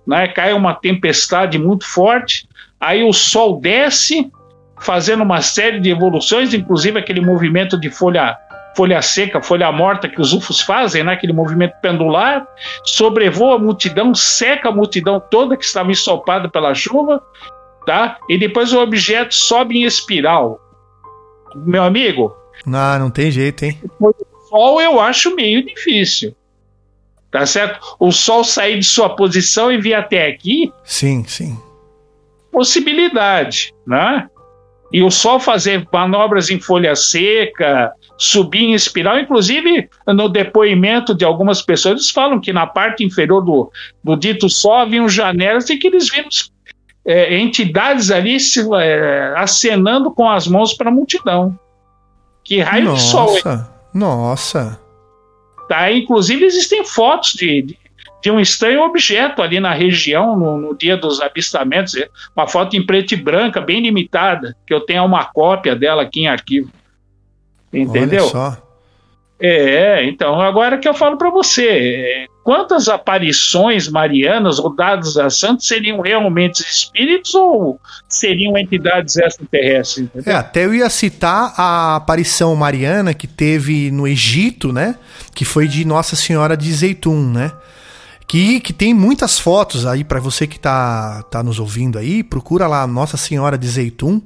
né, cai uma tempestade muito forte, aí o sol desce, fazendo uma série de evoluções, inclusive aquele movimento de folha folha seca, folha morta que os UFOs fazem, né? aquele movimento pendular, sobrevoa a multidão, seca a multidão toda que estava ensopada pela chuva, tá? e depois o objeto sobe em espiral. Meu amigo. Não, não tem jeito, hein? O sol eu acho meio difícil. Tá certo? O sol sair de sua posição e vir até aqui. Sim, sim. Possibilidade, né? E o sol fazer manobras em folha seca, subir em espiral. Inclusive, no depoimento de algumas pessoas, eles falam que na parte inferior do, do dito sol haviam janelas e que eles viram é, entidades ali se, é, acenando com as mãos para a multidão. Que raio nossa, de sol. Nossa, nossa. Tá? Inclusive, existem fotos de, de, de, um estranho objeto ali na região, no, no, dia dos avistamentos. Uma foto em preto e branca, bem limitada, que eu tenho uma cópia dela aqui em arquivo. Entendeu? Olha só. É, então, agora que eu falo para você, quantas aparições marianas ou dados a santos seriam realmente espíritos ou seriam entidades extraterrestres? É, até eu ia citar a aparição mariana que teve no Egito, né? Que foi de Nossa Senhora de Zeitum, né? Que, que tem muitas fotos aí para você que tá, tá nos ouvindo aí, procura lá Nossa Senhora de Zeitum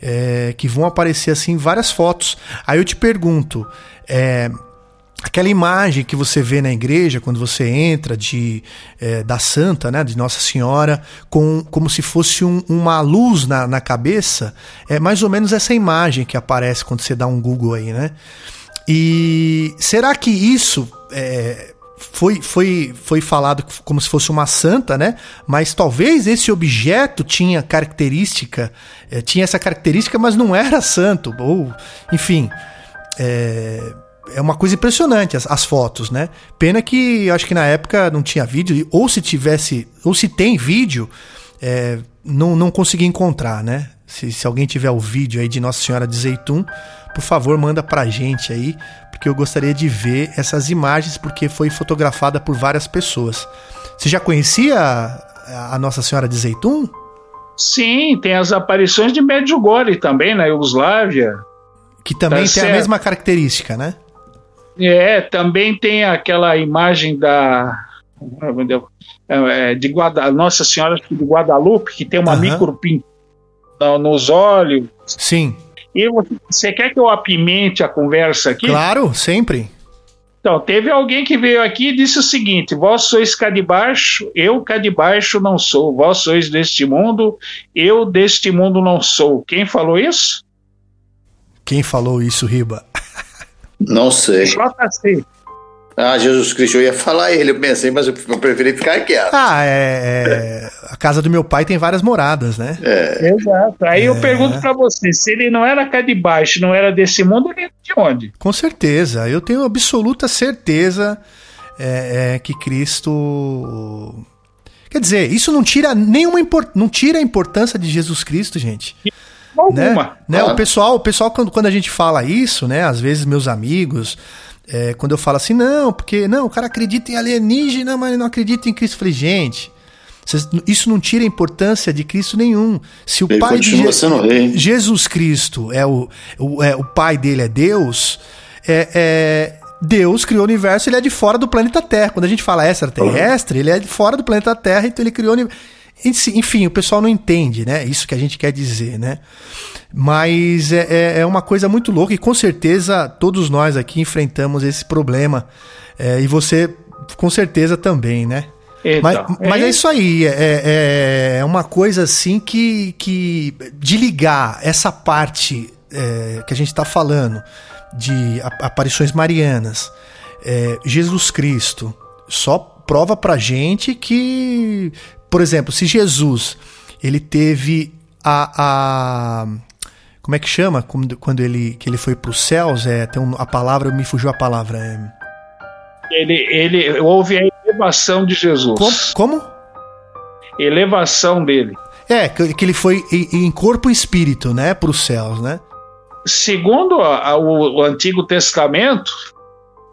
é, que vão aparecer assim várias fotos. Aí eu te pergunto, é, aquela imagem que você vê na igreja quando você entra de é, da Santa, né, de Nossa Senhora, com como se fosse um, uma luz na, na cabeça, é mais ou menos essa imagem que aparece quando você dá um Google aí, né? E será que isso é, foi, foi, foi falado como se fosse uma santa, né? Mas talvez esse objeto tinha característica, é, tinha essa característica, mas não era santo. Ou, enfim, é, é uma coisa impressionante as, as, fotos, né? Pena que eu acho que na época não tinha vídeo, ou se tivesse, ou se tem vídeo, é, não, não consegui encontrar, né? Se, se alguém tiver o vídeo aí de Nossa Senhora de Zeitum, por favor, manda pra gente aí, porque eu gostaria de ver essas imagens, porque foi fotografada por várias pessoas. Você já conhecia a, Nossa Senhora de Zeitum? Sim, tem as aparições de Medjugorje também, na Iugoslávia. Que também tá tem certo. a mesma característica, né? É, também tem aquela imagem da é, de Guada, Nossa Senhora de Guadalupe, que tem uma uhum. micropin nos olhos. Sim. E você quer que eu apimente a conversa aqui? Claro, sempre. Então, teve alguém que veio aqui e disse o seguinte: Vós sois cá de baixo, eu cá de baixo não sou. Vós sois deste mundo, eu deste mundo não sou. Quem falou isso? Quem falou isso, Riba? Não sei. JC. Ah, Jesus Cristo, eu ia falar ele, eu pensei, mas eu preferi ficar quieto. Ah, é, é, A casa do meu pai tem várias moradas, né? É. Exato. Aí é. eu pergunto para você, se ele não era cá de baixo, não era desse mundo, ele é de onde? Com certeza. Eu tenho absoluta certeza é, é, que Cristo. Quer dizer, isso não tira nenhuma import... não tira a importância de Jesus Cristo, gente. Alguma. Né? né? O pessoal, o pessoal quando, quando a gente fala isso, né? Às vezes meus amigos, é, quando eu falo assim, não, porque não, o cara acredita em alienígena, mas não acredita em Cristo. Eu falei, gente, isso não tira a importância de Cristo nenhum. Se o Ele pai de Je Jesus Cristo é o, o, é, o pai dele é Deus, é, é, Deus criou o universo, ele é de fora do planeta Terra. Quando a gente fala extraterrestre, uhum. ele é de fora do planeta Terra, então ele criou o universo. Enfim, o pessoal não entende, né? Isso que a gente quer dizer, né? Mas é, é, é uma coisa muito louca e com certeza todos nós aqui enfrentamos esse problema. É, e você, com certeza, também, né? Então, mas, mas é, é isso aí, é, é, é, uma coisa assim que, que de ligar essa parte é, que a gente está falando de aparições marianas, é, Jesus Cristo, só prova pra gente que por exemplo, se Jesus ele teve a, a como é que chama quando ele que ele foi para os céus? É, tem um, a palavra me fugiu a palavra. É... Ele, ele houve a elevação de Jesus. Como? como? Elevação dele. É, que, que ele foi em, em corpo e espírito, né, para os céus, né? Segundo a, a, o, o Antigo Testamento,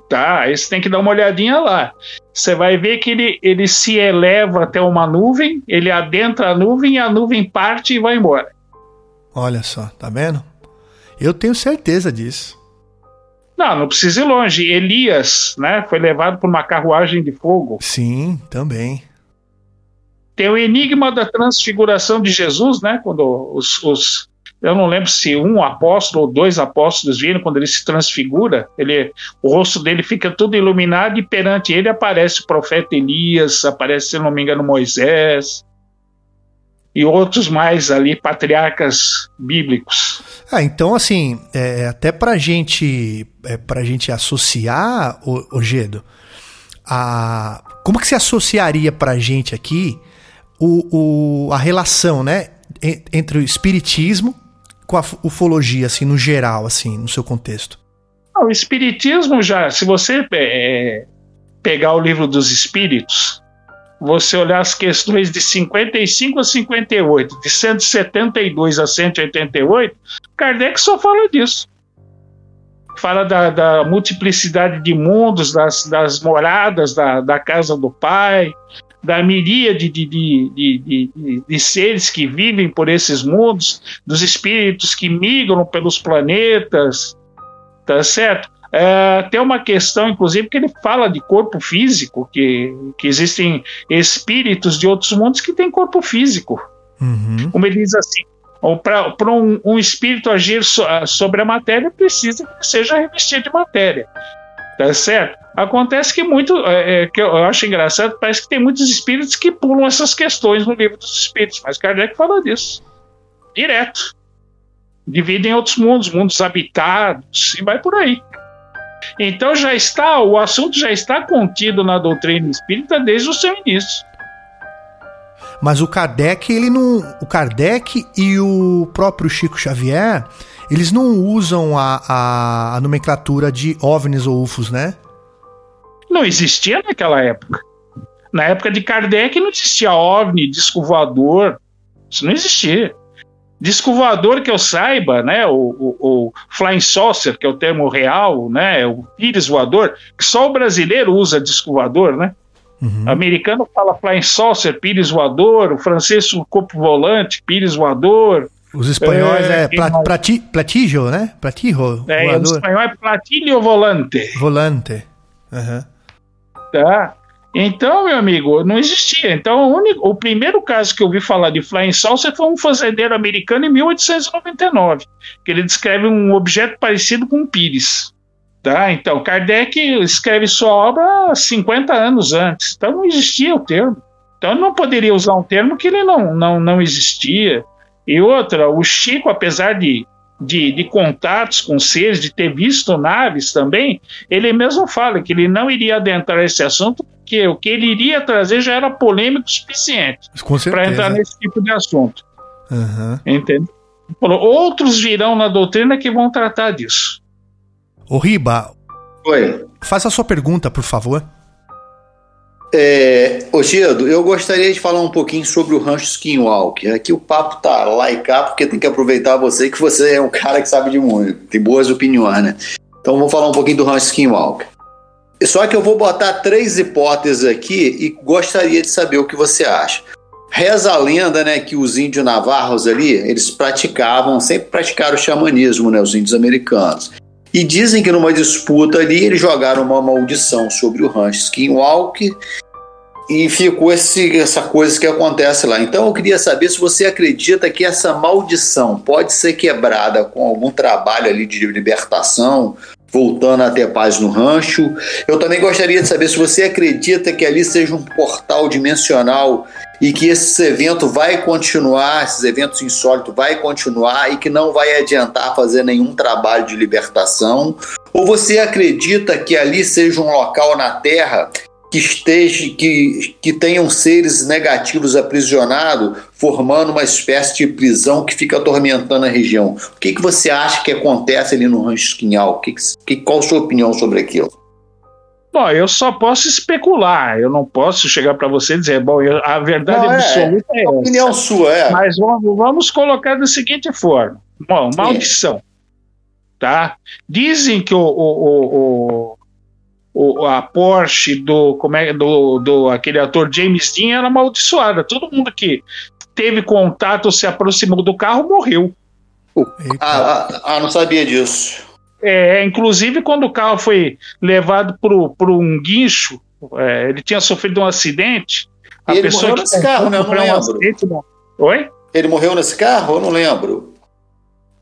tá? Aí você tem que dar uma olhadinha lá. Você vai ver que ele, ele se eleva até uma nuvem, ele adentra a nuvem, a nuvem parte e vai embora. Olha só, tá vendo? Eu tenho certeza disso. Não, não precisa ir longe. Elias, né, foi levado por uma carruagem de fogo. Sim, também. Tem o enigma da transfiguração de Jesus, né, quando os, os eu não lembro se um apóstolo ou dois apóstolos viram quando ele se transfigura, ele, o rosto dele fica todo iluminado e perante ele aparece o profeta Elias, aparece, se não me engano, Moisés e outros mais ali, patriarcas bíblicos. Ah, então assim, é, até pra gente, é, pra gente associar, o, o Gedo, a, como que se associaria pra gente aqui o, o, a relação, né, entre o espiritismo com a ufologia, assim, no geral, assim, no seu contexto? o espiritismo já, se você é, pegar o livro dos espíritos, você olhar as questões de 55 a 58, de 172 a 188, Kardec só fala disso. Fala da, da multiplicidade de mundos, das, das moradas da, da casa do Pai, da miríade de, de, de, de, seres que vivem por esses mundos, dos espíritos que migram pelos planetas, tá certo? É, tem uma questão, inclusive, que ele fala de corpo físico, que, que existem espíritos de outros mundos que têm corpo físico. Uhum. Como ele diz assim, para um, um, espírito agir so, sobre a matéria, precisa que seja revestido de matéria. Tá certo? Acontece que muito, é, é, que eu acho engraçado, parece que tem muitos espíritos que pulam essas questões no livro dos espíritos, mas Kardec fala disso. Direto. Dividem outros mundos, mundos habitados, e vai por aí. Então já está, o assunto já está contido na doutrina espírita desde o seu início. Mas o Kardec, ele não. O Kardec e o próprio Chico Xavier, eles não usam a, a, a nomenclatura de OVNIs ou UFOs, né? Não existia naquela época. Na época de Kardec não existia OVNI, disco voador. Isso não existia. Disco voador que eu saiba, né? O, o, o, Flying Saucer, que é o termo real, né? O pires voador, que só o brasileiro usa disco voador, né? Uhum. O americano fala Flying Saucer, pires voador, o francês o corpo volante, pires voador. Os espanhóis é, é plat, plati, platillo, né? Platillo. É, voador. o espanhol é platillo volante. Volante. Uhum. Tá. Então, meu amigo, não existia. Então, o, único, o primeiro caso que eu ouvi falar de Flying Saucer foi um fazendeiro americano em 1899, que ele descreve um objeto parecido com um pires. Tá? Então, Kardec escreve sua obra 50 anos antes. Então, não existia o termo. Então, ele não poderia usar um termo que ele não, não, não existia. E outra, o Chico, apesar de de, de contatos com seres, de ter visto naves também, ele mesmo fala que ele não iria adentrar esse assunto, porque o que ele iria trazer já era polêmico o suficiente para entrar nesse tipo de assunto. Uhum. Entende? Outros virão na doutrina que vão tratar disso. Ô Riba, Oi. faça a sua pergunta, por favor. É, ô eu gostaria de falar um pouquinho sobre o Rancho Skinwalk. Aqui o papo tá lá e cá, porque tem que aproveitar você, que você é um cara que sabe de muito, tem boas opiniões, né? Então vou falar um pouquinho do Rancho Skinwalk. Só que eu vou botar três hipóteses aqui e gostaria de saber o que você acha. Reza a lenda, né, que os índios navarros ali, eles praticavam, sempre praticaram o xamanismo, né, os índios americanos. E dizem que numa disputa ali eles jogaram uma maldição sobre o rancho Skinwalk e ficou esse, essa coisa que acontece lá. Então eu queria saber se você acredita que essa maldição pode ser quebrada com algum trabalho ali de libertação, voltando a ter paz no rancho. Eu também gostaria de saber se você acredita que ali seja um portal dimensional e que esse evento vai continuar, esses eventos insólitos vai continuar e que não vai adiantar fazer nenhum trabalho de libertação? Ou você acredita que ali seja um local na Terra que esteja que, que tenham seres negativos aprisionados, formando uma espécie de prisão que fica atormentando a região. O que, que você acha que acontece ali no Rancho Esquinhal? Que, que, qual a sua opinião sobre aquilo? Bom, eu só posso especular, eu não posso chegar para você e dizer, bom, eu, a verdade não, é, absoluta é, é, a opinião sua, é. Mas vamos, vamos colocar da seguinte forma: bom, maldição. Tá? Dizem que o, o, o, o, a Porsche do, como é, do, do aquele ator James Dean era amaldiçoada. Todo mundo que teve contato, se aproximou do carro, morreu. Ah, ah, ah, não sabia disso. É, inclusive, quando o carro foi levado para um guincho, é, ele tinha sofrido um acidente. A ele pessoa morreu nesse carro, né? Eu não lembro. Um acidente, não. Oi? Ele morreu nesse carro? Eu não lembro.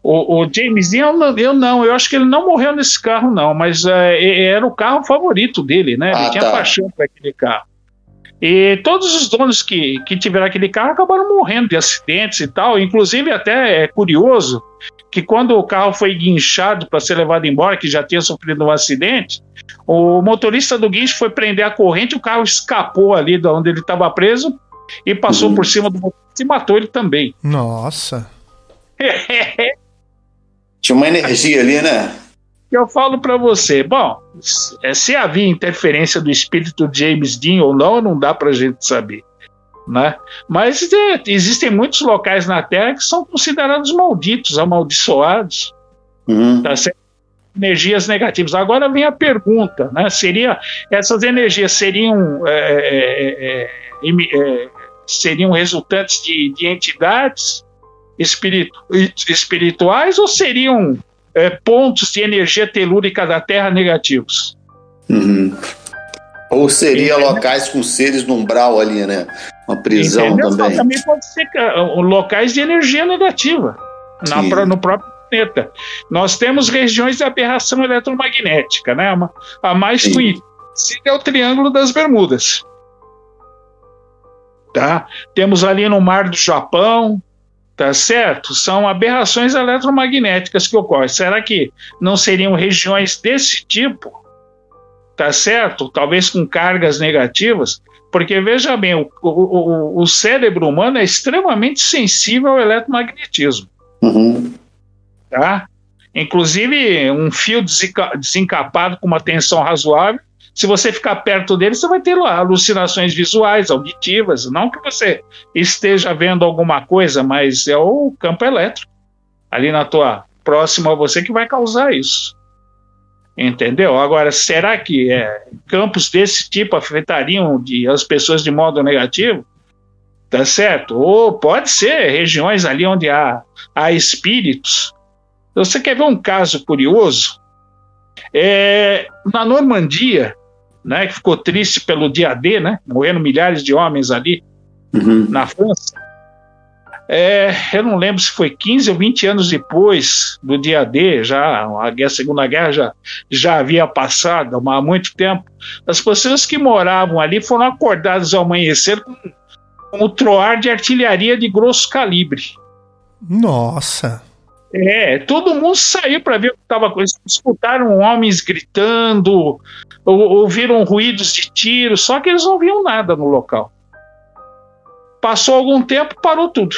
O, o James Dean, eu, eu, não, eu acho que ele não morreu nesse carro, não, mas é, era o carro favorito dele, né? Ele ah, tinha tá. paixão por aquele carro. E todos os donos que, que tiveram aquele carro acabaram morrendo de acidentes e tal. Inclusive, até é curioso que quando o carro foi guinchado para ser levado embora, que já tinha sofrido um acidente, o motorista do guincho foi prender a corrente, o carro escapou ali de onde ele estava preso e passou uhum. por cima do motorista e matou ele também. Nossa. (laughs) Tinha uma energia ali, né? Eu falo para você, bom, se havia interferência do espírito de James Dean ou não, não dá para gente saber. Né? Mas é, existem muitos locais na Terra que são considerados malditos, amaldiçoados. Uhum. Tá energias negativas. Agora vem a pergunta, né? Seria essas energias seriam é, é, é, é seriam resultantes de, de entidades espiritu espirituais ou seriam é, pontos de energia telúrica da Terra negativos? Uhum. Ou seria locais com seres no umbral ali, né? Uma prisão Entendeu? também. também pode ser locais de energia negativa na, no próprio planeta. Nós temos regiões de aberração eletromagnética, né? Uma, a mais conhecida é o Triângulo das Bermudas. Tá? Temos ali no Mar do Japão, tá certo? São aberrações eletromagnéticas que ocorrem. Será que não seriam regiões desse tipo tá certo? Talvez com cargas negativas, porque veja bem, o, o, o cérebro humano é extremamente sensível ao eletromagnetismo. Uhum. Tá? Inclusive, um fio desencapado com uma tensão razoável, se você ficar perto dele, você vai ter alucinações visuais, auditivas. Não que você esteja vendo alguma coisa, mas é o campo elétrico ali na tua próximo a você que vai causar isso. Entendeu? Agora, será que é, campos desse tipo afetariam de, as pessoas de modo negativo? Tá certo? Ou pode ser regiões ali onde há, há espíritos. Você quer ver um caso curioso? É, na Normandia, né, que ficou triste pelo dia D, né, morrendo milhares de homens ali Uhum. na França. É, eu não lembro se foi 15 ou 20 anos depois do dia D, já a guerra, Segunda Guerra já, já havia passado há muito tempo. As pessoas que moravam ali foram acordadas ao amanhecer com, com o troar de artilharia de grosso calibre. Nossa. É, todo mundo saiu para ver o que estava acontecendo. Escutaram homens gritando, ou, ouviram ruídos de tiro, só que eles não viam nada no local. Passou algum tempo, parou tudo.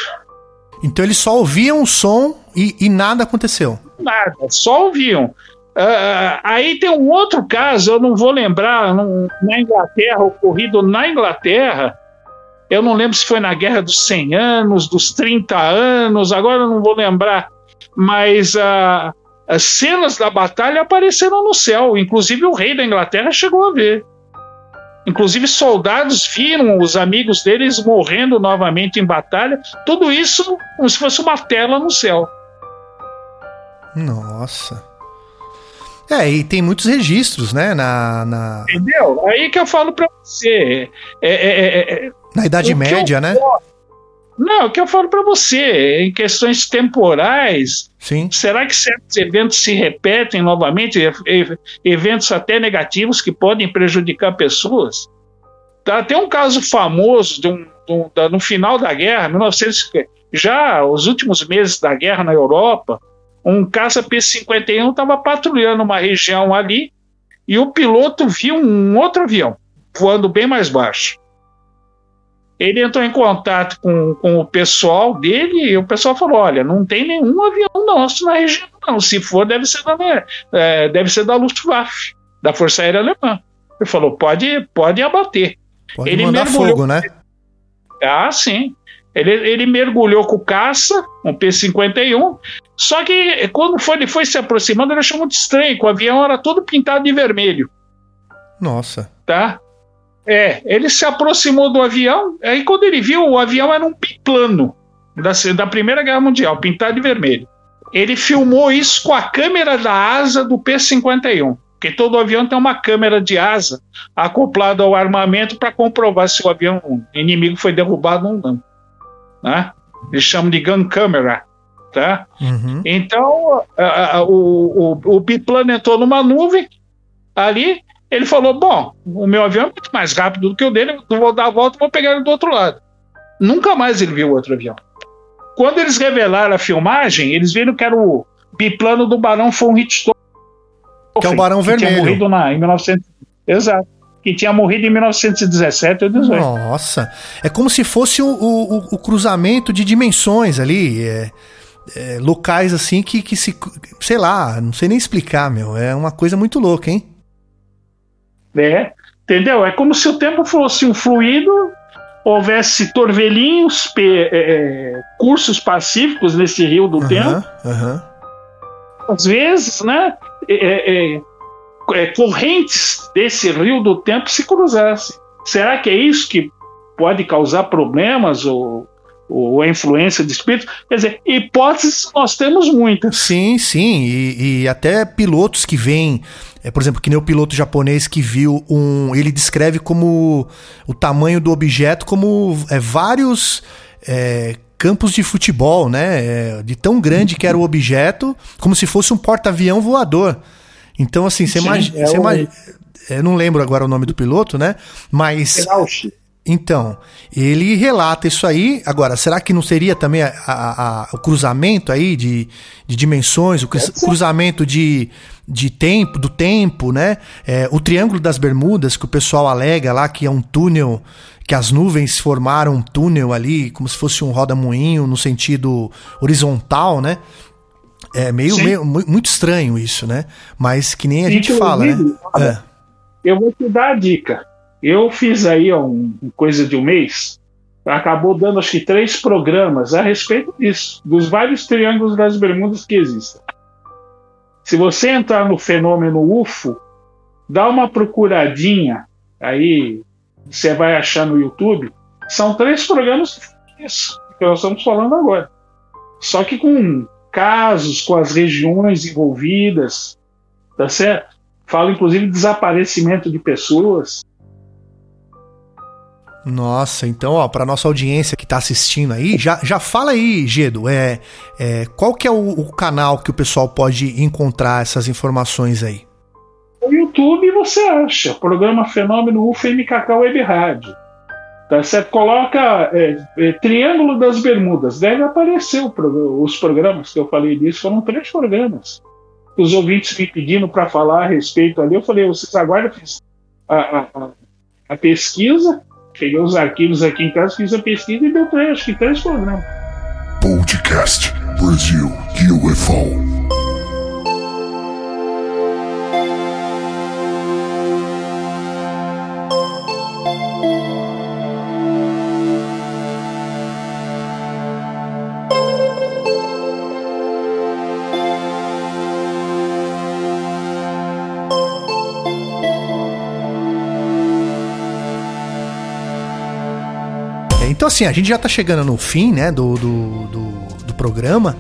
Então eles só ouviam o som e, e nada aconteceu. Nada, só ouviam. Ah, aí tem um outro caso, eu não vou lembrar, na Inglaterra, ocorrido na Inglaterra. Eu não lembro se foi na Guerra dos 100 Anos, dos 30 anos, agora eu não vou lembrar. Mas ah, as cenas da batalha apareceram no céu, inclusive o rei da Inglaterra chegou a ver. Inclusive, soldados viram os amigos deles morrendo novamente em batalha. Tudo isso como se fosse uma tela no céu. Nossa. É, e tem muitos registros, né? Na, na, Entendeu? Aí que eu falo pra você. É, é, é, é, na Idade Média, eu- né? Não, o que eu falo pra você, em questões temporais, Sim. será que certos eventos se repetem novamente? Eventos até negativos que podem prejudicar pessoas? Tá, tem um caso famoso de um, de um- da- no final da guerra, 1900, já os últimos meses da guerra na Europa, um caça P-51 estava patrulhando uma região ali e o piloto viu um outro avião voando bem mais baixo. Ele entrou em contato com, com o pessoal dele e o pessoal falou: olha, não tem nenhum avião nosso na região, não. Se for, deve ser da, é, deve ser da Luftwaffe, da Força Aérea Alemã. Ele falou: pode, pode abater. Pode Ele mandar mergulhou- fogo, né? Ah, sim. Ele, ele mergulhou com caça, um P-51. Só que quando foi, ele foi se aproximando, ele achou muito estranho, que o avião era todo pintado de vermelho, Nossa. tá? É, ele se aproximou do avião, aí quando ele viu, o avião era um biplano da, da Primeira Guerra Mundial, pintado de vermelho. Ele filmou isso com a câmera da asa do P-51, porque todo avião tem uma câmera de asa acoplada ao armamento para comprovar se o avião inimigo foi derrubado ou não. Né? Eles chamam de gun camera. Tá? Uhum. Então, a- a- o, o, o biplano entrou numa nuvem ali. Ele falou: Bom, o meu avião é muito mais rápido do que o dele, eu vou dar a volta e vou pegar ele do outro lado. Nunca mais ele viu outro avião. Quando eles revelaram a filmagem, eles viram que era o biplano do Barão von Richthofen. Que é o Barão Tinha Vermelho. morrido na, em 1900. Exato. Que tinha morrido em 1917 ou 18. Nossa. É como se fosse o, o, o- o cruzamento de dimensões ali. é, é, locais assim que, que se. Sei lá, não sei nem explicar, meu. É uma coisa muito louca, hein? Né? Entendeu? É como se o tempo fosse um fluido, houvesse torvelinhos, é, é, cursos pacíficos nesse rio do tempo, Aham, aham. às vezes, né? é, é, é, correntes desse rio do tempo se cruzassem. Será que é isso que pode causar problemas ou, ou a influência de espíritos? Quer dizer, hipóteses nós temos muitas. Sim, sim. E, e até pilotos que vêm. É, por exemplo, que nem o piloto japonês que viu um. Ele descreve como o tamanho do objeto como é, vários é, campos de futebol, né? É, de tão grande que era o objeto, como se fosse um porta-avião voador. Então, assim, você imagina. é imagi- Eu não lembro agora o nome do piloto, né? Mas. Então, ele relata isso aí. Agora, será que não seria também a- a- a- o cruzamento aí de, de dimensões, o cruzamento de, de tempo, do tempo, né? É, o Triângulo das Bermudas, que o pessoal alega lá que é um túnel, que as nuvens formaram um túnel ali, como se fosse um roda-moinho no sentido horizontal, né? É meio, meio muito estranho isso, né? Mas que nem a gente fala, né? É. Eu vou te dar a dica. Eu fiz aí ó, um, coisa de um mês, acabou dando acho que três programas a respeito disso, dos vários triângulos das Bermudas que existem. Se você entrar no fenômeno UFO, dá uma procuradinha, aí você vai achar no YouTube. São três programas isso que nós estamos falando agora. Só que com casos, com as regiões envolvidas, tá certo? Fala inclusive de desaparecimento de pessoas. Nossa, então, ó, para nossa audiência que está assistindo aí, já, já fala aí, Gedo, é, é qual que é o, o, canal que o pessoal pode encontrar essas informações aí? No YouTube você acha, programa Fenômeno UFMKK Web Rádio. Tá certo? Coloca é, é, Triângulo das Bermudas, deve aparecer o, os programas que eu falei disso, foram três programas. Os ouvintes me pedindo para falar a respeito ali, eu falei, vocês aguardam a, a, a pesquisa, Peguei os arquivos aqui em casa, fiz a pesquisa e deu três, acho que três programas. Podcast Brasil UFO. Então, assim, a gente já tá chegando no fim, né, do, do, do, do programa,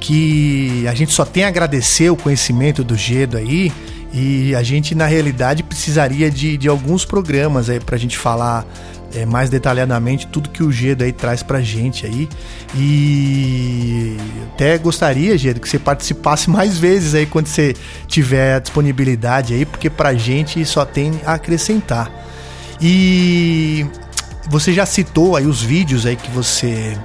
que a gente só tem a agradecer o conhecimento do Gedo aí. E a gente, na realidade, precisaria de, de alguns programas aí pra gente falar é, mais detalhadamente tudo que o Gedo aí traz pra gente aí. E até gostaria, Gedo, que você participasse mais vezes aí quando você tiver a disponibilidade aí, porque pra gente só tem a acrescentar. E você já citou aí os vídeos aí que você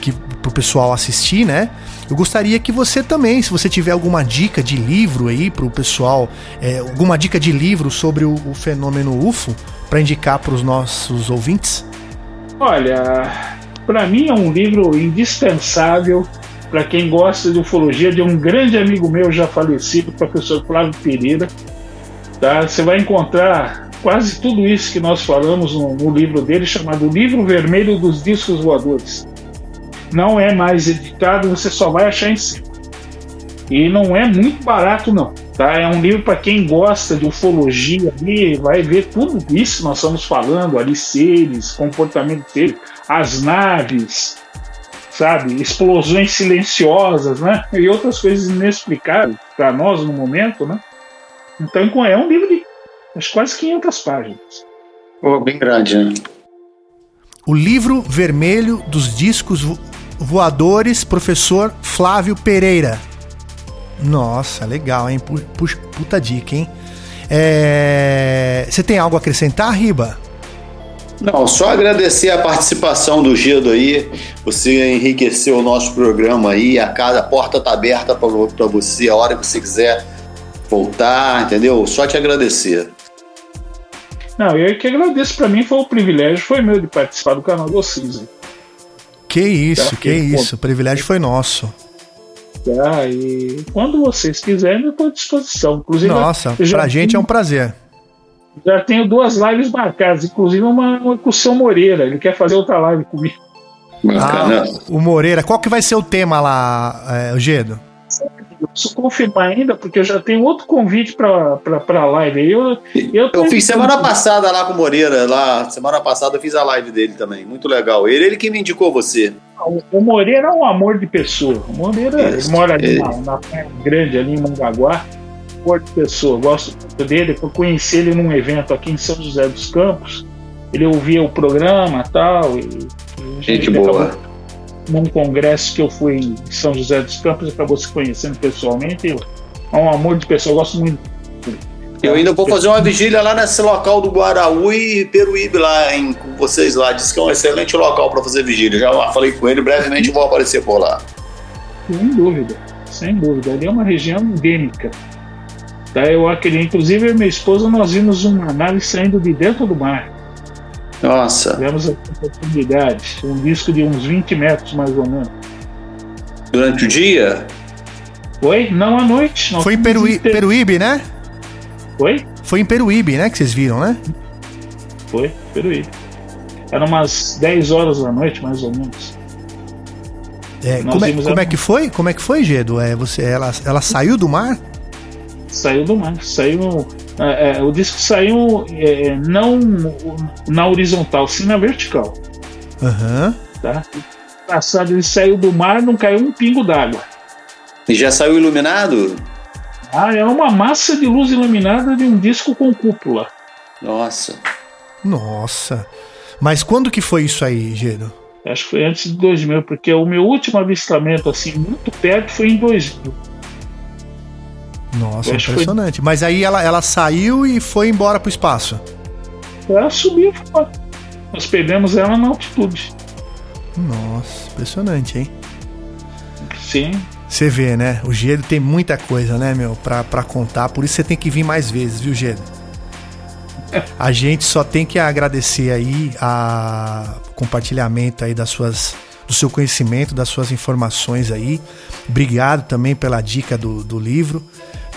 que pro pessoal assistir, né? Eu gostaria que você também, se você tiver alguma dica de livro aí pro pessoal, é, alguma dica de livro sobre o, o fenômeno UFO para indicar para os nossos ouvintes. Olha, para mim é um livro indispensável para quem gosta de ufologia de um grande amigo meu já falecido, o professor Flávio Pereira. Tá? Você vai encontrar quase tudo isso que nós falamos no, no livro dele, chamado Livro Vermelho dos Discos Voadores. Não é mais editado, você só vai achar em cima. E não é muito barato, não. Tá? É um livro para quem gosta de ufologia ali, vai ver tudo isso que nós estamos falando, ali seres, comportamento deles, as naves, sabe, explosões silenciosas, né? E outras coisas inexplicáveis para nós no momento, né? Então é um livro de Acho quase 500 páginas. Oh, bem grande, né? O livro vermelho dos discos voadores, professor Flávio Pereira. Nossa, legal, hein? Puxa, puta dica, hein? É... Você tem algo a acrescentar, Riba? Não, só agradecer a participação do Gido aí. Você enriqueceu o nosso programa aí. A casa, a porta tá aberta para você a hora que você quiser voltar, entendeu? Só te agradecer. Não, eu que agradeço. Para mim foi um privilégio, foi meu de participar do canal do vocês. Que isso, tá? que isso. O privilégio foi nosso. Tá, e quando vocês quiserem, eu estou à disposição. Inclusive, Nossa, pra gente é um prazer. Já tenho duas lives marcadas, inclusive uma, uma com o seu Moreira. Ele quer fazer outra live comigo. Ah, o Moreira. Qual que vai ser o tema lá, é, Gedo? Eu preciso confirmar ainda, porque eu já tenho outro convite para a live. Eu, eu, eu fiz semana passada lá com o Moreira. Lá, semana passada eu fiz a live dele também. Muito legal. Ele, ele que me indicou você. O Moreira é um amor de pessoa. O Moreira Isso, mora ali ele. na, Praia Grande, ali em Mongaguá. Amor de pessoa. Gosto muito dele. Eu conheci ele num evento aqui em São José dos Campos. Ele ouvia o programa tal, e tal. Gente boa. Acabou num congresso que eu fui em São José dos Campos, acabou se conhecendo pessoalmente. É um amor de pessoa, eu gosto muito. Eu ainda vou fazer uma vigília lá nesse local do Guaraú e Peruíbe lá em, com vocês lá. Diz que é um excelente local para fazer vigília. Já falei com ele, brevemente vou aparecer por lá. Sem dúvida, sem dúvida. Ali é uma região endêmica. Tá, eu acredito, inclusive e minha esposa nós vimos uma nave saindo de dentro do mar. Nossa. Tivemos a oportunidade, um disco de uns 20 metros mais ou menos. Durante o dia? Foi? Não à noite. Foi em Peruí, Peruíbe, né? Foi? Foi em Peruíbe, né? Que vocês viram, né? Foi, Peruíbe. Era umas 10 horas da noite, mais ou menos. É, como é, como é, que foi? Como é que foi, Gedo? É, você, ela, ela saiu do mar? Saiu do mar. Saiu. É, é, o disco saiu é, não na horizontal, sim na vertical. Aham. Uhum. Tá? Passado, ele saiu do mar, não caiu um pingo d'água. E já saiu iluminado? Ah, é uma massa de luz iluminada de um disco com cúpula. Nossa. Nossa. Mas quando que foi isso aí, Gedo? Acho que foi antes de 2000, porque o meu último avistamento, assim, muito perto, foi em 2000. Nossa, impressionante. Foi... Mas aí ela, ela saiu e foi embora pro espaço. Ela subiu fora. Nós perdemos ela na altitude. Nossa, impressionante, hein? Sim. Você vê, né? O Gedo tem muita coisa, né, meu, pra, pra contar. Por isso você tem que vir mais vezes, viu, Gedo? A gente só tem que agradecer aí a compartilhamento aí das suas do seu conhecimento, das suas informações aí. Obrigado também pela dica do, do livro.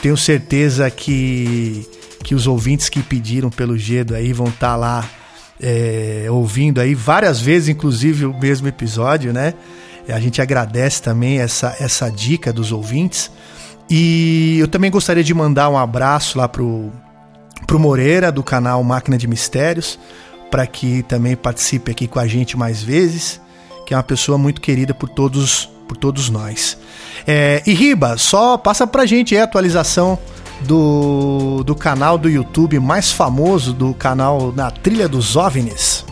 Tenho certeza que, que os ouvintes que pediram pelo Gedo aí vão estar tá lá é, ouvindo aí várias vezes, inclusive o mesmo episódio, né? A gente agradece também essa, essa dica dos ouvintes. E eu também gostaria de mandar um abraço lá pro, pro Moreira, do canal Máquina de Mistérios, para que também participe aqui com a gente mais vezes, que é uma pessoa muito querida por todos, por todos nós. É, e Riba, só passa pra gente a atualização do, do canal do YouTube mais famoso, do canal Na Trilha dos OVNIs.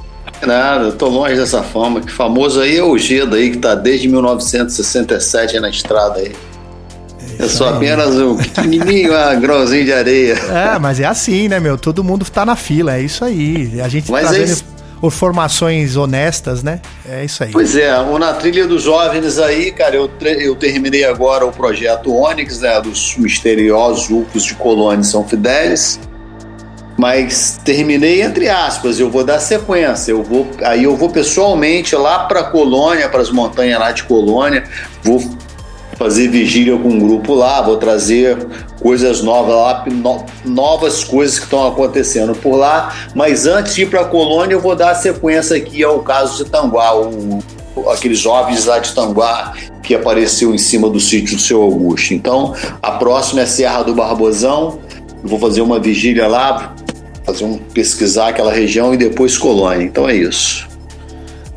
Nada, eu tô longe dessa fama. Que famoso aí é o Geda aí, que tá desde 1967 na estrada aí. É eu sou apenas um pequenininho ah, grãozinho de areia. É, mas é assim, né, meu? Todo mundo tá na fila, é isso aí. A gente mas trazendo é formações honestas, né? É isso aí. Pois é, Na Trilha dos Jovens aí, cara, eu, eu terminei agora o projeto Onyx, né, dos misteriosos UFOs de Colônia São Fidélis mas terminei entre aspas. Eu vou dar sequência. Eu vou, aí eu vou pessoalmente lá para Colônia, para as montanhas lá de Colônia. Vou fazer vigília com um grupo lá. Vou trazer coisas novas lá, no, novas coisas que estão acontecendo por lá. Mas antes de ir para Colônia, eu vou dar sequência aqui ao caso de Tanguá, o, aqueles jovens lá de Tanguá que apareceu em cima do sítio do seu Augusto. Então, a próxima é Serra do Barbosão. Vou fazer uma vigília lá, fazer um pesquisar aquela região e depois Colônia. Então é isso.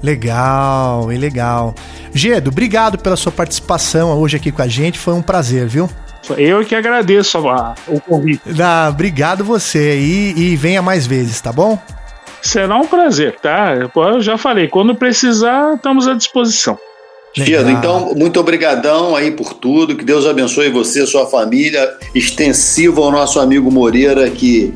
Legal, e legal. Gedo, obrigado pela sua participação hoje aqui com a gente, foi um prazer, viu? Eu que agradeço a, o convite. Ah, obrigado você e, e venha mais vezes, tá bom? Será um prazer, tá? Eu já falei, quando precisar, estamos à disposição. Gedo, então, muito obrigadão aí por tudo, que Deus abençoe você, sua família, extensivo ao nosso amigo Moreira, que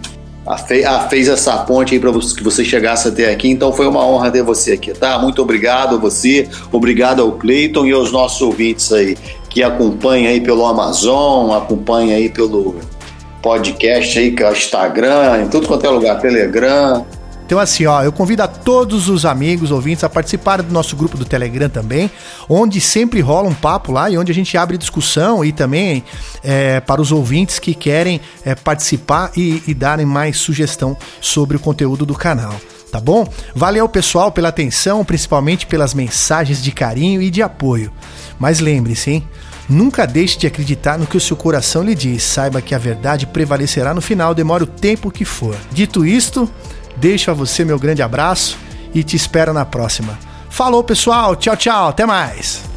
fez essa ponte aí para que você chegasse até aqui. Então foi uma honra ter você aqui, tá? Muito obrigado a você, obrigado ao Cleiton e aos nossos ouvintes aí que acompanham aí pelo Amazon, acompanham aí pelo podcast aí, que é Instagram, em tudo quanto é lugar, Telegram. Então, assim, ó, eu convido a todos os amigos, ouvintes, a participarem do nosso grupo do Telegram também, onde sempre rola um papo lá e onde a gente abre discussão e também é, para os ouvintes que querem é, participar e, e darem mais sugestão sobre o conteúdo do canal tá bom? Valeu, pessoal, pela atenção, principalmente pelas mensagens de carinho e de apoio. Mas lembre-se, hein? Nunca deixe de acreditar no que o seu coração lhe diz. Saiba que a verdade prevalecerá no final, demore o tempo que for. Dito isto, Deixo a você meu grande abraço e te espero na próxima. Falou, pessoal. Tchau, tchau. Até mais.